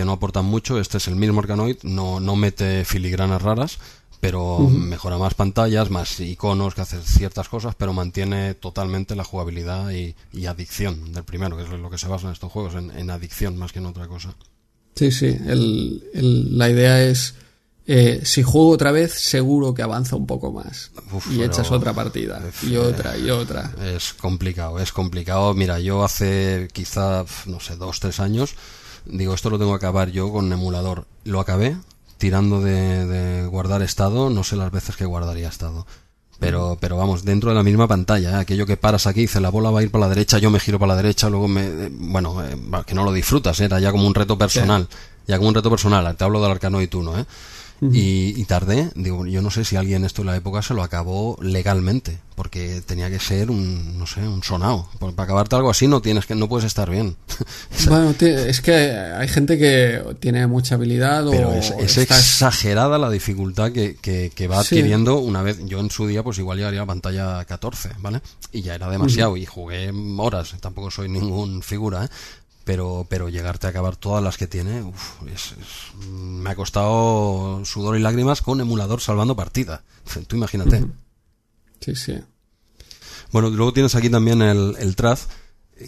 Speaker 2: que no aportan mucho. Este es el mismo Arkanoid, no, no mete filigranas raras, pero mejora más pantallas, más iconos que hace ciertas cosas, pero mantiene totalmente la jugabilidad y, y adicción del primero, que es lo que se basa en estos juegos, en, en adicción más que en otra cosa.
Speaker 1: Sí, sí. El, el- la idea es, eh, si juego otra vez, seguro que avanza un poco más.
Speaker 2: Uf,
Speaker 1: y echas otra partida. Y otra, y otra.
Speaker 2: Es complicado, es complicado. Mira, yo hace quizá, no sé, dos, tres años, digo, esto lo tengo que acabar yo con emulador. Lo acabé tirando de, de guardar estado, no sé las veces que guardaría estado. Pero, pero vamos, dentro de la misma pantalla, ¿eh? aquello que paras aquí, dice la bola va a ir para la derecha, yo me giro para la derecha, luego me, eh, bueno, eh, que no lo disfrutas, ¿eh? era ya como un reto personal, ya como un reto personal, te hablo del Arcanoid 1, ¿eh? Y, y tardé, digo, yo no sé si alguien esto en la época se lo acabó legalmente, porque tenía que ser un, no sé, un sonado. Para acabarte algo así no tienes que, no puedes estar bien. [LAUGHS]
Speaker 1: Bueno, es que hay gente que tiene mucha habilidad
Speaker 2: Pero
Speaker 1: o
Speaker 2: es, es
Speaker 1: está-
Speaker 2: exagerada la dificultad que, que, que va
Speaker 1: Sí.
Speaker 2: adquiriendo una vez. Yo en su día, pues igual llegaría a pantalla 14, ¿vale? Y ya era demasiado. Y jugué horas, tampoco soy ningún figura, ¿eh? Pero, pero llegarte a acabar todas las que tiene, uf, es- es- me ha costado sudor y lágrimas con emulador salvando partida. [LAUGHS] Tú imagínate.
Speaker 1: Sí, sí.
Speaker 2: Bueno, luego tienes aquí también el, el Traz,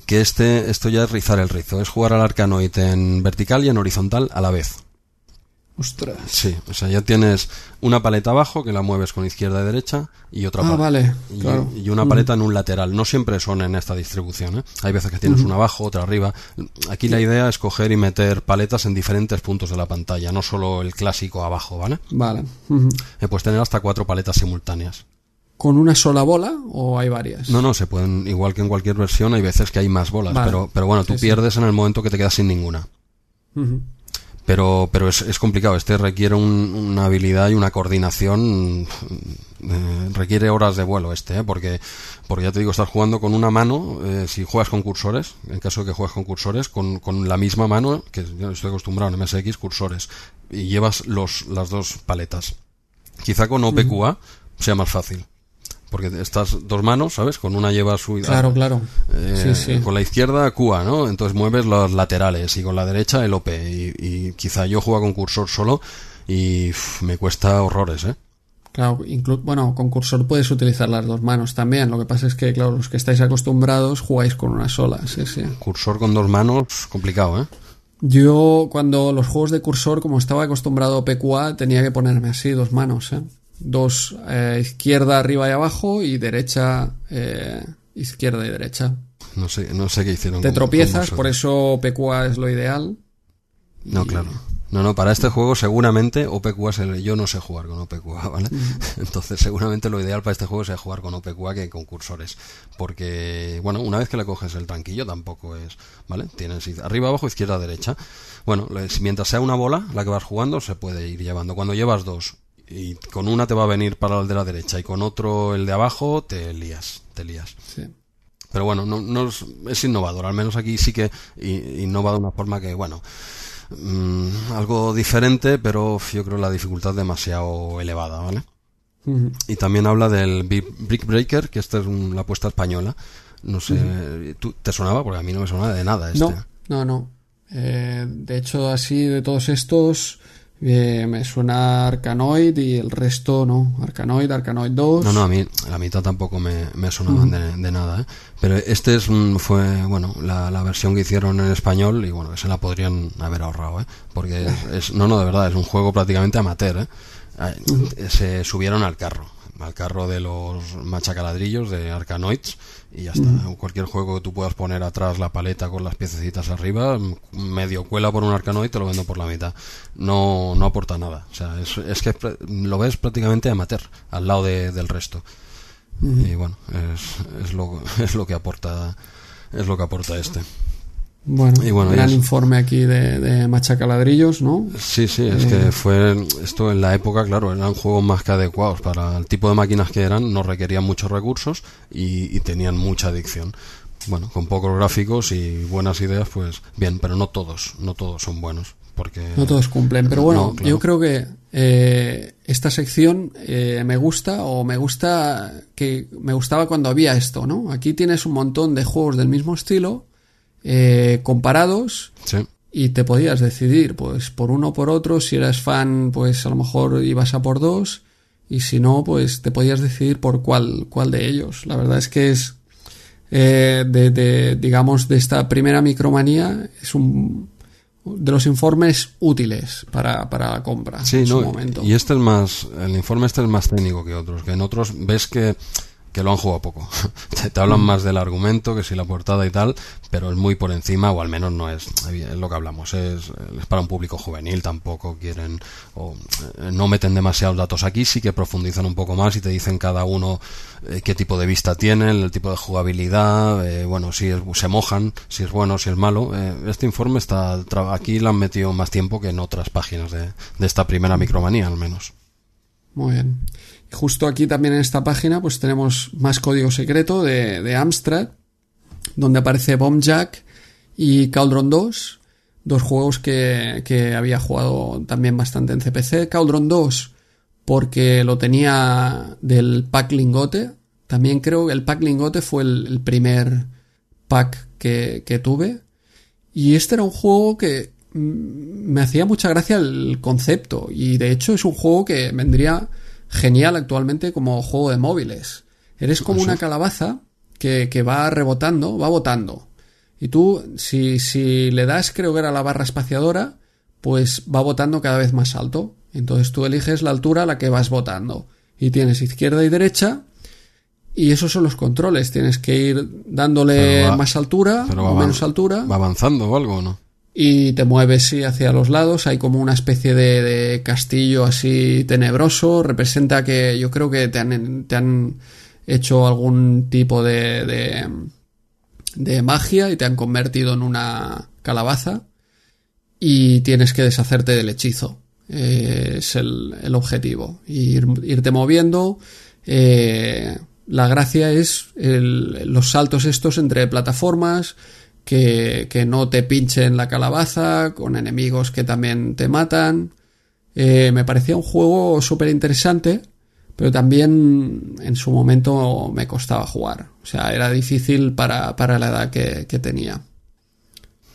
Speaker 2: que este, esto ya es rizar el rizo, es jugar al Arcanoid en vertical y en horizontal a la vez.
Speaker 1: Ostras.
Speaker 2: Sí, o sea, ya tienes una paleta abajo que la mueves con izquierda y derecha y otra
Speaker 1: Ah,
Speaker 2: paleta.
Speaker 1: vale,
Speaker 2: Y,
Speaker 1: claro.
Speaker 2: y una paleta en un lateral. No siempre son en esta distribución. ¿eh? Hay veces que tienes una abajo, otra arriba. Aquí la idea es coger y meter paletas en diferentes puntos de la pantalla, no solo el clásico abajo, ¿vale?
Speaker 1: Vale.
Speaker 2: Eh, puedes tener hasta cuatro paletas simultáneas.
Speaker 1: ¿Con una sola bola o hay varias?
Speaker 2: No, no, se pueden, igual que en cualquier versión, hay veces que hay más bolas,
Speaker 1: Vale.
Speaker 2: pero, pero bueno, tú
Speaker 1: Sí, sí.
Speaker 2: pierdes en el momento que te quedas sin ninguna. Pero, pero es, es complicado, este requiere un- una habilidad y una coordinación, eh, requiere horas de vuelo este, ¿eh? porque, porque ya te digo, estás jugando con una mano, eh, si juegas con cursores, en caso de que juegues con cursores, con, con la misma mano, que yo estoy acostumbrado en MSX, cursores, y llevas los, las dos paletas. Quizá con OPQA sea más fácil. Porque estás dos manos, ¿sabes? Con una llevas su...
Speaker 1: Claro, claro.
Speaker 2: Eh,
Speaker 1: Sí, sí.
Speaker 2: Con la izquierda QA, ¿no? Entonces mueves los laterales y con la derecha el OP. Y, y quizá yo juego con cursor solo y me cuesta horrores, ¿eh?
Speaker 1: Claro, inclu- bueno, con cursor puedes utilizar las dos manos también. Lo que pasa es que, claro, los que estáis acostumbrados jugáis con una sola. Sí, sí.
Speaker 2: Cursor con dos manos, complicado, ¿eh?
Speaker 1: Yo, cuando los juegos de cursor, como estaba acostumbrado a PQA, tenía que ponerme así, dos manos, ¿eh? Dos, eh, izquierda, arriba y abajo, y derecha, eh, izquierda y derecha.
Speaker 2: No sé, no sé qué hicieron.
Speaker 1: Te
Speaker 2: con-
Speaker 1: tropiezas,
Speaker 2: con
Speaker 1: por eso PQA es lo ideal.
Speaker 2: No, claro. No, no, para este juego seguramente OPQA es el... Yo no sé jugar con OPQA, [LAUGHS] ¿vale? Entonces seguramente lo ideal para este juego sea jugar con OPQA que con cursores. Porque, bueno, una vez que le coges el tranquillo tampoco es... ¿Vale? Tienes arriba, abajo, izquierda, derecha. Bueno, mientras sea una bola la que vas jugando se puede ir llevando. Cuando llevas dos y con una te va a venir para el de la derecha y con otro el de abajo te lías, te lías.
Speaker 1: Sí.
Speaker 2: Pero bueno, no, no es, es innovador. Al menos aquí sí que innova de una forma que, bueno, mm, algo diferente, pero yo creo la dificultad demasiado elevada, ¿vale? Y también habla del Brick Breaker, que esta es un- la apuesta española. No sé, ¿tú te sonaba? Porque a mí no me sonaba de nada este.
Speaker 1: No, no, no. Eh, de hecho, así de todos estos, eh, me suena Arkanoid y el resto no. Arkanoid, Arkanoid 2.
Speaker 2: No, no, a mí la mitad tampoco me, me sonaban de, de nada, ¿eh? Pero este es, un- fue, bueno, la, la versión que hicieron en español y bueno, se la podrían haber ahorrado, ¿eh? Porque es, [LAUGHS] es- no, no, de verdad, es un juego prácticamente amateur, ¿eh? Se subieron al carro, al carro de los machacaladrillos de Arkanoids y ya está. Cualquier juego que tú puedas poner atrás la paleta con las piececitas arriba, m- medio cuela por un Arkanoid te lo vendo por la mitad. No, no aporta nada. O sea, es, es que lo ves prácticamente amateur al lado de- del resto. Y bueno, es, es, lo, [LAUGHS] es lo que aporta es lo que aporta este.
Speaker 1: Bueno,
Speaker 2: bueno,
Speaker 1: gran informe aquí de, de machacaladrillos, ¿no?
Speaker 2: Sí, sí, es que fue esto en la época, claro, eran juegos más que adecuados para el tipo de máquinas que eran, no requerían muchos recursos y, y tenían mucha adicción. Bueno, con pocos gráficos y buenas ideas, pues bien, pero no todos, no todos son buenos, porque
Speaker 1: No todos cumplen, pero bueno,
Speaker 2: No, claro.
Speaker 1: yo creo que eh, esta sección eh, me gusta o me gusta que me gustaba cuando había esto, ¿no? Aquí tienes un montón de juegos del mismo estilo eh, comparados
Speaker 2: sí,
Speaker 1: y te podías decidir, pues por uno o por otro. Si eras fan, pues a lo mejor ibas a por dos y si no, pues te podías decidir por cuál, cuál de ellos. La verdad es que es eh, de, de, digamos, de esta primera micromanía es un de los informes útiles para, para la compra
Speaker 2: sí,
Speaker 1: en su
Speaker 2: no,
Speaker 1: momento.
Speaker 2: y este es más, el informe este es más técnico que otros, que en otros ves que que lo han jugado poco. [LAUGHS] te, te hablan más del argumento, que si la portada y tal, pero es muy por encima, o al menos no es, es lo que hablamos, es, es para un público juvenil, tampoco quieren, o eh, no meten demasiados datos aquí, sí que profundizan un poco más y te dicen cada uno eh, qué tipo de vista tienen, el tipo de jugabilidad, eh, bueno, si es- se mojan, si es bueno, si es malo. Eh, este informe está, aquí le han metido más tiempo que en otras páginas de, de esta primera micromanía, al menos.
Speaker 1: Muy bien. Justo aquí también en esta página pues tenemos más código secreto de, Amstrad, donde aparece Bomb Jack y Cauldron 2, dos juegos que, que había jugado también bastante en CPC. Cauldron 2 porque lo tenía del pack lingote. También creo que el pack lingote fue el, el primer pack que, que tuve. Y este era un juego que mm, me hacía mucha gracia el concepto. Y de hecho es un juego que vendría genial actualmente como juego de móviles. Eres como una calabaza que, que va rebotando, va botando. Y tú, si, si le das, creo que era la barra espaciadora, pues va botando cada vez más alto. Entonces tú eliges la altura a la que vas botando. Y tienes izquierda y derecha. Y esos son los controles. Tienes que ir dándole
Speaker 2: va-
Speaker 1: más altura o menos altura.
Speaker 2: va avanzando o algo, ¿no?
Speaker 1: Y te mueves sí, hacia los lados. Hay como una especie de, de castillo así tenebroso. Representa que yo creo que te han, han hecho algún tipo de, de, de magia y te han convertido en una calabaza. Y tienes que deshacerte del hechizo. Eh, es el, objetivo. Ir- irte moviendo. Eh, la gracia es los saltos estos entre plataformas, que, que no te pinchen la calabaza, con enemigos que también te matan. Eh, me parecía un juego súper interesante, pero también en su momento me costaba jugar. O sea, era difícil para, para la edad que, que tenía.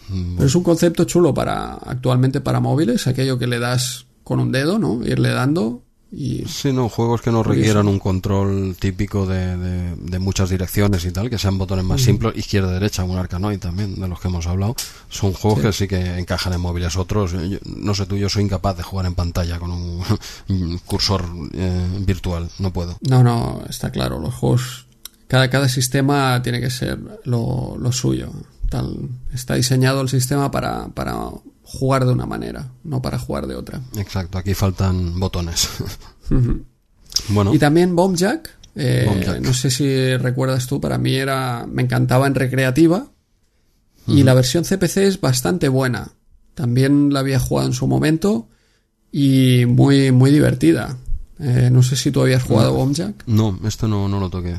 Speaker 1: Pero es un concepto chulo para actualmente para móviles, aquello que le das con un dedo, ¿no? Irle dando y
Speaker 2: Sí, no, juegos que no requieran un control típico de, de- de muchas direcciones y tal, que sean botones más simples, izquierda-derecha, un Arcanoid también, de los que hemos hablado. Son juegos
Speaker 1: Sí.
Speaker 2: que sí que encajan en móviles. Otros, eh, yo- no sé tú, yo soy incapaz de jugar en pantalla con un, [LAUGHS] un cursor eh, virtual, no puedo.
Speaker 1: No, no, está claro. Los juegos. Cada, cada sistema tiene que ser lo, lo suyo. Tal, está diseñado el sistema para, para jugar de una manera, no para jugar de otra.
Speaker 2: Exacto, aquí faltan botones. [LAUGHS] bueno,
Speaker 1: Y también Bomb Jack. eh,
Speaker 2: Bomb Jack.
Speaker 1: No sé si recuerdas tú, para mí era. Me encantaba en recreativa. Y la versión CPC es bastante buena. También la había jugado en su momento. Y muy, muy divertida. Eh, no sé si tú habías jugado Bomb Jack.
Speaker 2: no, esto no, no lo toqué.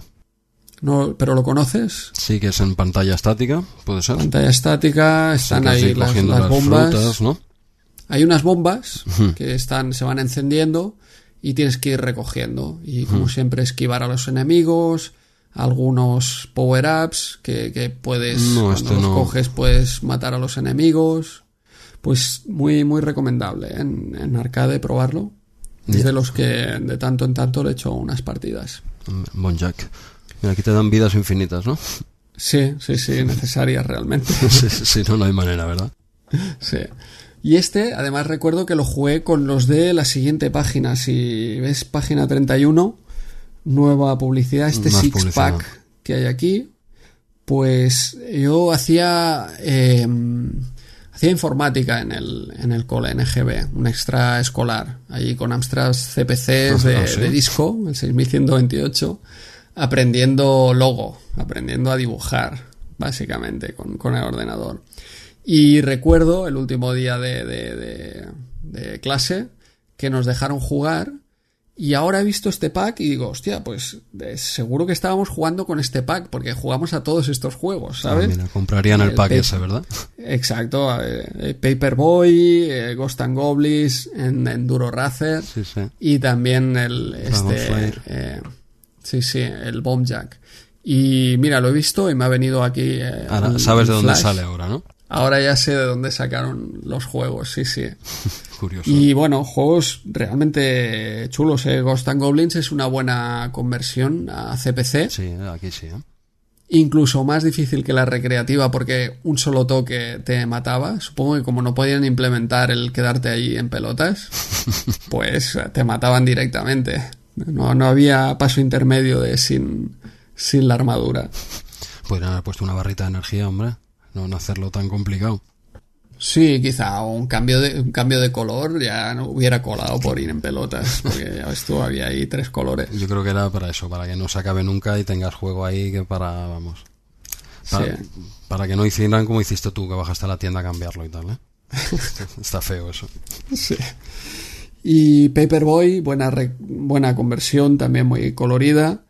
Speaker 1: No, pero lo conoces.
Speaker 2: Sí que es en pantalla estática, puede ser.
Speaker 1: Pantalla estática, están ahí las,
Speaker 2: cogiendo
Speaker 1: las
Speaker 2: las
Speaker 1: bombas.
Speaker 2: frutas, ¿no?
Speaker 1: Hay unas bombas que están, se van encendiendo y tienes que ir recogiendo. Y como siempre, esquivar a los enemigos, algunos power-ups que, que puedes,
Speaker 2: No,
Speaker 1: cuando
Speaker 2: este
Speaker 1: los
Speaker 2: no.
Speaker 1: coges, puedes matar a los enemigos. Pues muy, muy recomendable ¿eh? en, en arcade probarlo. Es de los que de tanto en tanto le echo unas partidas.
Speaker 2: Bon Jack. Mira, aquí te dan vidas infinitas, ¿no?
Speaker 1: Sí, sí, sí, necesarias realmente. [LAUGHS]
Speaker 2: Si no, no hay manera, ¿verdad?
Speaker 1: Sí. Y este, además recuerdo que lo jugué con los de la siguiente página. Si ves página 31, nueva publicidad, este
Speaker 2: Más
Speaker 1: six
Speaker 2: publicidad.
Speaker 1: pack que hay aquí, pues yo hacía eh, hacía informática en el, en el cole, en EGB, un extra escolar, allí con Amstrad CPCs de,
Speaker 2: Ah, ¿sí?
Speaker 1: de disco, el 6128, aprendiendo logo, aprendiendo a dibujar, básicamente, con, con el ordenador. Y recuerdo el último día de, de- de- de clase que nos dejaron jugar y ahora he visto este pack y digo, hostia, pues eh, seguro que estábamos jugando con este pack porque jugamos a todos estos juegos,
Speaker 2: Ah,
Speaker 1: ¿sabes?
Speaker 2: mira, comprarían el
Speaker 1: El
Speaker 2: pack ese, ¿verdad? [LAUGHS]
Speaker 1: Exacto, eh, eh, Paperboy, eh, Ghost and Goblins, en Enduro Racer
Speaker 2: Sí, sí.
Speaker 1: y también el este sí sí el Bomb Jack y mira lo he visto y me ha venido aquí eh,
Speaker 2: Ahora,
Speaker 1: un-
Speaker 2: sabes de dónde
Speaker 1: flash.
Speaker 2: sale ahora, ¿no?
Speaker 1: ahora ya sé de dónde sacaron los juegos sí sí [LAUGHS]
Speaker 2: Curioso.
Speaker 1: y bueno juegos realmente chulos eh. Ghost and Goblins es una buena conversión a CPC
Speaker 2: Sí, aquí sí, ¿eh?
Speaker 1: incluso más difícil que la recreativa porque un solo toque te mataba. Supongo que como no podían implementar el quedarte ahí en pelotas, [LAUGHS] pues te mataban directamente. No, no había paso intermedio de sin, sin la armadura.
Speaker 2: Podrían haber puesto una barrita de energía, hombre. No, no hacerlo tan complicado.
Speaker 1: Sí, quizá un cambio de un cambio de color ya no hubiera colado por ir en pelotas, porque ya ves tú, había ahí tres colores.
Speaker 2: Yo creo que era para eso, para que no se acabe nunca y tengas juego ahí que para, vamos, para,
Speaker 1: Sí.
Speaker 2: para que no hicieran como hiciste tú, que bajaste a la tienda a cambiarlo y tal, ¿eh? [LAUGHS] Está feo eso.
Speaker 1: Sí. Y Paperboy, buena, buena conversión, también muy colorida.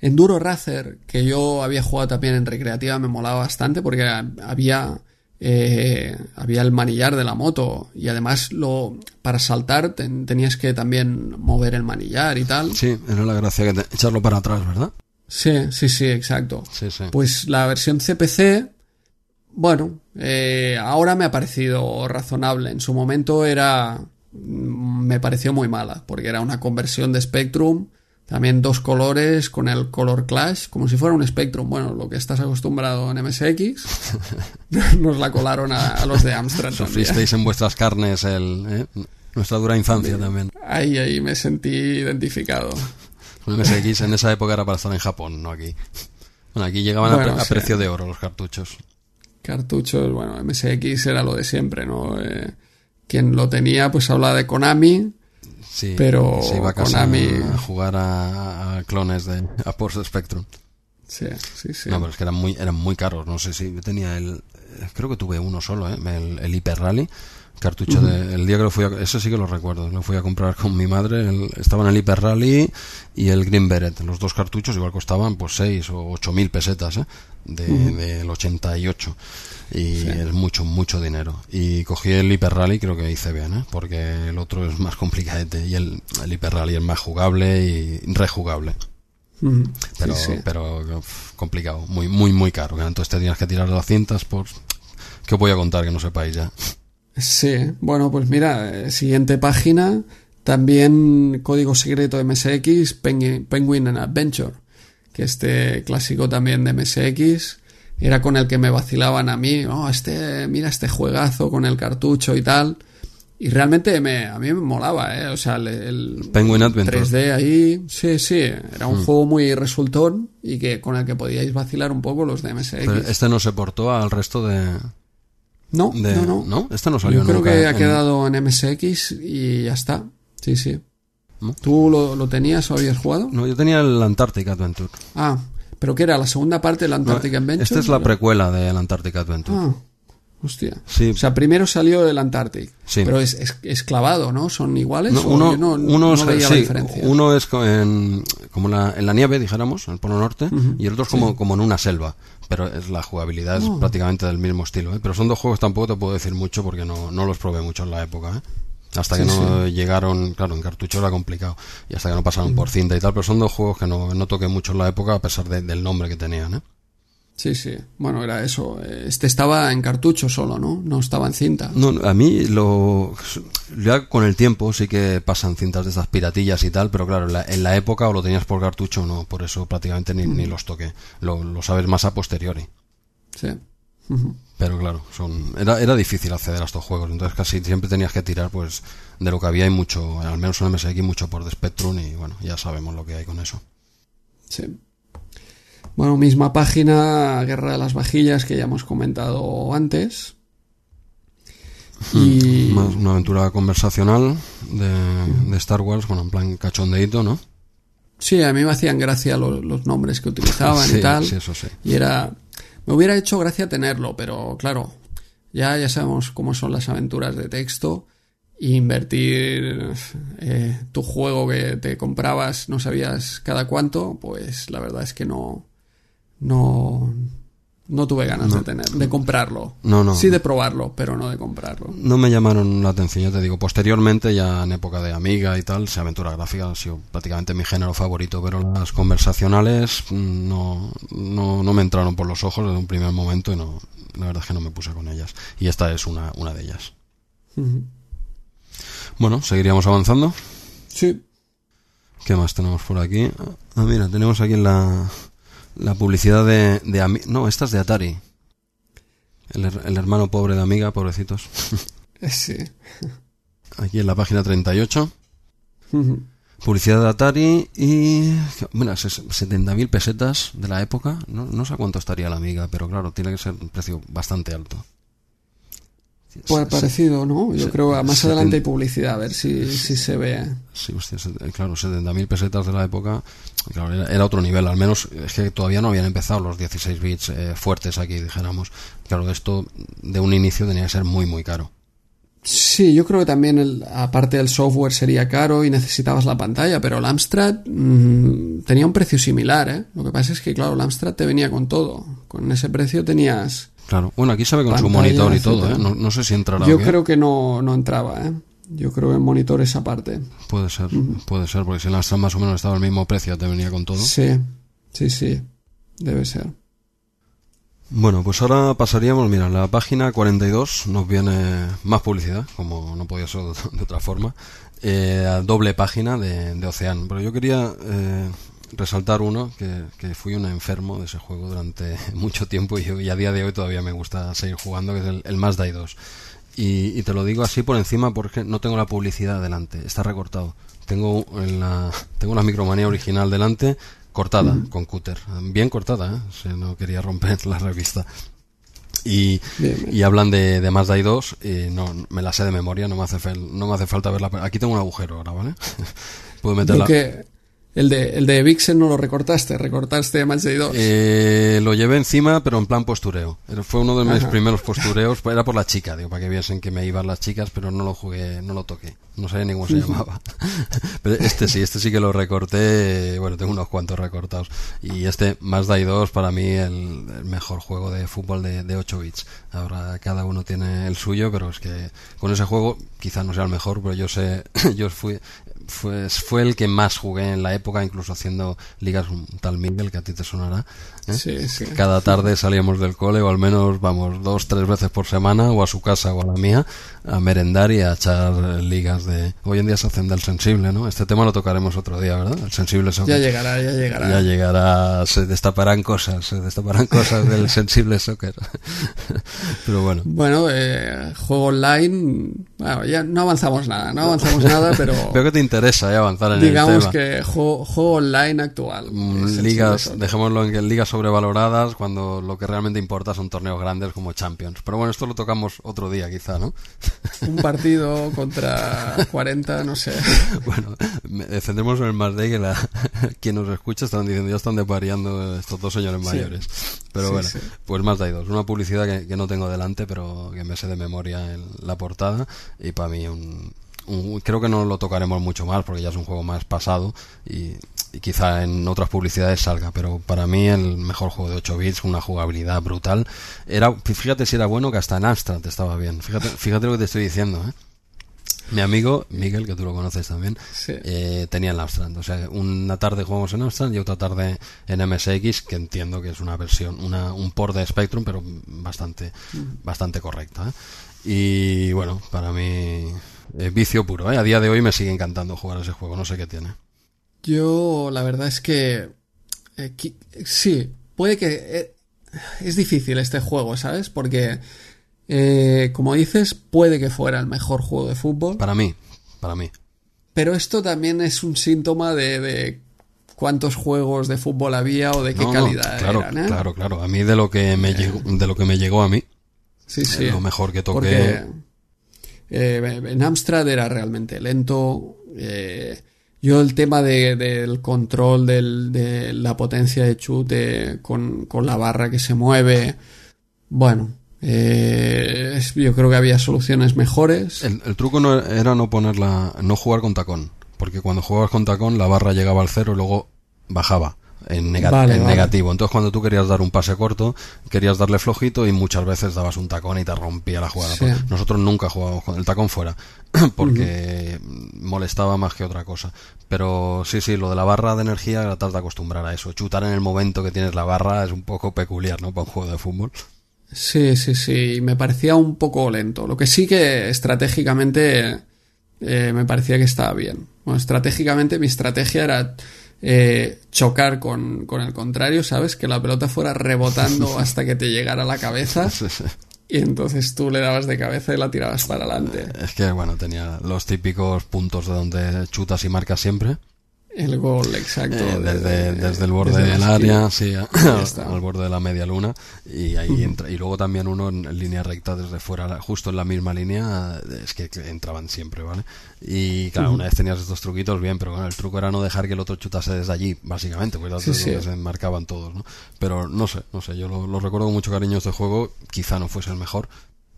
Speaker 1: Enduro Racer, que yo había jugado también en recreativa, me molaba bastante porque había, eh, había el manillar de la moto y además lo, para saltar ten- tenías que también mover el manillar y tal.
Speaker 2: Sí, era la gracia que te- echarlo para atrás, ¿verdad?
Speaker 1: Sí, sí, sí, exacto.
Speaker 2: Sí, sí.
Speaker 1: Pues la versión CPC, bueno, eh, ahora me ha parecido razonable. En su momento era. Mm, me pareció muy mala, porque era una conversión de Spectrum, también dos colores con el color clash, como si fuera un Spectrum. Bueno, lo que estás acostumbrado en MSX, [LAUGHS] nos la colaron a, a los de Amstrad.
Speaker 2: Sufristeis en vuestras carnes el, ¿eh? nuestra dura infancia también.
Speaker 1: Ahí, ahí me sentí identificado.
Speaker 2: MSX en esa época era para estar en Japón, no aquí. Bueno, aquí llegaban a precio de oro los cartuchos.
Speaker 1: cartuchos, bueno, MSX era lo de siempre, ¿no? Eh, quien lo tenía, pues hablaba de Konami,
Speaker 2: Sí,
Speaker 1: Pero
Speaker 2: se iba a
Speaker 1: Konami-
Speaker 2: a jugar a, a clones de a Porsche Spectrum.
Speaker 1: Sí, sí, sí.
Speaker 2: No, pero es que eran muy, eran muy caros. No sé si yo tenía el. eh, Creo que tuve uno solo, ¿eh? el, el Hyper Rally. Cartucho de. El día que lo fui a. Eso sí que lo recuerdo. Lo fui a comprar con mi madre. el- estaban el Hyper Rally y el Green Beret. Los dos cartuchos igual costaban pues 6 o 8 mil pesetas, ¿eh? De, Del 88. Y es mucho, mucho dinero. Y cogí el Hyper Rally, creo que hice bien, ¿eh? Porque el otro es más complicadete. Y el, el Hyper Rally es más jugable y rejugable. Pero,
Speaker 1: Sí, sí.
Speaker 2: pero complicado, muy, muy, muy caro. Entonces te tienes que tirar las cintas, pues. ¿Qué os voy a contar que no sepáis ya?
Speaker 1: Sí, bueno, pues mira, eh, siguiente página, también código secreto de MSX, Penguin, Penguin and Adventure, que este clásico también de MSX era con el que me vacilaban a mí, oh, este, mira este juegazo con el cartucho y tal. Y realmente me, a mí me molaba, ¿eh? O sea, el, el
Speaker 2: Penguin Adventure.
Speaker 1: 3D ahí, sí, sí, era un juego muy resultón y que con el que podíais vacilar un poco los de MSX.
Speaker 2: Pero este no se portó al resto de.
Speaker 1: no,
Speaker 2: de-
Speaker 1: no, no,
Speaker 2: Este no salió
Speaker 1: Yo creo
Speaker 2: nunca
Speaker 1: que ha quedado en MSX y ya está. Sí, sí.
Speaker 2: ¿No?
Speaker 1: ¿Tú lo, lo tenías o habías jugado?
Speaker 2: No, yo tenía el Antarctic Adventure.
Speaker 1: Ah, ¿pero qué era? ¿La segunda parte del Antarctic
Speaker 2: No,
Speaker 1: Adventure?
Speaker 2: Esta es la precuela del Antarctic Adventure.
Speaker 1: Ah, hostia.
Speaker 2: Sí.
Speaker 1: O sea, primero salió el Antarctic.
Speaker 2: Sí.
Speaker 1: Pero es, es, es clavado, ¿no? ¿Son iguales?
Speaker 2: No, uno,
Speaker 1: no,
Speaker 2: uno
Speaker 1: no
Speaker 2: es-
Speaker 1: veía
Speaker 2: sí,
Speaker 1: la diferencia.
Speaker 2: uno es en, como la- en la nieve, dijéramos, en el Polo Norte, y el otro es como, como en una selva. Pero es, la jugabilidad es
Speaker 1: Oh.
Speaker 2: prácticamente del mismo estilo. ¿eh? Pero son dos juegos, tampoco te puedo decir mucho porque no, no los probé mucho en la época. ¿eh? Hasta que
Speaker 1: Sí,
Speaker 2: no llegaron, claro, en cartucho era complicado. Y hasta que no pasaron por cinta y tal. Pero son dos juegos que no, no toqué mucho en la época a pesar de- del nombre que tenían. ¿eh?
Speaker 1: Sí, sí. Bueno, era eso. Este estaba en cartucho solo, ¿no? No estaba en cinta.
Speaker 2: No, a mí lo. Ya con el tiempo sí que pasan cintas de estas piratillas y tal, pero claro, en la, época o lo tenías por cartucho o no, por eso prácticamente ni, ni los toqué. Lo, lo, sabes más a posteriori.
Speaker 1: Sí.
Speaker 2: Pero claro, son, era, era difícil acceder a estos juegos, entonces casi siempre tenías que tirar pues de lo que había y mucho, al menos en MSX, mucho por The Spectrum y bueno, ya sabemos lo que hay con eso.
Speaker 1: Sí. Bueno, misma página, Guerra de las Vajillas, que ya hemos comentado antes.
Speaker 2: Hmm, y... una aventura conversacional de, Star Wars, bueno, en plan cachondeito, ¿no?
Speaker 1: Sí, a mí me hacían gracia los, nombres que utilizaban y [LAUGHS] tal.
Speaker 2: Sí, eso sí.
Speaker 1: Y era... Me hubiera hecho gracia tenerlo, pero claro, ya, ya sabemos cómo son las aventuras de texto. invertir eh, tu juego que te comprabas, no sabías cada cuánto, pues la verdad es que no, no, no tuve ganas de tener, de comprarlo.
Speaker 2: No, no.
Speaker 1: Sí de probarlo, pero no de comprarlo.
Speaker 2: No me llamaron la atención, ya te digo. Posteriormente, ya en época de Amiga y tal, se aventura gráfica ha sido prácticamente mi género favorito, pero las conversacionales no, no, no me entraron por los ojos desde un primer momento y no, la verdad es que no me puse con ellas. Y esta es una, una de ellas. Bueno, seguiríamos avanzando.
Speaker 1: Sí.
Speaker 2: ¿Qué más tenemos por aquí? Ah, mira, tenemos aquí en la, la publicidad de, de No, esta es de Atari. El, el, hermano pobre de Amiga, pobrecitos. [LAUGHS]
Speaker 1: Sí.
Speaker 2: Aquí en la página 38. Publicidad de Atari y... Bueno, 70.000 pesetas de la época. No, no sé cuánto estaría la Amiga, pero claro, tiene que ser un precio bastante alto.
Speaker 1: Pues parecido, ¿no? Yo creo que más adelante hay publicidad, a ver si, si se ve.
Speaker 2: Sí, hostia, claro, 70.000 pesetas de la época, claro, era, otro nivel, al menos es que todavía no habían empezado los 16 bits eh, fuertes aquí, dijéramos. Claro, esto de un inicio tenía que ser muy, muy caro.
Speaker 1: Sí, yo creo que también, el, aparte del software, sería caro y necesitabas la pantalla, pero el Amstrad mm, tenía un precio similar, ¿eh? Lo que pasa es que, claro, el Amstrad te venía con todo. Con ese precio tenías
Speaker 2: Claro, bueno, aquí sabe con su monitor y todo, ¿eh? No, sé si entrará.
Speaker 1: Yo creo que no, no entraba, ¿eh? Yo creo que en monitor esa parte.
Speaker 2: Puede ser, puede ser, porque si en la más o menos estaba al mismo precio, te venía con todo.
Speaker 1: Sí, sí, sí, debe ser.
Speaker 2: Bueno, pues ahora pasaríamos, mira, la página 42 nos viene más publicidad, como no podía ser de otra forma, eh, doble página de, de Ocean. Pero yo quería eh, resaltar uno, que, que, fui un enfermo de ese juego durante [LAUGHS] mucho tiempo y, a día de hoy todavía me gusta seguir jugando, que es el, el Mazda 2. Y, y, te lo digo así por encima porque no tengo la publicidad delante, está recortado. Tengo, en la, tengo una micromanía original delante, cortada con cúter, bien cortada, ¿eh? si no quería romper [LAUGHS] la revista. Y, y hablan de, de Mazda 2 y no, me la sé de memoria, no me hace, no me hace falta verla. Aquí tengo un agujero ahora, ¿vale? [LAUGHS] Puedo meterla.
Speaker 1: El de, el de Vixen no lo recortaste, recortaste Match Day 2.
Speaker 2: Eh, lo llevé encima, pero en plan postureo. Fue uno de mis primeros postureos, era por la chica, digo, para que viesen que me iban las chicas, pero no lo jugué, no lo toqué. No sabía ni cómo se llamaba. [LAUGHS] pero este sí, este sí que lo recorté, bueno, tengo unos cuantos recortados. Y este Mazda 2 para mí el, el, mejor juego de fútbol de, de 8 bits. Ahora cada uno tiene el suyo, pero es que con ese juego quizá no sea el mejor, pero yo sé, [LAUGHS] yo fui, fue, fue el que más jugué en la época, incluso haciendo ligas tal Miguel, que a ti te sonará.
Speaker 1: ¿Eh?
Speaker 2: Cada tarde salíamos del cole, o al menos vamos dos, tres veces por semana, o a su casa o a la mía, a merendar y a echar ligas de... Hoy en día se hacen del sensible, ¿no? Este tema lo tocaremos otro día, ¿verdad? El sensible
Speaker 1: soccer. Ya llegará, ya llegará.
Speaker 2: Ya llegará, se destaparán cosas, se destaparán cosas del [LAUGHS] sensible soccer. pero bueno.
Speaker 1: Bueno, eh, juego online, bueno, ya no avanzamos nada, no avanzamos nada, [LAUGHS] pero...
Speaker 2: Veo que te interesa ya avanzar en
Speaker 1: Digamos
Speaker 2: el
Speaker 1: tema. que juego, juego, online actual.
Speaker 2: Mm, ligas, dejémoslo en que ligas sobrevaloradas cuando lo que realmente importa son torneos grandes como Champions. Pero bueno, esto lo tocamos otro día quizá, ¿no? [LAUGHS]
Speaker 1: Un partido contra 40, no sé. [LAUGHS]
Speaker 2: Bueno, centremos en el más de que la, [LAUGHS] quien nos escucha están diciendo ya están desvariando estos dos señores mayores. Pero
Speaker 1: sí,
Speaker 2: bueno,
Speaker 1: sí.
Speaker 2: pues más de dos. Una publicidad que, que, no tengo delante, pero que me sé de memoria en la portada y para mí un, un, creo que no lo tocaremos mucho más porque ya es un juego más pasado y, y, quizá en otras publicidades salga, pero para mí el mejor juego de 8 bits, una jugabilidad brutal. Era, fíjate si era bueno que hasta en Amstrad estaba bien. Fíjate, fíjate lo que te estoy diciendo, ¿eh? Mi amigo Miguel, que tú lo conoces también,
Speaker 1: Sí.
Speaker 2: eh, tenía el Amstrad. O sea, una tarde jugamos en Amstrad y otra tarde en MSX, que entiendo que es una versión, una, un port de Spectrum, pero bastante, bastante correcta. ¿eh? Y bueno, para mí, eh, vicio puro. ¿eh? A día de hoy me sigue encantando jugar ese juego, no sé qué tiene.
Speaker 1: Yo, la verdad es que. eh, qui- sí, puede que. eh, es difícil este juego, ¿sabes? Porque. eh, como dices, puede que fuera el mejor juego de fútbol.
Speaker 2: Para mí, para mí.
Speaker 1: Pero esto también es un síntoma de, de cuántos juegos de fútbol había o de qué
Speaker 2: No, no,
Speaker 1: calidad
Speaker 2: claro,
Speaker 1: eran, ¿eh?
Speaker 2: claro, claro. A mí de lo que me llegó, de lo que me llegó a mí,
Speaker 1: Sí, sí.
Speaker 2: lo mejor que toqué.
Speaker 1: Porque en Amstrad era realmente lento. eh, yo el tema de- del control de la potencia de chute con, la barra que se mueve, bueno, eh, yo creo que había soluciones mejores.
Speaker 2: El, el truco no era no ponerla, no jugar con tacón, porque cuando jugabas con tacón la barra llegaba al cero y luego bajaba en, nega-
Speaker 1: Vale,
Speaker 2: en
Speaker 1: vale.
Speaker 2: negativo. Entonces cuando tú querías dar un pase corto, querías darle flojito y muchas veces dabas un tacón y te rompía la jugada.
Speaker 1: Sí.
Speaker 2: Nosotros nunca jugábamos con el tacón fuera, [CLEARS THROAT] porque molestaba más que otra cosa. Pero sí, sí, lo de la barra de energía tratas de acostumbrar a eso. Chutar en el momento que tienes la barra es un poco peculiar, ¿no? Para un juego de fútbol.
Speaker 1: Sí, sí, sí, me parecía un poco lento. Lo que sí que estratégicamente eh, me parecía que estaba bien. Bueno, estratégicamente mi estrategia era eh, chocar con, con el contrario, ¿sabes? Que la pelota fuera rebotando [LAUGHS] hasta que te llegara a la cabeza [LAUGHS] y entonces tú le dabas de cabeza y la tirabas para adelante.
Speaker 2: Es que, bueno, tenía los típicos puntos de donde chutas y marcas siempre.
Speaker 1: El gol exacto.
Speaker 2: Eh,
Speaker 1: de-
Speaker 2: desde,
Speaker 1: de-
Speaker 2: desde el borde
Speaker 1: desde
Speaker 2: del área, sí, [COUGHS] al borde de la media luna y ahí entra y luego también uno en, línea recta desde fuera, justo en la misma línea, eh, es que entraban siempre, ¿vale? Y claro, una vez tenías estos truquitos bien, pero bueno, el truco era no dejar que el otro chutase desde allí, básicamente, pues
Speaker 1: Sí, sí.
Speaker 2: se marcaban todos, ¿no? Pero no sé, no sé, yo lo, lo recuerdo con mucho cariño este juego, quizá no fuese el mejor.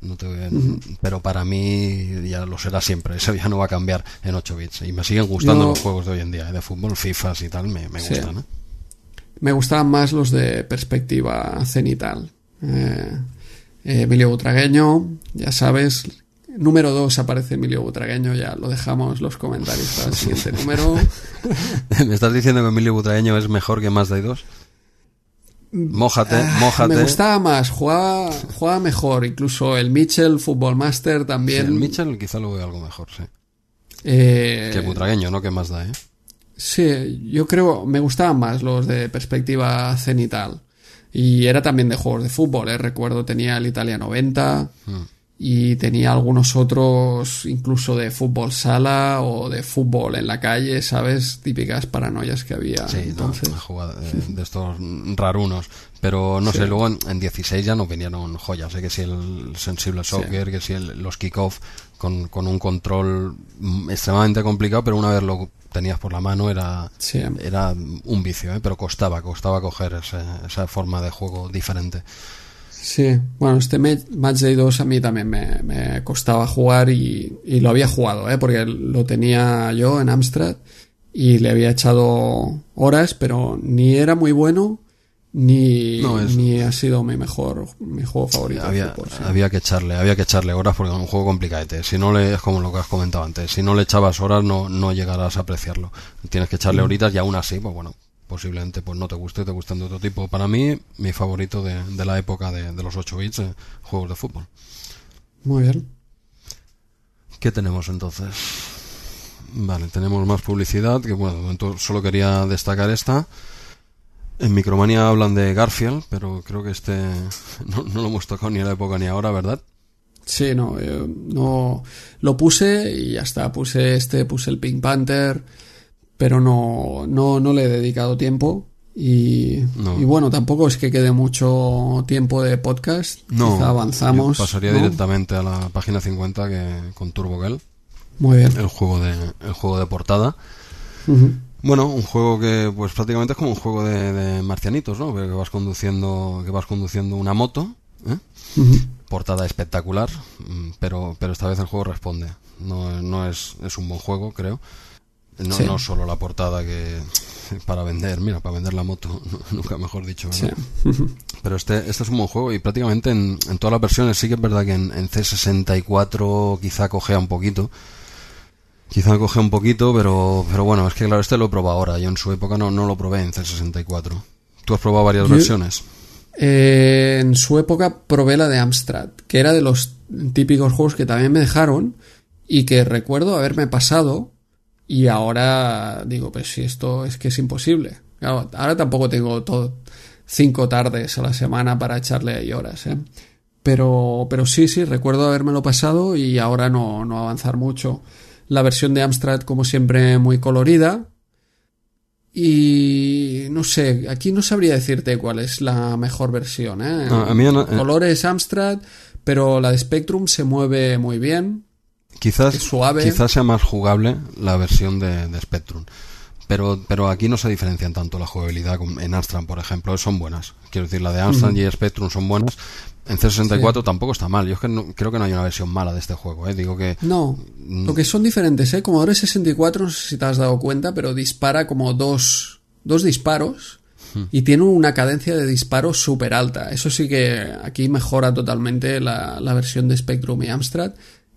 Speaker 2: No te Pero para mí ya lo será siempre, eso ya no va a cambiar en 8 bits. Y me siguen gustando
Speaker 1: Yo-
Speaker 2: los juegos de hoy en día, ¿eh? de fútbol, FIFAs y tal, me, me
Speaker 1: Sí.
Speaker 2: gustan. ¿eh?
Speaker 1: Me gustaban más los de perspectiva cenital. Eh, eh, Emilio Butragueño, ya sabes. Número 2 aparece Emilio Butragueño, ya lo dejamos los comentarios para [LAUGHS] el siguiente número. [LAUGHS]
Speaker 2: ¿Me estás diciendo que Emilio Butraeño es mejor que Mazda 2? Mójate,
Speaker 1: Ah,
Speaker 2: mójate.
Speaker 1: Me gustaba más, jugaba, jugaba mejor. Incluso el Mitchell, Football Master
Speaker 2: Sí,
Speaker 1: también.
Speaker 2: el Mitchell quizá lo veo algo mejor, sí.
Speaker 1: Eh,
Speaker 2: Que Butragueño, no que Mazda, ¿eh?
Speaker 1: Sí, yo creo, me gustaban más los de perspectiva cenital. Y era también de juegos de fútbol, ¿eh? Recuerdo tenía el Italia 90
Speaker 2: Mm.
Speaker 1: Y tenía algunos otros incluso de fútbol sala o de fútbol en la calle, ¿sabes? Típicas paranoias que había
Speaker 2: Sí,
Speaker 1: entonces.
Speaker 2: jugada de, de estos rarunos. Pero no
Speaker 1: Sí.
Speaker 2: sé, luego en, en 16 ya no vinieron joyas. Sé que si el sensible soccer, que si el- los kickoff con, con un control mm, extremadamente complicado, pero una vez lo tenías por la mano era,
Speaker 1: Sí.
Speaker 2: era un vicio, ¿eh? pero costaba, costaba coger ese- esa forma de juego diferente.
Speaker 1: Sí, bueno, este Ma- Match Day 2 a mí también me, me costaba jugar y, y lo había jugado, ¿eh? porque lo tenía yo en Amstrad y le había echado horas, pero ni era muy bueno ni,
Speaker 2: No,
Speaker 1: ni ha sido mi mejor, mi juego favorito.
Speaker 2: había,
Speaker 1: fútbol, sí.
Speaker 2: había que echarle había que echarle horas porque es un juego complicadete si no le es como lo que has comentado antes si no le echabas horas no no llegarás a apreciarlo tienes que
Speaker 1: Mm.
Speaker 2: echarle horitas y aún así pues bueno posiblemente pues no te guste te gustan de otro tipo para mí mi favorito de, de la época de, de los 8 bits eh, juegos de fútbol
Speaker 1: Muy bien.
Speaker 2: ¿qué tenemos entonces? vale tenemos más publicidad que bueno de momento solo quería destacar esta en Micromania hablan de Garfield, pero creo que este [LAUGHS] no, no lo hemos tocado ni en la época ni ahora, ¿verdad?
Speaker 1: Sí, no, yo no lo puse y ya está. Puse este, puse el Pink Panther, pero no, no, no le he dedicado tiempo. Y,
Speaker 2: No.
Speaker 1: y bueno, tampoco es que quede mucho tiempo de podcast.
Speaker 2: No,
Speaker 1: Quizá avanzamos.
Speaker 2: yo pasaría
Speaker 1: ¿no?
Speaker 2: directamente a la página 50 que con Turbo Girl,
Speaker 1: Muy bien.
Speaker 2: el juego de el juego de portada. Bueno, un juego que pues prácticamente es como un juego de, de marcianitos, ¿no? Que vas conduciendo que vas conduciendo una moto, ¿eh? Portada espectacular, mm, pero pero esta vez el juego responde. No, no es es un buen juego, creo. No,
Speaker 1: Sí.
Speaker 2: no solo la portada que para vender, mira, para vender la moto, [LAUGHS] nunca mejor dicho, ¿verdad?
Speaker 1: Sí. [LAUGHS]
Speaker 2: Pero este, este es un buen juego y prácticamente en, en todas las versiones sí que es verdad que en, en C64 quizá cojea un poquito, Quizá coge un poquito, pero, pero bueno, es que claro, este lo he probado ahora. Yo en su época no, no lo probé en C64. ¿Tú has probado varias
Speaker 1: Yo-
Speaker 2: versiones?
Speaker 1: Eh, en su época probé la de Amstrad, que era de los típicos juegos que también me dejaron y que recuerdo haberme pasado y ahora digo, pues si esto es que es imposible. Claro, ahora tampoco tengo todo cinco tardes a la semana para echarle ahí horas, ¿eh? Pero, pero sí, sí, recuerdo habérmelo pasado y ahora no, no avanzar mucho. La versión de Amstrad, como siempre, muy colorida, y no sé, aquí no sabría decirte cuál es la mejor versión. ¿eh?
Speaker 2: No, a mí no- eh.
Speaker 1: Colores Amstrad, pero la de Spectrum se mueve muy bien.
Speaker 2: Quizás,
Speaker 1: suave.
Speaker 2: quizás sea más jugable la versión de, de Spectrum. Pero, pero aquí no se diferencian tanto la jugabilidad en Amstrad, por ejemplo, son buenas. Quiero decir, la de Amstrad y Spectrum son buenas. En C64 tampoco está mal. Yo es que no- creo que no hay una versión mala de este juego. ¿eh? Digo que
Speaker 1: No, lo que son diferentes, ¿eh? Commodore 64, no sé si te has dado cuenta, pero dispara como dos, dos disparos
Speaker 2: Hmm.
Speaker 1: y tiene una cadencia de disparo súper alta. Eso sí que aquí mejora totalmente la, la versión de Spectrum y Amstrad,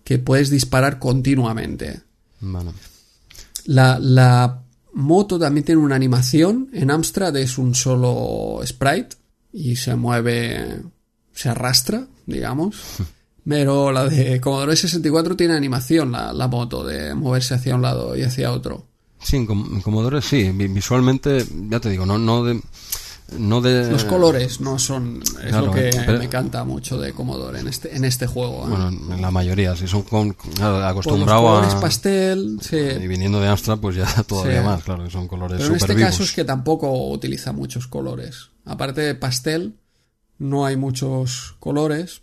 Speaker 1: que puedes disparar continuamente.
Speaker 2: bueno,
Speaker 1: La, la moto también tiene una animación. En Amstrad es un solo sprite y se mueve, se arrastra, digamos. [LAUGHS] Pero la de Commodore 64 tiene animación, la, la moto, de moverse hacia un lado y hacia otro.
Speaker 2: sí, en, Com- en Commodore sí. vi- Visualmente, ya te digo, no, no de. No de
Speaker 1: Los colores no son. Es
Speaker 2: Eh, Claro,
Speaker 1: lo que
Speaker 2: pero-
Speaker 1: me canta mucho de Commodore en este, en este juego. ¿eh?
Speaker 2: Bueno, en la mayoría, si son con, acostumbrado
Speaker 1: colores
Speaker 2: a.
Speaker 1: pastel, sí.
Speaker 2: Y viniendo de Amstrad, pues ya [LAUGHS] todavía
Speaker 1: Sí.
Speaker 2: más, claro, que son colores
Speaker 1: Pero en este
Speaker 2: vivos.
Speaker 1: caso es que tampoco utiliza muchos colores. Aparte de pastel, no hay muchos colores.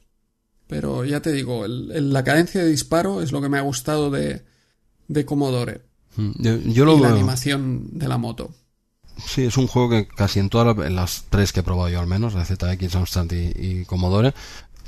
Speaker 1: Pero ya te digo, el- el- la cadencia de disparo es lo que me ha gustado de, de Commodore.
Speaker 2: Mm, Yo, yo lo
Speaker 1: y la
Speaker 2: veo-
Speaker 1: animación de la moto.
Speaker 2: Sí, es un juego que casi en todas las, tres que he probado yo al menos, de ZX, Amstrad y, y Commodore,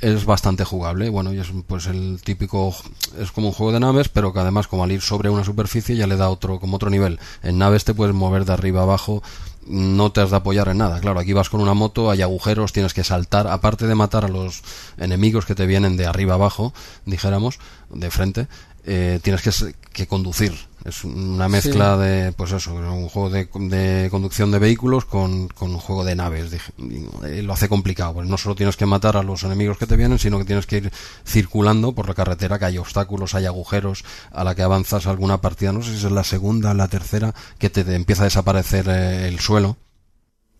Speaker 2: es bastante jugable. Bueno, y es pues el típico, es como un juego de naves, pero que además como al ir sobre una superficie ya le da otro, como otro nivel. En naves te puedes mover de arriba abajo, no te has de apoyar en nada. Claro, aquí vas con una moto, hay agujeros, tienes que saltar, aparte de matar a los enemigos que te vienen de arriba abajo, dijéramos, de frente, eh, tienes que conducir. Es una mezcla de, pues eso, un juego de, de conducción de vehículos con, con un juego de naves. Y lo hace complicado, pues no solo tienes que matar a los enemigos que te vienen, sino que tienes que ir circulando por la carretera, que hay obstáculos, hay agujeros, a la que avanzas alguna partida, no sé si es la segunda, la tercera, que te, te empieza a desaparecer eh, el suelo.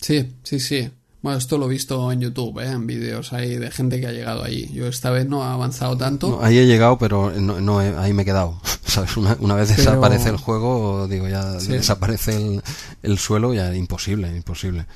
Speaker 1: Sí, sí, sí. Bueno, esto lo he visto en YouTube, ¿eh? en vídeos ahí de gente que ha llegado allí. Yo esta vez no he avanzado tanto.
Speaker 2: No, ahí he llegado, pero no, no he- ahí me he quedado. [LAUGHS] ¿Sabes? Una, una vez
Speaker 1: Pero-
Speaker 2: desaparece el juego, digo, ya
Speaker 1: Sí.
Speaker 2: desaparece el, el suelo, ya imposible, imposible.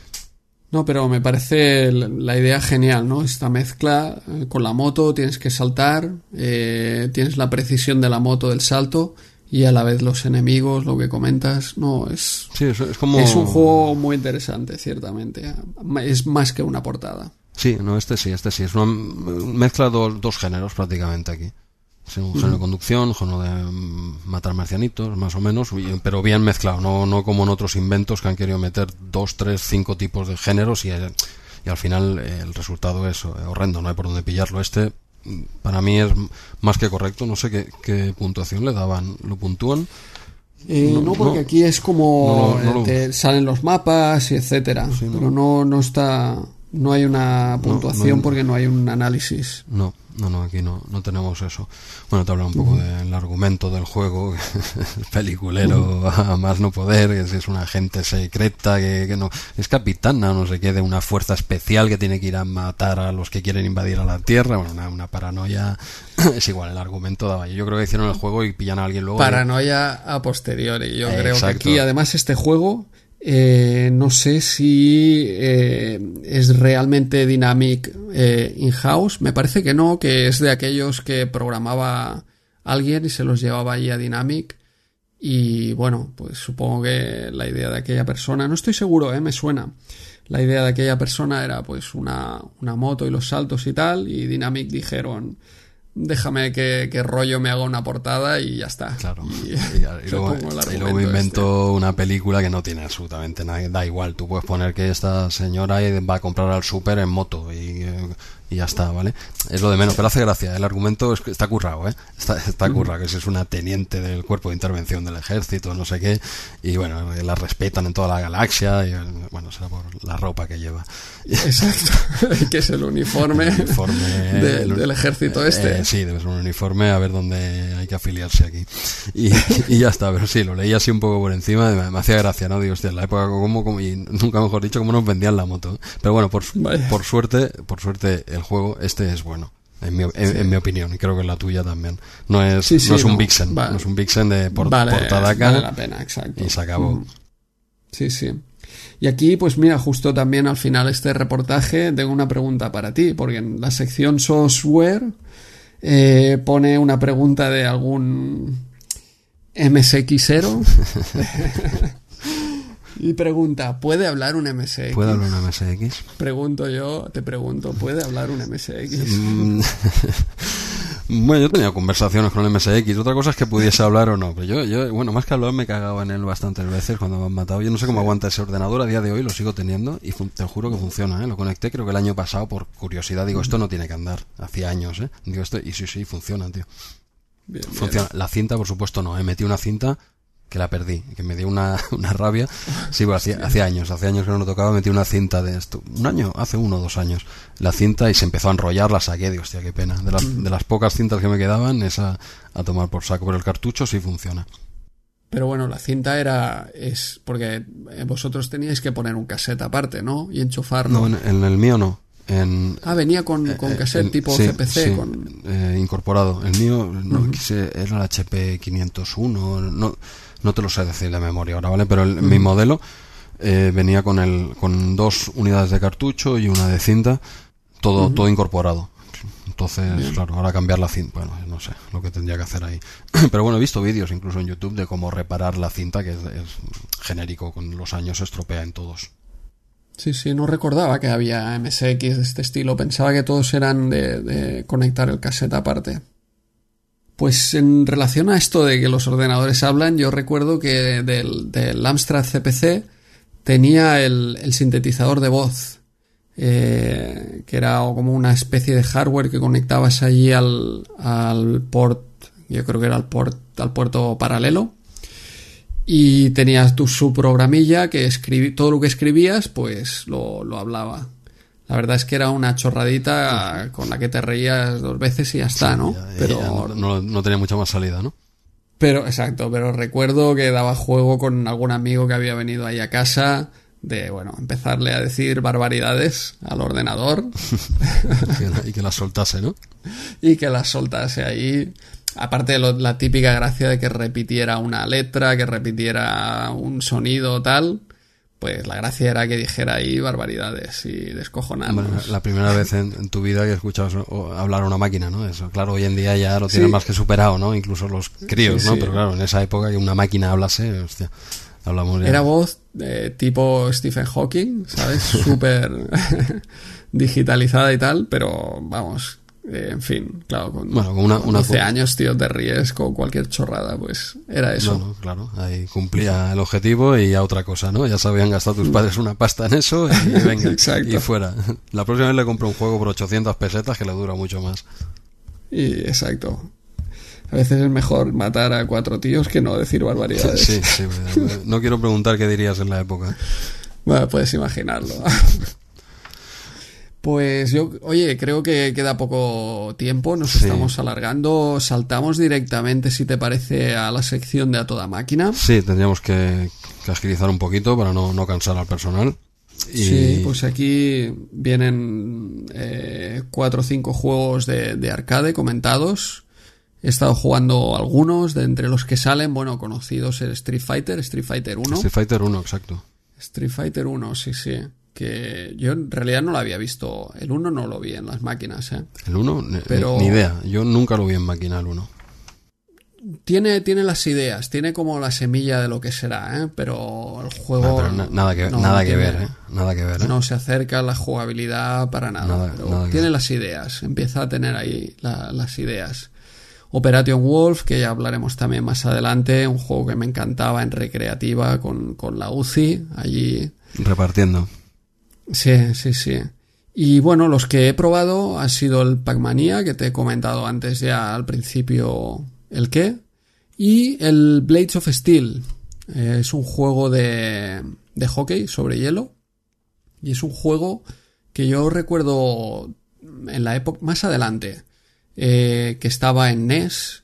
Speaker 1: No, pero me parece la idea genial, ¿no? Esta mezcla eh, con la moto, tienes que saltar, eh, tienes la precisión de la moto del salto y a la vez los enemigos, lo que comentas, no, es,
Speaker 2: Sí, es, es como...
Speaker 1: es un juego muy interesante, ciertamente. Es más que una portada.
Speaker 2: Sí, no, este sí, este sí. Es una mezcla de dos, dos géneros prácticamente aquí. Es un género de conducción, género de mm, matar marcianitos, más o menos, pero bien mezclado, no, no como en otros inventos que han querido meter dos, tres, cinco tipos de géneros y, eh, y al final eh, el resultado es eh, horrendo, no hay por dónde pillarlo. Este para mí es más que correcto, no sé qué, qué puntuación le daban, lo puntúan.
Speaker 1: Eh,
Speaker 2: No,
Speaker 1: no, porque
Speaker 2: no.
Speaker 1: aquí es como
Speaker 2: No
Speaker 1: eh, te salen los mapas y etcétera,
Speaker 2: Sí,
Speaker 1: pero no, no está, no hay una puntuación porque no hay un análisis.
Speaker 2: No, no, no, aquí no, no tenemos eso. Bueno, te habla un poco del argumento del juego, [LAUGHS] peliculero a más no poder, que es- una agente secreta que, que no es capitana, no sé qué, de una fuerza especial que tiene que ir a matar a los que quieren invadir a la Tierra, bueno, una, una paranoia, [CLEARS THROAT] es igual, el argumento daba. Yo creo que hicieron el juego y pillan a alguien luego. y-
Speaker 1: Paranoia a posteriori. Yo
Speaker 2: Eh,
Speaker 1: creo que aquí, además, este juego, eh, no sé si eh, es realmente Dynamic eh, in-house. Me parece que no, que es de aquellos que programaba alguien y se los llevaba allí a Dynamic. Y bueno, pues supongo que la idea de aquella persona, no estoy seguro, me suena. La idea de aquella persona era pues una, una moto y los saltos y tal. Y Dynamic dijeron, déjame que, que rollo me haga una portada y ya está.
Speaker 2: Claro.
Speaker 1: Y, [LAUGHS]
Speaker 2: luego
Speaker 1: este.
Speaker 2: invento una película que no tiene absolutamente nada. Da igual, tú puedes poner que esta señora va a comprar al súper en moto y eh, y ya está, ¿vale? Es lo de menos, pero hace gracia. El argumento es que está currado, ¿eh? Está, está currado, que si es una teniente del cuerpo de intervención del ejército, no sé qué, y bueno, la respetan en toda la galaxia, y bueno, será por la ropa que lleva.
Speaker 1: Exacto, [LAUGHS] que es el uniforme, del ejército este.
Speaker 2: Eh, sí, debe ser un uniforme, a ver dónde hay que afiliarse aquí. Y, [LAUGHS] y, ya está, pero sí, lo leí así un poco por encima, me, hacía gracia, ¿no? Digo, hostia, en la época como, como y nunca mejor dicho, cómo nos vendían la moto. Pero bueno, por, por suerte, por suerte, el juego este es bueno. En mi, en, mi, opinión, y creo que en la tuya también. No es, no es un Vixen, no es un Vixen de por, portada acá.
Speaker 1: Vale la pena, exacto.
Speaker 2: Y se acabó. Mm.
Speaker 1: Sí, sí. Y aquí, pues mira, justo también al final este reportaje tengo una pregunta para ti, porque en la sección software eh, pone una pregunta de algún MSXero [LAUGHS] Y pregunta, ¿puede hablar un MSX?
Speaker 2: ¿Puede hablar un MSX?
Speaker 1: Pregunto yo, te pregunto, ¿puede hablar un MSX? Mm. [LAUGHS]
Speaker 2: bueno, yo tenía conversaciones con el MSX. Otra cosa es que pudiese hablar o no. Pero yo, yo bueno, más que hablar me he cagado en él bastantes veces cuando me han matado. Yo no sé cómo aguanta ese ordenador a día de hoy, lo sigo teniendo y te juro que funciona. ¿eh? Lo conecté creo que el año pasado por curiosidad. Digo, esto no tiene que andar. Hacía años, ¿eh? Digo, esto, y sí, sí, funciona, tío. funciona. La cinta, por supuesto, no. He metido una cinta que la perdí, que me dio una, [LAUGHS] una rabia. [LAUGHS] Sí, pues hacía, años, hace años que no lo tocaba, metí una cinta de esto, un año, hace uno o dos años, la cinta y se empezó a enrollar, la saqué, digo, hostia, qué pena. De las, mm. de las pocas cintas que me quedaban, esa a tomar por saco, pero el cartucho sí funciona.
Speaker 1: Pero bueno, la cinta era, es, porque vosotros teníais que poner un cassette aparte, ¿no? Y enchufarlo.
Speaker 2: No, en, el mío no. En,
Speaker 1: ah, venía con, eh, con cassette tipo CPC. con...
Speaker 2: Eh, incorporado. El mío no, era el HP 501. No, no te lo sé decir de memoria ahora, ¿vale? Pero mi modelo eh, venía con, el, con dos unidades de cartucho y una de cinta, todo, todo incorporado. Entonces, claro, ahora cambiar la cinta, bueno, no sé lo que tendría que hacer ahí. [CLEARS THROAT] Pero bueno, he visto vídeos incluso en YouTube de cómo reparar la cinta, que es, genérico, con los años se estropea en todos.
Speaker 1: Sí, sí, no recordaba que había MSX de este estilo. Pensaba que todos eran de, de conectar el cassette aparte. Pues en relación a esto de que los ordenadores hablan, yo recuerdo que del, Amstrad CPC tenía el, sintetizador de voz, eh, que era como una especie de hardware que conectabas allí al, al port, yo creo que era al, port, al puerto paralelo, y tenías tu su programilla que escribí, todo lo que escribías, pues lo, lo hablaba. La verdad es que era una chorradita con la que te reías dos veces y ya está, ¿no?
Speaker 2: pero no, tenía mucha más salida, ¿no?
Speaker 1: Pero, exacto, pero recuerdo que daba juego con algún amigo que había venido ahí a casa de, bueno, empezarle a decir barbaridades al ordenador. [LAUGHS]
Speaker 2: y que las soltase, ¿no? [LAUGHS]
Speaker 1: Y que las soltase ahí. Aparte de la típica gracia de que repitiera una letra, que repitiera un sonido tal, pues la gracia era que dijera ahí barbaridades y descojonarnos.
Speaker 2: la primera vez en, tu vida que escuchas hablar a una máquina, ¿no? Eso, claro, hoy en día ya lo tienen más que superado, ¿no? Incluso los críos, ¿no? Pero claro, en esa época que una máquina hablase, hostia, hablamos
Speaker 1: Era voz de tipo Stephen Hawking, ¿sabes? [LAUGHS] Súper [LAUGHS] digitalizada y tal, pero vamos, eh, en fin, claro, con, bueno, con una, 12 años, tío, te ríes con cualquier chorrada, pues era eso.
Speaker 2: claro, ahí cumplía el objetivo y a otra cosa, ¿no? Ya se habían gastado tus padres una pasta en eso y [LAUGHS] venga, y fuera. La próxima vez le compro un juego por 800 pesetas que le dura mucho más.
Speaker 1: Y exacto. A veces es mejor matar a cuatro tíos que no decir barbaridades.
Speaker 2: Sí, sí, [LAUGHS] no quiero preguntar qué dirías en la época.
Speaker 1: Bueno, puedes imaginarlo. [LAUGHS] Pues yo, oye, creo que queda poco tiempo, nos estamos alargando, saltamos directamente, si te parece, a la sección de a toda máquina.
Speaker 2: Sí, tendríamos que, que agilizar un poquito para no, no cansar al personal.
Speaker 1: Sí, pues aquí vienen eh, cuatro o cinco juegos de, de, arcade comentados. He estado jugando algunos, de entre los que salen, bueno, conocidos el Street Fighter, Street Fighter 1.
Speaker 2: Street Fighter 1, exacto.
Speaker 1: Street Fighter 1, sí, sí que yo en realidad no lo había visto. El 1 no lo vi en las máquinas, ¿eh?
Speaker 2: El 1, Pero... ni idea. Yo nunca lo vi en máquina el 1.
Speaker 1: Tiene, tiene las ideas, tiene como la semilla de lo que será, ¿eh? Pero el juego...
Speaker 2: nada que, nada que ver, ¿eh? Nada que ver, ¿eh?
Speaker 1: No se acerca a la jugabilidad para nada. tiene las ideas, empieza a tener ahí las ideas. Operation Wolf, que ya hablaremos también más adelante, un juego que me encantaba en recreativa con, con la UCI, allí...
Speaker 2: Repartiendo.
Speaker 1: Sí, sí, sí. Y bueno, los que he probado ha sido el Pac-Mania, que te he comentado antes ya al principio el qué, y el Blades of Steel. Es un juego de, de hockey sobre hielo. Y es un juego que yo recuerdo en la época más adelante, eh, que estaba en NES.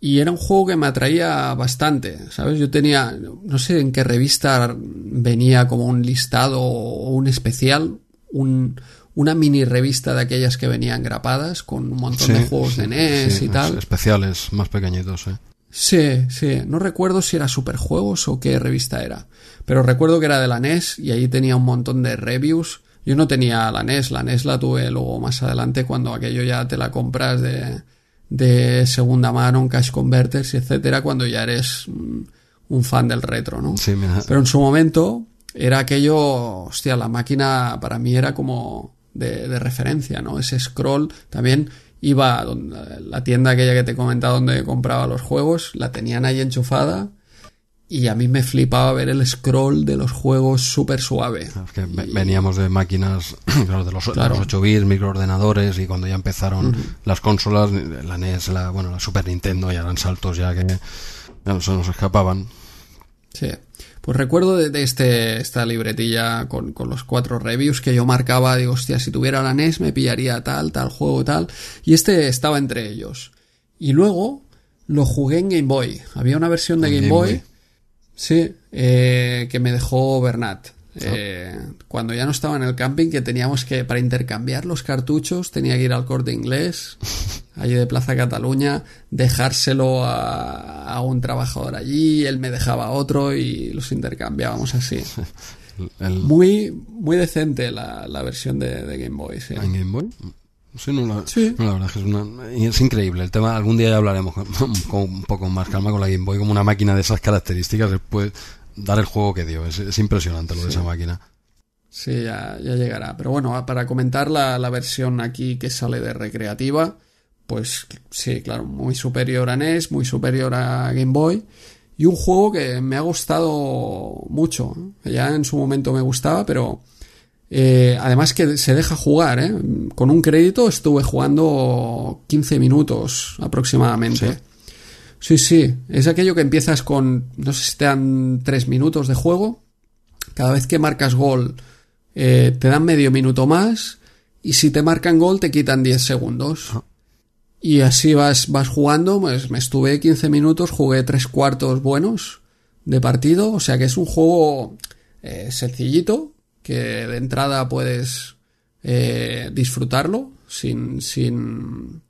Speaker 1: Y era un juego que me atraía bastante, ¿sabes? Yo tenía, no sé en qué revista venía como un listado o un especial, un, una mini revista de aquellas que venían grapadas con un montón de juegos de NES y tal.
Speaker 2: Especiales más pequeñitos, ¿eh?
Speaker 1: Sí, sí. No recuerdo si era Superjuegos o qué revista era. Pero recuerdo que era de la NES y ahí tenía un montón de reviews. Yo no tenía la NES, la NES la tuve luego más adelante cuando aquello ya te la compras de, de segunda mano, cash converters, etcétera, cuando ya eres un fan del retro, ¿no?
Speaker 2: Sí, mira.
Speaker 1: Pero en su momento era aquello, hostia, la máquina para mí era como de, de referencia, ¿no? Ese scroll también iba a donde, la tienda aquella que te he comentado donde compraba los juegos, la tenían ahí enchufada y a mí me flipaba ver el scroll de los juegos súper suave.
Speaker 2: Es que veníamos de máquinas, claro, [CLEARS THROAT] de los, claro. de los 8 bits, microordenadores y cuando ya empezaron uh -huh. las consolas, la NES, la, bueno, la Super Nintendo, ya eran saltos ya que ya se nos escapaban.
Speaker 1: Sí. Pues recuerdo de, de, este, esta libretilla con, con, los cuatro reviews que yo marcaba, digo, hostia, si tuviera la NES me pillaría tal, tal juego, tal. Y este estaba entre ellos. Y luego lo jugué en Game Boy. Había una versión de Game, Game, Boy, Boy. Sí, eh, que me dejó Bernat. Eh, cuando ya no estaba en el camping, que teníamos que, para intercambiar los cartuchos, tenía que ir al corte inglés, [LAUGHS] allí de Plaza Cataluña, dejárselo a, a, un trabajador allí, él me dejaba otro y los intercambiábamos así. [LAUGHS] El... Muy, muy decente la, la versión de, de, Game Boy. Sí.
Speaker 2: ¿En Game Boy? Sí, no, la, sí. No, la verdad es que es, una, es, increíble. El tema, algún día ya hablaremos con, [LAUGHS] con, un poco más calma con la Game Boy, como una máquina de esas características. Después dar el juego que dio. Es, es impresionante lo sí. de esa máquina.
Speaker 1: Sí, ya, ya, llegará. Pero bueno, para comentar la, la, versión aquí que sale de recreativa, pues sí, claro, muy superior a NES, muy superior a Game Boy. Y un juego que me ha gustado mucho. Ya en su momento me gustaba, pero eh, además que se deja jugar. ¿eh? Con un crédito estuve jugando 15 minutos aproximadamente.
Speaker 2: Sí.
Speaker 1: Sí, sí, es aquello que empiezas con, no sé si te dan tres minutos de juego, cada vez que marcas gol eh, te dan medio minuto más y si te marcan gol te quitan 10 segundos.
Speaker 2: Ah.
Speaker 1: Y así vas, vas jugando, pues me estuve 15 minutos, jugué tres cuartos buenos de partido, o sea que es un juego eh, sencillito, que de entrada puedes eh, disfrutarlo sin, sin,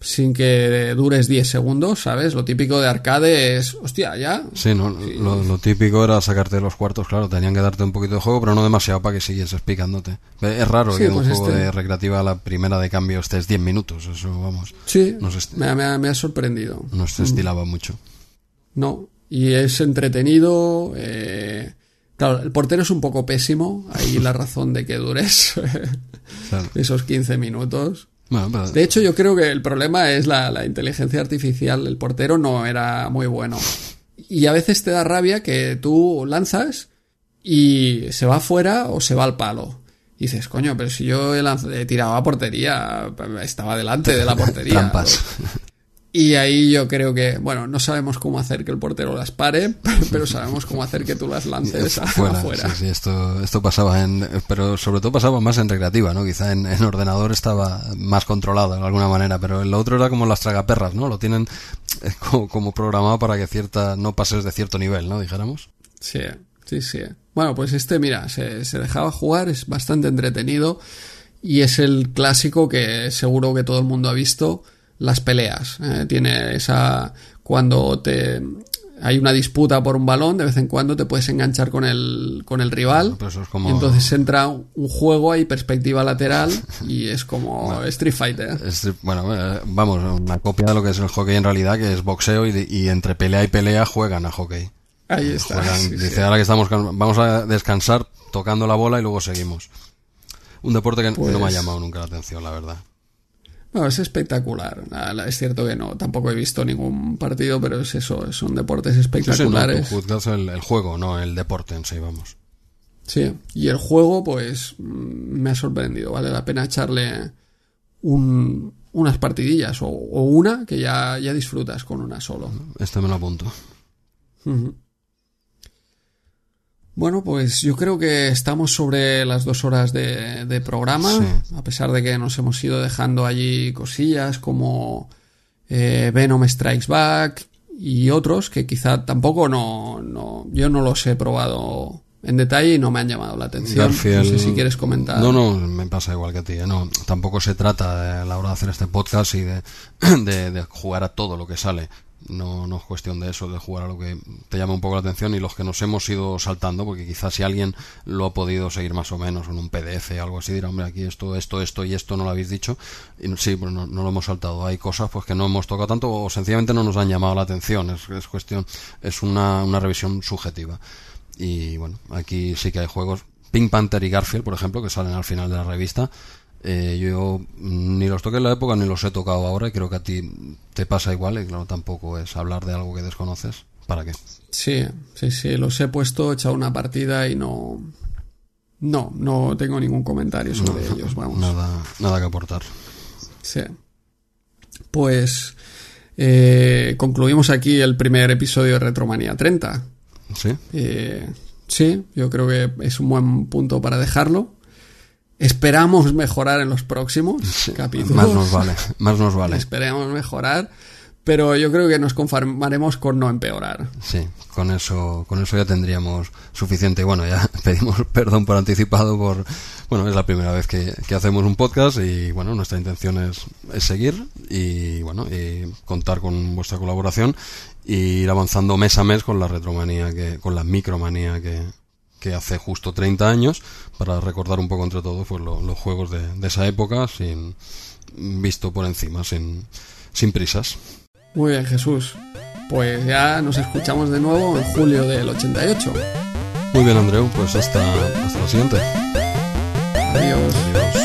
Speaker 1: sin que dures 10 segundos, ¿sabes? Lo típico de arcade es, hostia, ya.
Speaker 2: Sí, no, sí. Lo, lo, típico era sacarte los cuartos, claro, tenían que darte un poquito de juego, pero no demasiado para que siguieses picándote. Es raro sí, que pues un juego este... de recreativa la primera de cambio estés 10 minutos, eso vamos.
Speaker 1: Sí, est... me, me, me, ha sorprendido.
Speaker 2: No se estilaba mm. mucho.
Speaker 1: No, y es entretenido. Eh... Claro, el portero es un poco pésimo, ahí la [LAUGHS] razón de que dures [LAUGHS] claro. esos 15 minutos.
Speaker 2: Bueno, pero...
Speaker 1: De hecho, yo creo que el problema es la, la, inteligencia artificial. El portero no era muy bueno. Y a veces te da rabia que tú lanzas y se va afuera o se va al palo. Y dices, coño, pero si yo he, he tirado a portería, estaba delante de la [LAUGHS] portería.
Speaker 2: Trampas.
Speaker 1: Y ahí yo creo que, bueno, no sabemos cómo hacer que el portero las pare, [LAUGHS] pero sabemos cómo hacer que tú las lances
Speaker 2: afuera. [LAUGHS]
Speaker 1: afuera.
Speaker 2: Sí, sí, esto, esto pasaba en, pero sobre todo pasaba más en recreativa, ¿no? Quizá en, en ordenador estaba más controlado de alguna manera, pero el otro era como las tragaperras, ¿no? Lo tienen [LAUGHS] como, como programado para que cierta, no pases de cierto nivel, ¿no? Dijéramos.
Speaker 1: Sí, sí, sí. Bueno, pues este, mira, se, se dejaba jugar, es bastante entretenido y es el clásico que seguro que todo el mundo ha visto las peleas. Eh, tiene esa. Cuando te. Hay una disputa por un balón, de vez en cuando te puedes enganchar con el, con el rival.
Speaker 2: Bueno, es como...
Speaker 1: Y entonces entra un juego ahí, perspectiva lateral, [LAUGHS] y es como bueno, Street Fighter.
Speaker 2: Es, bueno, eh, vamos, una copia de lo que es el hockey en realidad, que es boxeo, y, y entre pelea y pelea juegan a hockey.
Speaker 1: Ahí está.
Speaker 2: Juegan,
Speaker 1: sí,
Speaker 2: dice,
Speaker 1: sí.
Speaker 2: ahora que estamos, vamos a descansar tocando la bola y luego seguimos. Un deporte que pues... no me ha llamado nunca la atención, la verdad.
Speaker 1: No, es espectacular. Es cierto que no, tampoco he visto ningún partido, pero es eso, son deportes espectaculares.
Speaker 2: Sí, sí, no, el, el, juego, no el deporte en sí, vamos.
Speaker 1: Sí, y el juego, pues, mm, me ha sorprendido. Vale la pena echarle un, unas partidillas o, o una que ya, ya disfrutas con una solo.
Speaker 2: Este me lo apunto.
Speaker 1: Bueno, pues yo creo que estamos sobre las dos horas de, de programa,
Speaker 2: Sí.
Speaker 1: a pesar de que nos hemos ido dejando allí cosillas como eh, Venom Strikes Back y otros que quizá tampoco no, no, yo no los he probado en detalle y no me han llamado la atención.
Speaker 2: Garfield-
Speaker 1: No sé si quieres comentar.
Speaker 2: No, no, me pasa igual que a ti. ¿eh? No, tampoco se trata de, a la hora de hacer este podcast y de, [CLEARS THROAT] de, de jugar a todo lo que sale. No, no es cuestión de eso, de jugar a lo que te llama un poco la atención y los que nos hemos ido saltando, porque quizás si alguien lo ha podido seguir más o menos en un PDF o algo así, dirá, hombre, aquí esto, esto, esto y esto no lo habéis dicho. Y sí, pues no, no lo hemos saltado. Hay cosas pues que no hemos tocado tanto o sencillamente no nos han llamado la atención. Es, es cuestión, es una, una revisión subjetiva. Y bueno, aquí sí que hay juegos. Pink Panther y Garfield, por ejemplo, que salen al final de la revista. Eh, yo mm, ni los toqué en la época ni los he tocado ahora y creo que a ti te pasa igual y claro, tampoco es hablar de algo que desconoces. ¿Para qué?
Speaker 1: Sí, sí, sí, los he puesto, he echado una partida y no... No, no tengo ningún comentario sobre ellos, vamos.
Speaker 2: Nada, nada que aportar.
Speaker 1: Sí. Pues eh, concluimos aquí el primer episodio de Retromanía 30.
Speaker 2: ¿Sí?
Speaker 1: Eh, sí, yo creo que es un buen punto para dejarlo. Esperamos mejorar en los próximos [LAUGHS] capítulos.
Speaker 2: Más nos vale, más nos vale.
Speaker 1: Esperemos mejorar, pero yo creo que nos conformaremos con no empeorar.
Speaker 2: Sí, con eso, con eso ya tendríamos suficiente. Y Bueno, ya [LAUGHS] pedimos perdón por anticipado por, bueno, es la primera vez que, que hacemos un podcast y bueno, nuestra intención es, es seguir y bueno, y contar con vuestra colaboración y ir avanzando mes a mes con la retromanía que, con la micromanía que, que hace justo 30 años para recordar un poco entre todos pues lo- los juegos de, de esa época sin visto por encima, sin, sin prisas.
Speaker 1: Muy bien, Jesús. Pues ya nos escuchamos de nuevo en julio del 88.
Speaker 2: Muy bien, Andreu, pues hasta, hasta la siguiente.
Speaker 1: Adiós.
Speaker 2: Adiós.